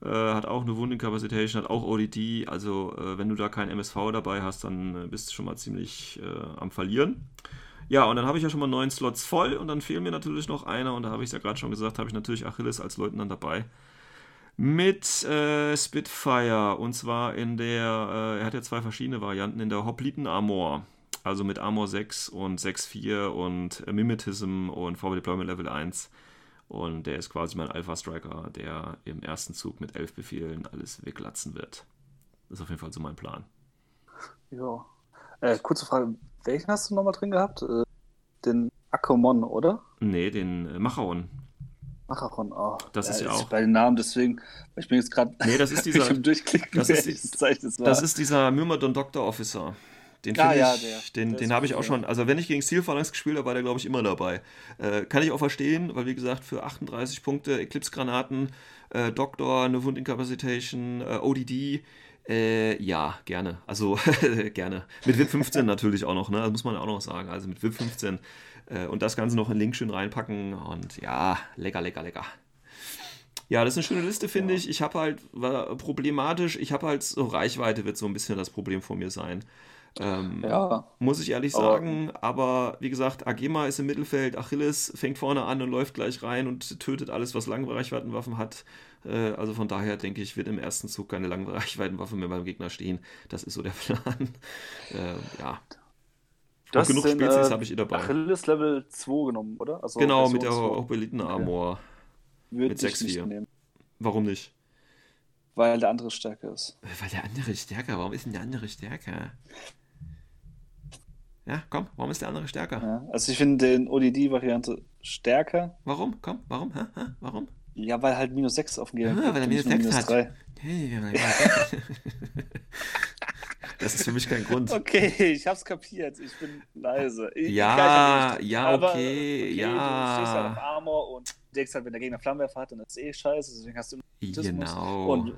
äh, hat auch eine Wundincapacitation, hat auch ODD. Also, äh, wenn du da kein MSV dabei hast, dann äh, bist du schon mal ziemlich äh, am Verlieren. Ja, und dann habe ich ja schon mal neun Slots voll und dann fehlen mir natürlich noch einer und da habe ich es ja gerade schon gesagt, habe ich natürlich Achilles als Leutnant dabei. Mit äh, Spitfire und zwar in der, äh, er hat ja zwei verschiedene Varianten, in der Hopliten Armor. Also mit Armor 6 und 6.4 und äh, Mimetism und Forward Deployment Level 1. Und der ist quasi mein Alpha Striker, der im ersten Zug mit elf Befehlen alles weglatzen wird. Das ist auf jeden Fall so mein Plan. Ja. Äh, kurze Frage, welchen hast du nochmal drin gehabt? Äh, den Akomon, oder? Nee, den äh, Machaon. Macharon, oh. Das ist ja auch- Bei den Namen, deswegen, ich bin jetzt gerade. Nee, das ist dieser- Durchklicken, das ist es war. Das ist dieser Myrmidon Doctor Officer. Den, Ah, finde ja, ich, der. den, Der den habe ich auch ja. schon, also wenn ich gegen Steel Phalanx gespielt habe, war der, glaube ich, immer dabei. Äh, kann ich auch verstehen, weil wie gesagt, für 38 Punkte Eclipse-Granaten, äh, Doktor, eine Wund-Incapacitation, äh, ODD, äh, ja, gerne. Also gerne. Mit VIP 15 natürlich auch noch, ne? Das muss man auch noch sagen. Also mit VIP 15 äh, und das Ganze noch in Link schön reinpacken und ja, lecker, lecker, lecker. Ja, das ist eine schöne Liste, finde ich. Ich habe halt, war problematisch, ich habe halt so Reichweite wird so ein bisschen das Problem von mir sein. Ähm, Ja, muss ich ehrlich Aber- sagen, aber wie gesagt, Agema ist im Mittelfeld, Achilles fängt vorne an und läuft gleich rein und tötet alles, was Langreichweitenwaffen hat. Äh, also von daher denke ich, wird im ersten Zug keine Langreichweitenwaffe mehr beim Gegner stehen. Das ist so der Plan. äh, ja. Auch genug den, Spezies äh, habe ich eh dabei. Achilles Level 2 genommen, oder? Also Genau, mit der Version 2. Hopliten Armor. Würde mit ich 6-4. nicht nehmen, Warum nicht? weil der andere stärker ist. Weil der andere ist stärker. Warum ist denn der andere stärker? Ja, komm, warum ist der andere stärker? Ja, also ich finde den ODD-Variante stärker. Warum? Komm, warum? Hä? Hä? Warum? Ja, weil halt minus 6 auf dem Gegner Ah, gibt weil er minus nicht nur 6 hat. 3. Hey, das ist für mich kein Grund. Okay, ich hab's kapiert. Ich bin leise. Ich, Ja, ich ja, aber, okay, ja. Du stehst halt auf Armor und denkst halt, wenn der Gegner Flammenwerfer hat, dann ist eh scheiße. Deswegen hast du. Genau. Und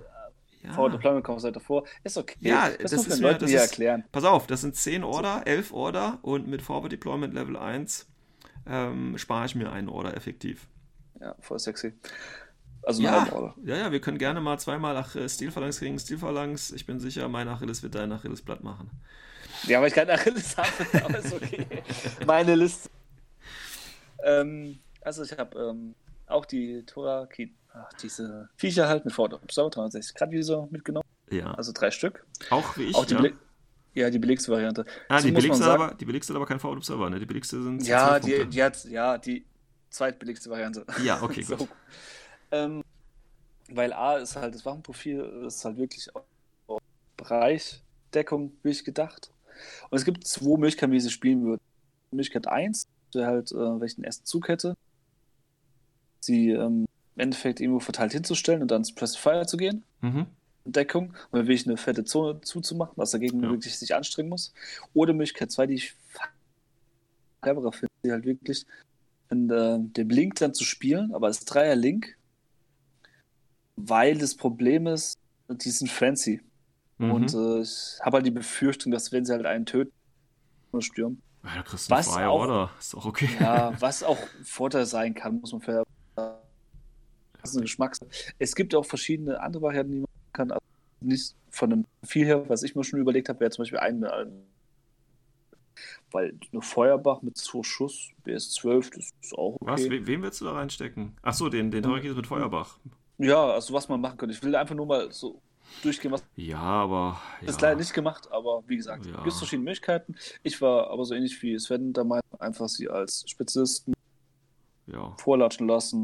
ja. Forward Deployment kommst halt davor. Ist okay. Ja, das, das ist mir- Leuten das ist- erklären. Pass auf, das sind 10 Order, 11 Order und mit Forward Deployment Level 1 ähm, spare ich mir einen Order effektiv. Ja, voll sexy. Also Ja, ja, ja, wir können gerne mal zweimal Ach äh, Stilphalanx gegen Stilphalanx. Ich bin sicher, mein Achilles wird dein Achilles platt machen. Ja, aber ich kann Achilles haben, aber ist okay. Meine Liste. Ähm, also ich habe ähm, auch die ach, diese Viecher halt mit Forward Observer 360 Grad Visor mitgenommen. Ja, Also drei Stück. auch wie ich. Auch die, ja. Ja, die belegste Variante. ah, die billigste, aber, die billigste hat aber kein Forward Observer, ne? Die billigste sind Ja, 12 die, die hat, ja, die zweitbilligste Variante. Ja, okay, So. gut. Ähm, weil A ist halt das Waffenprofil, ist halt wirklich auf Bereichdeckung wirklich gedacht. Und es gibt zwei Möglichkeiten, wie sie spielen würden. Möglichkeit 1 wäre halt, äh, den ersten Zug hätte, sie ähm, im Endeffekt irgendwo verteilt hinzustellen und dann zu Press Fire zu gehen. Mhm. Deckung und dann will ich eine fette Zone zuzumachen, was dagegen Ja. wirklich sich anstrengen muss. Oder Möglichkeit 2, die ich cleverer finde, die halt wirklich in, äh, dem Link dann zu spielen, aber als Dreier-Link, weil das Problem ist, die sind fancy. Mhm. Und äh, ich habe halt die Befürchtung, dass wenn sie halt einen töten, nur stürmen. ja, da kriegst du was freie auch- Order. Ist doch okay. Ja, was auch Vorteil sein kann, muss man fair. Das ist eine Geschmacks. Es gibt auch verschiedene andere Varianten, die man kann. Also nicht von dem Profil her, was ich mir schon überlegt habe, wäre zum Beispiel ein, ein weil eine Feuerbach mit zwei Schuss, BS12, das ist auch okay. Was? We wem willst du da reinstecken? Achso, den, den Torikis mit Feuerbach. Ja, also was man machen könnte. Ich will einfach nur mal so durchgehen, was Ja, aber. Ja. Das ist leider nicht gemacht, aber wie gesagt, Ja. gibt es verschiedene Möglichkeiten. Ich war aber so ähnlich wie Sven der Meinung, einfach sie als Spezialisten Ja, vorlatschen lassen.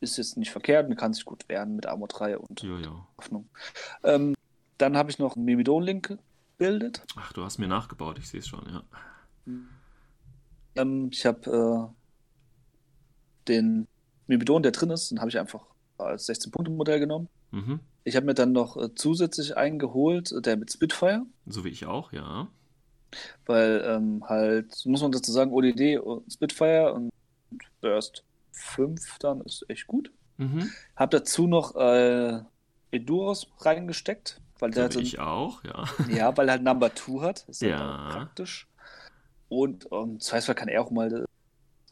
Ist jetzt nicht verkehrt, man kann sich gut wehren mit Armor 3 und ja, ja. Hoffnung. Ähm, dann habe ich noch einen Mimidon-Link gebildet. Ach, du hast mir nachgebaut, ich sehe es schon, ja. Ähm, ich habe äh, den Mimidon, der drin ist, den habe ich einfach als 16-Punkte-Modell genommen. Mhm. Ich habe mir dann noch äh, zusätzlich eingeholt, äh, der mit Spitfire. So wie ich auch, ja. Weil ähm, halt, muss man dazu sagen, ODD und Spitfire und Burst 5 dann ist echt gut. Mhm. Hab dazu noch äh, Eduros reingesteckt, weil der So hat ich auch, ja. ja, weil er halt Number 2 hat. Ist halt Ja. praktisch. Und um, Zweifelsfall kann er auch mal das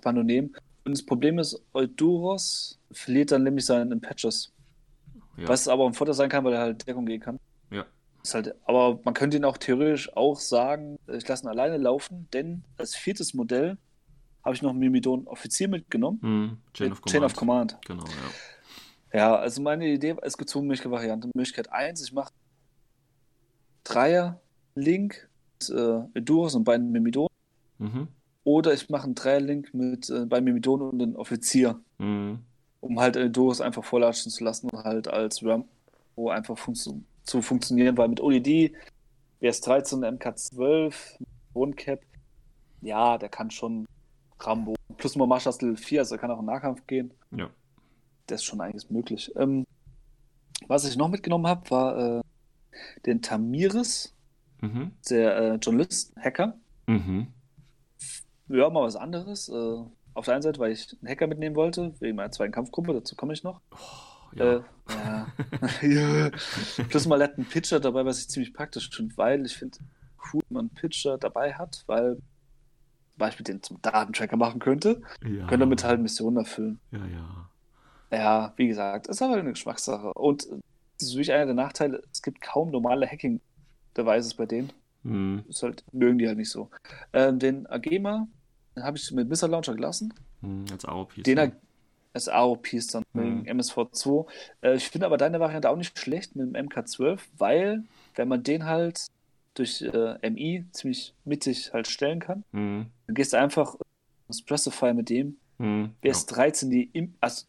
Pano nehmen. Und das Problem ist, Eduros verliert dann nämlich seinen Patches. ja. Was aber ein Vorteil sein kann, weil er halt Deckung gehen kann. Ja. Ist halt, aber man könnte ihn auch theoretisch auch sagen, ich lasse ihn alleine laufen, denn als viertes Modell habe ich noch einen Mimidon Offizier mitgenommen. Hm, Chain, of Command. Chain of Command. Genau, ja. Ja, also meine Idee, es gibt zwei mögliche Varianten. Möglichkeit 1, ich mache Dreier Link mit äh, Eduros und beiden Mimidonen. Mhm. Oder ich mache einen Dreier Link mit äh, beiden Mimidonen und einem Offizier, Mhm. um halt Eduros einfach vorlatschen zu lassen und halt als Rambo einfach funktio zu funktionieren, weil mit OED, BS13, MK12, Rundcap, ja, der kann schon Rambo. Plus nur Marshals Level 4, also er kann auch in Nahkampf gehen. Ja. Das ist schon einiges möglich. Ähm, was ich noch mitgenommen habe, war äh, den Tamiris, Mhm. der äh, Journalist, Hacker. Mhm. Ja, mal was anderes. Äh, auf der einen Seite, weil ich einen Hacker mitnehmen wollte, wegen meiner zweiten Kampfgruppe, dazu komme ich noch. Ja. Äh, ja. Plus mal hat einen Pitcher dabei, was ich ziemlich praktisch finde, weil ich finde, cool, wenn man einen Pitcher dabei hat, weil zum Beispiel den zum Datentracker machen könnte, ja. könnte damit halt Missionen erfüllen. Ja, ja. Ja, wie gesagt, ist aber eine Geschmackssache. Und äh, das ist wirklich einer der Nachteile, es gibt kaum normale Hacking-Devices bei denen. Mhm. Ist halt, mögen die halt nicht so. Ähm, den Agema den habe ich mit Missile Launcher gelassen. Mhm. Als AOP. Den? Ag- als AOPs dann Mhm. wegen MSV2. Äh, ich finde aber deine Variante auch nicht schlecht mit dem MK12, weil, wenn man den halt durch äh, MI ziemlich mittig halt stellen kann, Mhm. dann gehst du einfach Suppressify mit dem. Mhm. BS13, die im, also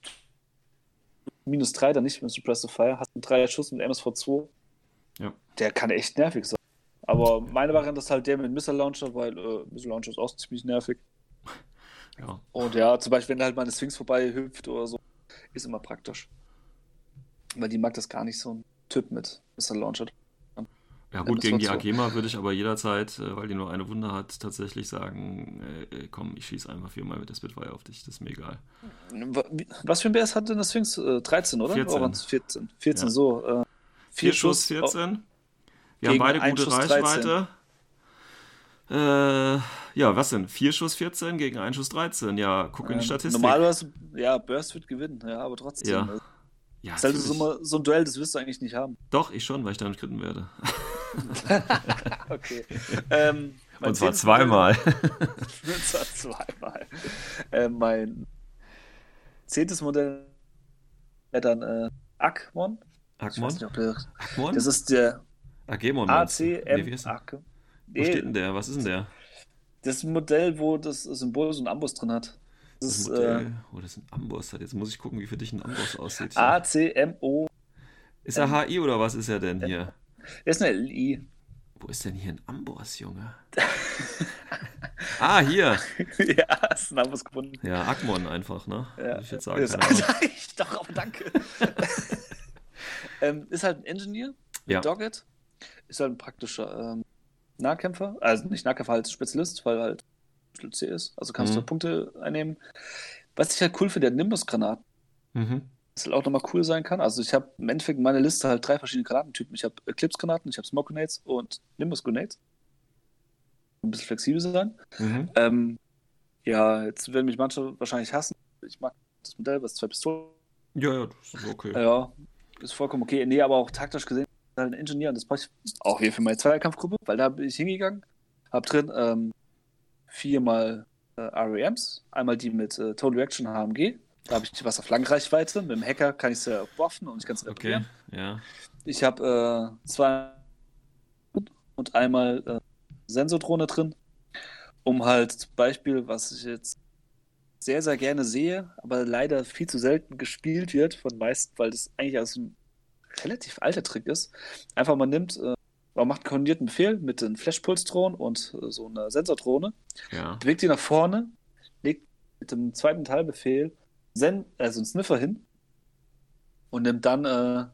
minus 3 dann nicht mit Suppressify, hast einen 3 Schuss mit MSV2. Ja. Der kann echt nervig sein. Aber meine Variante ist halt der mit Missile Launcher, weil äh, Missile Launcher ist auch ziemlich nervig. Ja. Und ja, zum Beispiel, wenn halt mal eine Sphinx vorbei hüpft oder so, ist immer praktisch. Weil die mag das gar nicht so ein Typ mit Missile Launcher. Ja gut, gegen die. Agema würde ich aber jederzeit, äh, weil die nur eine Wunde hat, tatsächlich sagen, äh, äh, komm, ich schieße einfach viermal mit der Spitfire auf dich, das ist mir egal. Was für ein BS hat denn das Sphinx? Äh, 13, oder? 14. Oder waren's 14. 14, Ja. so. Äh, Vier Schuss, oh, 14. Wir haben beide gute Schuss 13. Reichweite. Äh, ja, was denn? Vier Schuss 14 gegen einen Schuss 13. Ja, guck in die ähm, Statistik. Normalerweise, ja, Burst wird gewinnen, ja, aber trotzdem. Ja. äh, ja, ist halt so, so ein Duell, das wirst du eigentlich nicht haben. Doch, ich schon, weil ich damit kritten werde. Okay. ähm, Und zwar zweimal. Und zwar zweimal. Äh, mein zehntes Modell wäre dann äh, Akmon. Akmon? nicht, der, Akmon? das ist der Agemon. Nee, ACM wie ist der? Ak. Wo Nee, steht denn der? Was ist denn der? Das ein Modell, wo das Symbol so ein Amboss drin hat. Das, Das ist äh, Modell. Oh, das ein Amboss. Jetzt muss ich gucken, wie für dich ein Amboss aussieht. hier. ACMO. Ist er HI oder was ist er denn hier? Das ist eine LI. Wo ist denn hier ein Amboss, Junge? ah, hier. ja, ist ein Amboss gefunden. Ja, Akmon einfach, ne? Ja. Würde ich jetzt sagen. Ich doch, aber danke. ähm, ist halt ein Engineer mit Ja. Doggett. Ist halt ein praktischer ähm, Nahkämpfer. Also nicht Nahkämpfer, halt Spezialist, weil halt C ist. Also kannst Mhm. du Punkte einnehmen. Was ich halt cool finde, der Nimbus-Granaten. Mhm. Das halt auch nochmal cool sein kann. Also ich habe im Endeffekt in meiner Liste halt drei verschiedene Granatentypen. Ich habe Eclipse-Granaten, ich habe Smoke Grenades und Nimbus-Grenades. Ein bisschen flexibel sein. Mhm. Ähm, ja, jetzt werden mich manche wahrscheinlich hassen. Ich mag das Modell, was zwei Pistolen. Ja, ja, das ist okay. Ja, ist vollkommen okay. Nee, aber auch taktisch gesehen, halt ein Ingenieur. Und das brauche ich auch hier für meine Zweikampfgruppe, weil da bin ich hingegangen. Hab drin ähm, viermal äh, REMs. Einmal die mit äh, Total Reaction HMG. Da habe ich was auf Langreichweite. Mit dem Hacker kann ich es ja waffen und ich kann es Okay, reparieren. ja. Ich habe äh, zwei und einmal äh, Sensordrohne drin, um halt zum Beispiel, was ich jetzt sehr, sehr gerne sehe, aber leider viel zu selten gespielt wird von meisten, weil das eigentlich aus ein relativ alter Trick ist. Einfach man nimmt, äh, man macht einen koordinierten Befehl mit den Flashpulse-Drohnen und äh, so einer Sensordrohne, Ja. bewegt die nach vorne, legt mit dem zweiten Teilbefehl Sen also einen Sniffer hin und nimmt dann äh,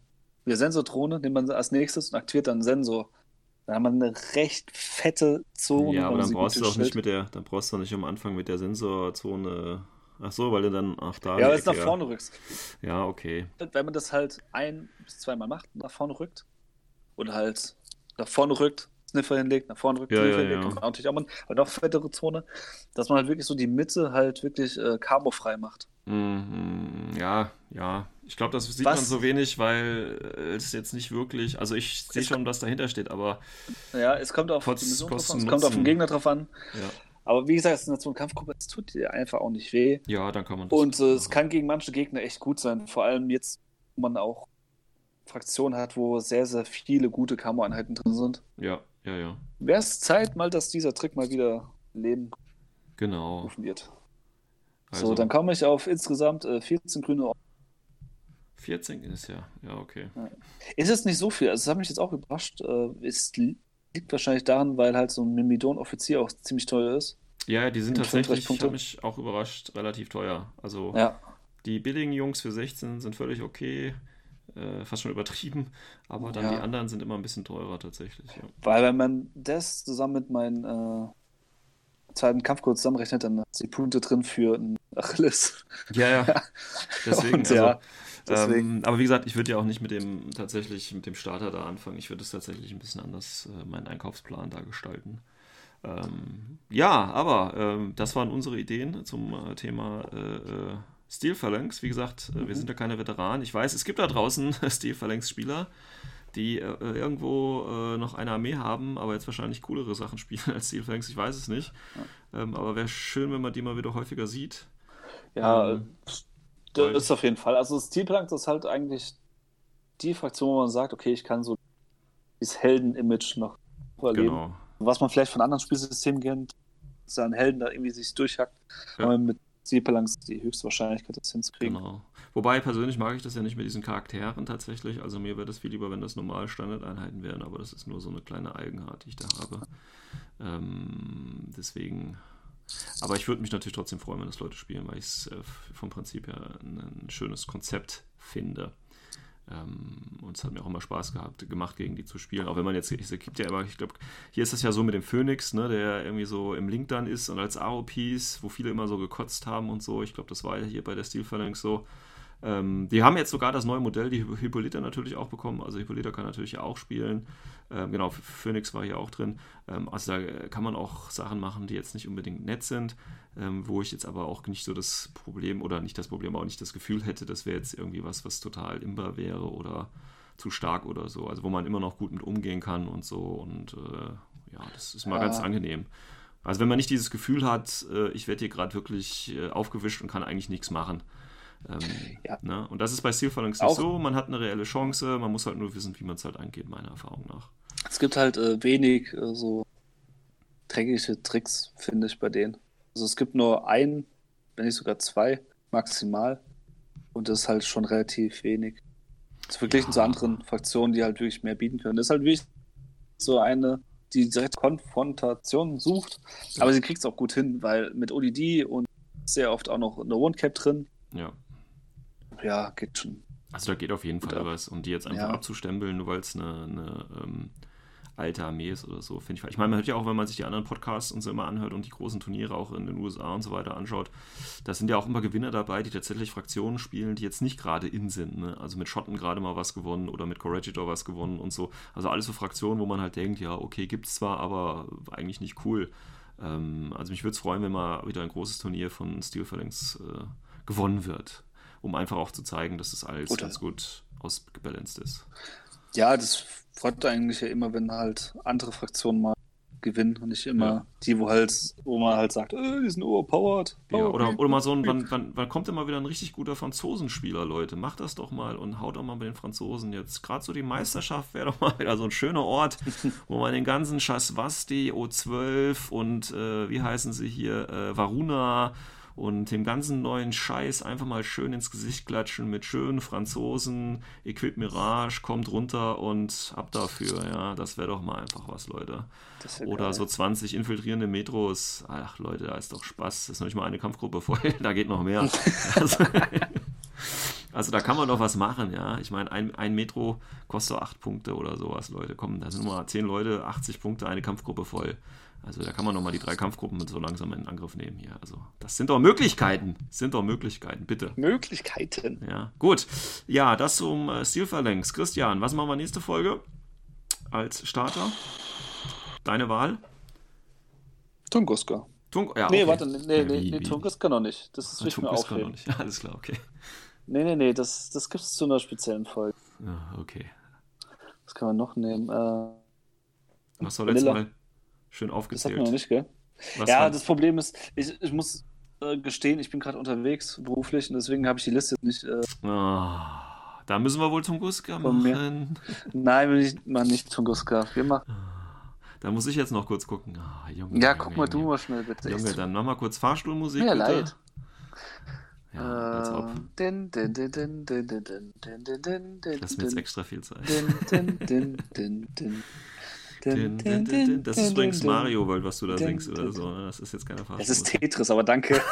die Sensordrohne, nimmt man als nächstes und aktiviert dann einen Sensor. Dann hat man eine recht fette Zone. Ja, aber dann brauchst du auch nicht mit der, dann brauchst du nicht am Anfang mit der Sensorzone. Ach so, weil du dann auch da. Ja, weil es nach vorne rückst. Ja, okay. Wenn man das halt ein bis zweimal macht, nach vorne rückt und halt nach vorne rückt, Sniffer hinlegt, nach vorne rückt, Ja, Sniffer ja, hinlegt, ja. kann natürlich auch mal eine noch fettere Zone, dass man halt wirklich so die Mitte halt wirklich äh, Camo-frei macht. Mhm, ja, ja. Ich glaube, das sieht Was- man so wenig, weil äh, es jetzt nicht wirklich. Also ich sehe schon, was dahinter steht, aber Ja, es kommt auf die Mission drauf an, Kosten es kommt auf den. Gegner drauf an. ja, Aber wie gesagt, es ist eine so Kampfgruppe, es tut dir einfach auch nicht weh. ja dann kann man das. Und äh, es kann gegen manche Gegner echt gut sein. Vor allem jetzt wo man auch Fraktionen hat, wo sehr, sehr viele gute Camo-Einheiten drin sind. Ja, ja, ja. Wäre es Zeit mal, dass dieser Trick mal wieder Leben Genau. gerufen wird. Also so, dann komme ich auf insgesamt äh, 14 grüne Orden. 14 ist ja, ja, okay. Ist es nicht so viel? Also, das hat mich jetzt auch überrascht. Äh, li- liegt wahrscheinlich daran, weil halt so ein Mimidon-Offizier auch ziemlich teuer ist. Ja, die sind tatsächlich, 35 Punkte. hat mich auch überrascht, relativ teuer. Also Ja. die billigen Jungs für 16 sind völlig okay, äh, fast schon übertrieben, aber dann Ja. die anderen sind immer ein bisschen teurer tatsächlich, ja. Weil wenn man das zusammen mit meinen äh, zweiten Kampfcode zusammenrechnet, dann sind die Punkte drin für ein Achilles. Ja, ja. Deswegen, Und also, ja, deswegen. Ähm, aber wie gesagt, ich würde ja auch nicht mit dem tatsächlich mit dem Starter da anfangen. Ich würde es tatsächlich ein bisschen anders äh, meinen Einkaufsplan da gestalten. Ähm, ja, aber ähm, das waren unsere Ideen zum äh, Thema äh, äh, Steel Phalanx. Wie gesagt, äh, wir sind ja keine Veteranen. Ich weiß, es gibt da draußen Steel Phalanx-Spieler, die äh, irgendwo äh, noch eine Armee haben, aber jetzt wahrscheinlich coolere Sachen spielen als Steel Phalanx. Ich weiß es nicht. Ähm, aber wäre schön, wenn man die mal wieder häufiger sieht. Ja, Das ist auf jeden Fall. Also Steelplank ist halt eigentlich die Fraktion, wo man sagt, okay, ich kann so dieses Helden-Image noch erleben. Genau. Was man vielleicht von anderen Spielsystemen kennt, dass ein Helden da irgendwie sich durchhackt. Ja. Aber mit Steelplank ist die höchste Wahrscheinlichkeit, das hinzukriegen. Genau. Wobei persönlich mag ich das ja nicht mit diesen Charakteren tatsächlich. Also mir wäre das viel lieber, wenn das normal Standardeinheiten wären, aber das ist nur so eine kleine Eigenart, die ich da habe. Ähm, deswegen. Aber ich würde mich natürlich trotzdem freuen, wenn das Leute spielen, weil ich es äh, vom Prinzip her ein, schönes Konzept finde. Ähm, und es hat mir auch immer Spaß gehabt, gemacht, gegen die zu spielen. Auch wenn man jetzt, es gibt ja immer, ich glaube, hier ist das ja so mit dem Phoenix, ne, der irgendwie so im Link dann ist und als AOPs, wo viele immer so gekotzt haben und so. Ich glaube, das war ja hier bei der Steel Phalanx so. Ähm, die haben jetzt sogar das neue Modell, die Hippolyta natürlich auch bekommen. Also Hippolyta kann natürlich auch spielen. Ähm, genau, Phoenix war hier auch drin. Ähm, also da äh, kann man auch Sachen machen, die jetzt nicht unbedingt nett sind, ähm, wo ich jetzt aber auch nicht so das Problem oder nicht das Problem, aber auch nicht das Gefühl hätte, das wäre jetzt irgendwie was, was total imbar wäre oder zu stark oder so. Also wo man immer noch gut mit umgehen kann und so. Und äh, ja, das ist mal Ja. ganz angenehm. Also wenn man nicht dieses Gefühl hat, äh, ich werde hier gerade wirklich äh, aufgewischt und kann eigentlich nichts machen. Ähm, Ja. ne? Und das ist bei Steel Phalanx nicht Auch- so. Man hat eine reelle Chance, man muss halt nur wissen, wie man es halt angeht, meiner Erfahrung nach. Es gibt halt äh, wenig äh, so dreckige Tricks, finde ich, bei denen. Also es gibt nur ein, wenn nicht sogar zwei, maximal. Und das ist halt schon relativ wenig. Ist verglichen Ja. zu anderen Fraktionen, die halt wirklich mehr bieten können. Das ist halt wirklich so eine, die direkt Konfrontation sucht. Ja. Aber sie kriegt es auch gut hin, weil mit ODD und sehr oft auch noch eine One-Cap drin. Ja. Ja, geht schon. Also da geht auf jeden Fall ab. was. Und die jetzt einfach Ja. abzustempeln, nur weil es eine, eine ähm, alte Armee ist oder so, finde ich. Ich meine, man hört ja auch, wenn man sich die anderen Podcasts und so immer anhört und die großen Turniere auch in den USA und so weiter anschaut, da sind ja auch immer Gewinner dabei, die tatsächlich Fraktionen spielen, die jetzt nicht gerade in sind. Ne? Also mit Schotten gerade mal was gewonnen oder mit Corregidor was gewonnen und so. Also alles so Fraktionen, wo man halt denkt, ja, okay, gibt's zwar, aber eigentlich nicht cool. Ähm, also mich würde es freuen, wenn mal wieder ein großes Turnier von Steel Phalanx äh, gewonnen wird, um einfach auch zu zeigen, dass das alles Oder- ganz gut ausgebalanced ist. Ja, das freut eigentlich ja immer, wenn halt andere Fraktionen mal gewinnen und nicht immer Ja. die, wo halt, wo man halt sagt, äh, die sind overpowered. Ja, Oh, oder, oder mal so ein, wann, wann, wann kommt denn mal wieder ein richtig guter Franzosenspieler, Leute? Macht das doch mal und haut doch mal bei den Franzosen jetzt. Gerade so die Meisterschaft wäre doch mal wieder so ein schöner Ort, wo man den ganzen Chasvasti, O12 und äh, wie heißen sie hier, äh, Varuna und dem ganzen neuen Scheiß einfach mal schön ins Gesicht klatschen mit schönen Franzosen, Equip Mirage, kommt runter und ab dafür, ja, das wäre doch mal einfach was, Leute. Oder geil. so 20 infiltrierende Metros. Ach Leute, da ist doch Spaß. Das ist noch nicht mal eine Kampfgruppe voll. Da geht noch mehr. Also, also da kann man doch was machen, ja. Ich meine, ein, ein Metro kostet 8 Punkte oder sowas, Leute. Komm, da sind nur mal 10 Leute, 80 Punkte, eine Kampfgruppe voll. Also da kann man noch mal die drei Kampfgruppen mit so langsam in Angriff nehmen hier. Also das sind doch Möglichkeiten. Das sind doch Möglichkeiten, bitte. Möglichkeiten. Ja, gut. Ja, das zum äh, Steel Phalanx. Christian, was machen wir nächste Folge als Starter? Deine Wahl? Tunguska. Tung ja, Nee, okay. warte, nee, nee, wie- nee Tunguska noch nicht. Das ist Ah, nicht mehr Tunguska noch nicht. Alles klar, okay. Nee, nee, nee, das, das gibt es zu einer speziellen Folge. Ja, okay. Was kann man noch nehmen? Äh, Was war letztes Vanilla. Mal Schön aufgezählt. Das hat man nicht, gell? Was ja, hat... das Problem ist, ich, ich muss gestehen, ich bin gerade unterwegs beruflich und deswegen habe ich die Liste nicht. Äh, oh, da müssen wir wohl Tunguska machen. Nein, will ich mal nicht Tunguska. Wir machen. Da muss ich jetzt noch kurz gucken. Oh, Junge, ja, Junge, guck mal Junge. du mal schnell bitte. Junge, dann noch mal kurz Fahrstuhlmusik. Mir bitte. leid. Ja, als ob. Lass mir jetzt extra viel Zeit din, din, din. Das ist übrigens Mario World, was du da singst oder so. ne? Das ist jetzt keine Es ist Fahrstuhlmusik. Tetris, aber danke.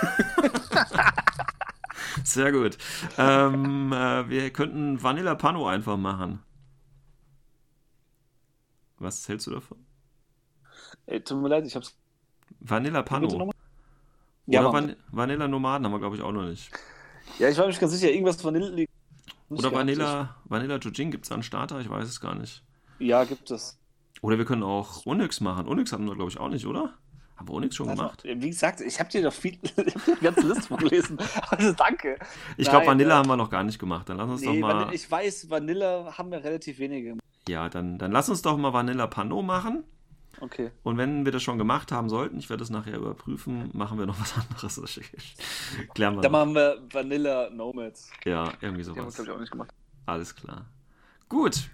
Sehr gut. Ähm, äh, wir könnten Vanilla Pano einfach machen. Was hältst du davon? Ey, tut mir leid, ich hab's. Vanilla Pano. Ja, Oder. Van Vanilla Nomaden haben wir, glaube ich, auch noch nicht. ja, ich war mir nicht ganz sicher. Irgendwas Vanille. Oder Vanilla, Vanilla Jujing gibt es einen Starter? Ich weiß es gar nicht. Ja, gibt es. Oder wir können auch Onyx machen. Onyx hatten wir, glaube ich, auch nicht, oder? Haben wir Onyx schon gemacht? Wie gesagt, ich habe dir doch viel, ich hab dir die ganze Liste vorgelesen. Also danke. Ich glaube, Vanilla äh, haben wir noch gar nicht gemacht. Dann lass uns Nee, doch mal. Ich weiß, Vanilla haben wir relativ wenige. Ja, dann, dann lass uns doch mal Vanilla Pano machen. Okay. Und wenn wir das schon gemacht haben sollten, ich werde das nachher überprüfen, machen wir noch was anderes. Klären wir Dann noch. machen wir Vanilla Nomads. Ja, irgendwie Die haben wir, sowas. glaube ich, auch nicht gemacht. Alles klar. Gut,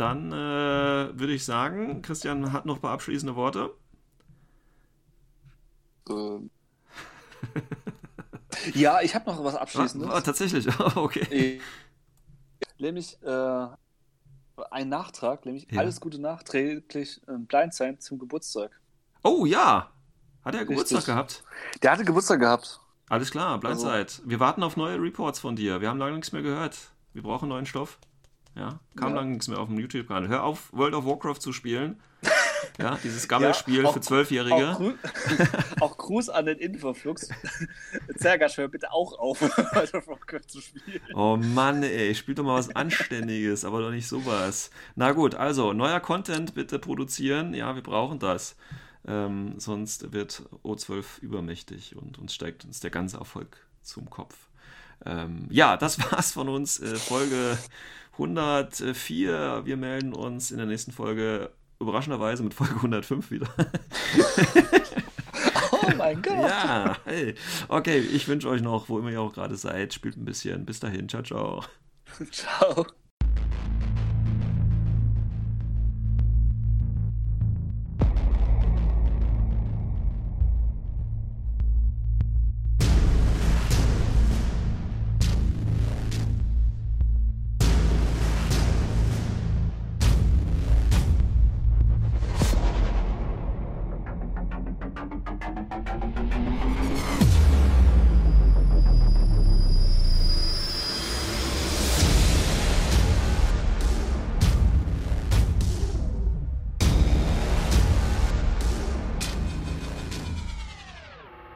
dann äh, würde ich sagen, Christian hat noch ein paar abschließende Worte. Ähm. ja, ich habe noch was Abschließendes. Ah, tatsächlich, okay. Äh, Nämlich äh, ein Nachtrag, nämlich Ja. alles Gute nachträglich äh, Blindside zum Geburtstag. Oh ja, hat er Geburtstag gehabt? Der hatte Geburtstag gehabt. Alles klar, Blindside. Wir warten auf neue Reports von dir. Wir haben lange nichts mehr gehört. Wir brauchen neuen Stoff. Ja, kam Ja. lange nichts mehr auf dem YouTube-Kanal. Hör auf, World of Warcraft zu spielen. Ja, dieses Gammelspiel auch- für Zwölfjährige. Auch, auch Gruß an den Infoflux. Zergasch, hör bitte auch auf, World of Warcraft zu spielen. Oh Mann, ey, spiel doch mal was Anständiges, aber doch nicht sowas. Na gut, also, neuer Content bitte produzieren. Ja, wir brauchen das. Ähm, sonst wird O12 übermächtig und uns steigt uns der ganze Erfolg zum Kopf. Ähm, ja, das war's von uns. Äh, Folge 104. Wir melden uns in der nächsten Folge überraschenderweise mit Folge 105 wieder. Oh mein Gott. ja, hey. Okay, ich wünsche euch noch, wo immer ihr auch gerade seid, spielt ein bisschen. Bis dahin, ciao, ciao. Ciao.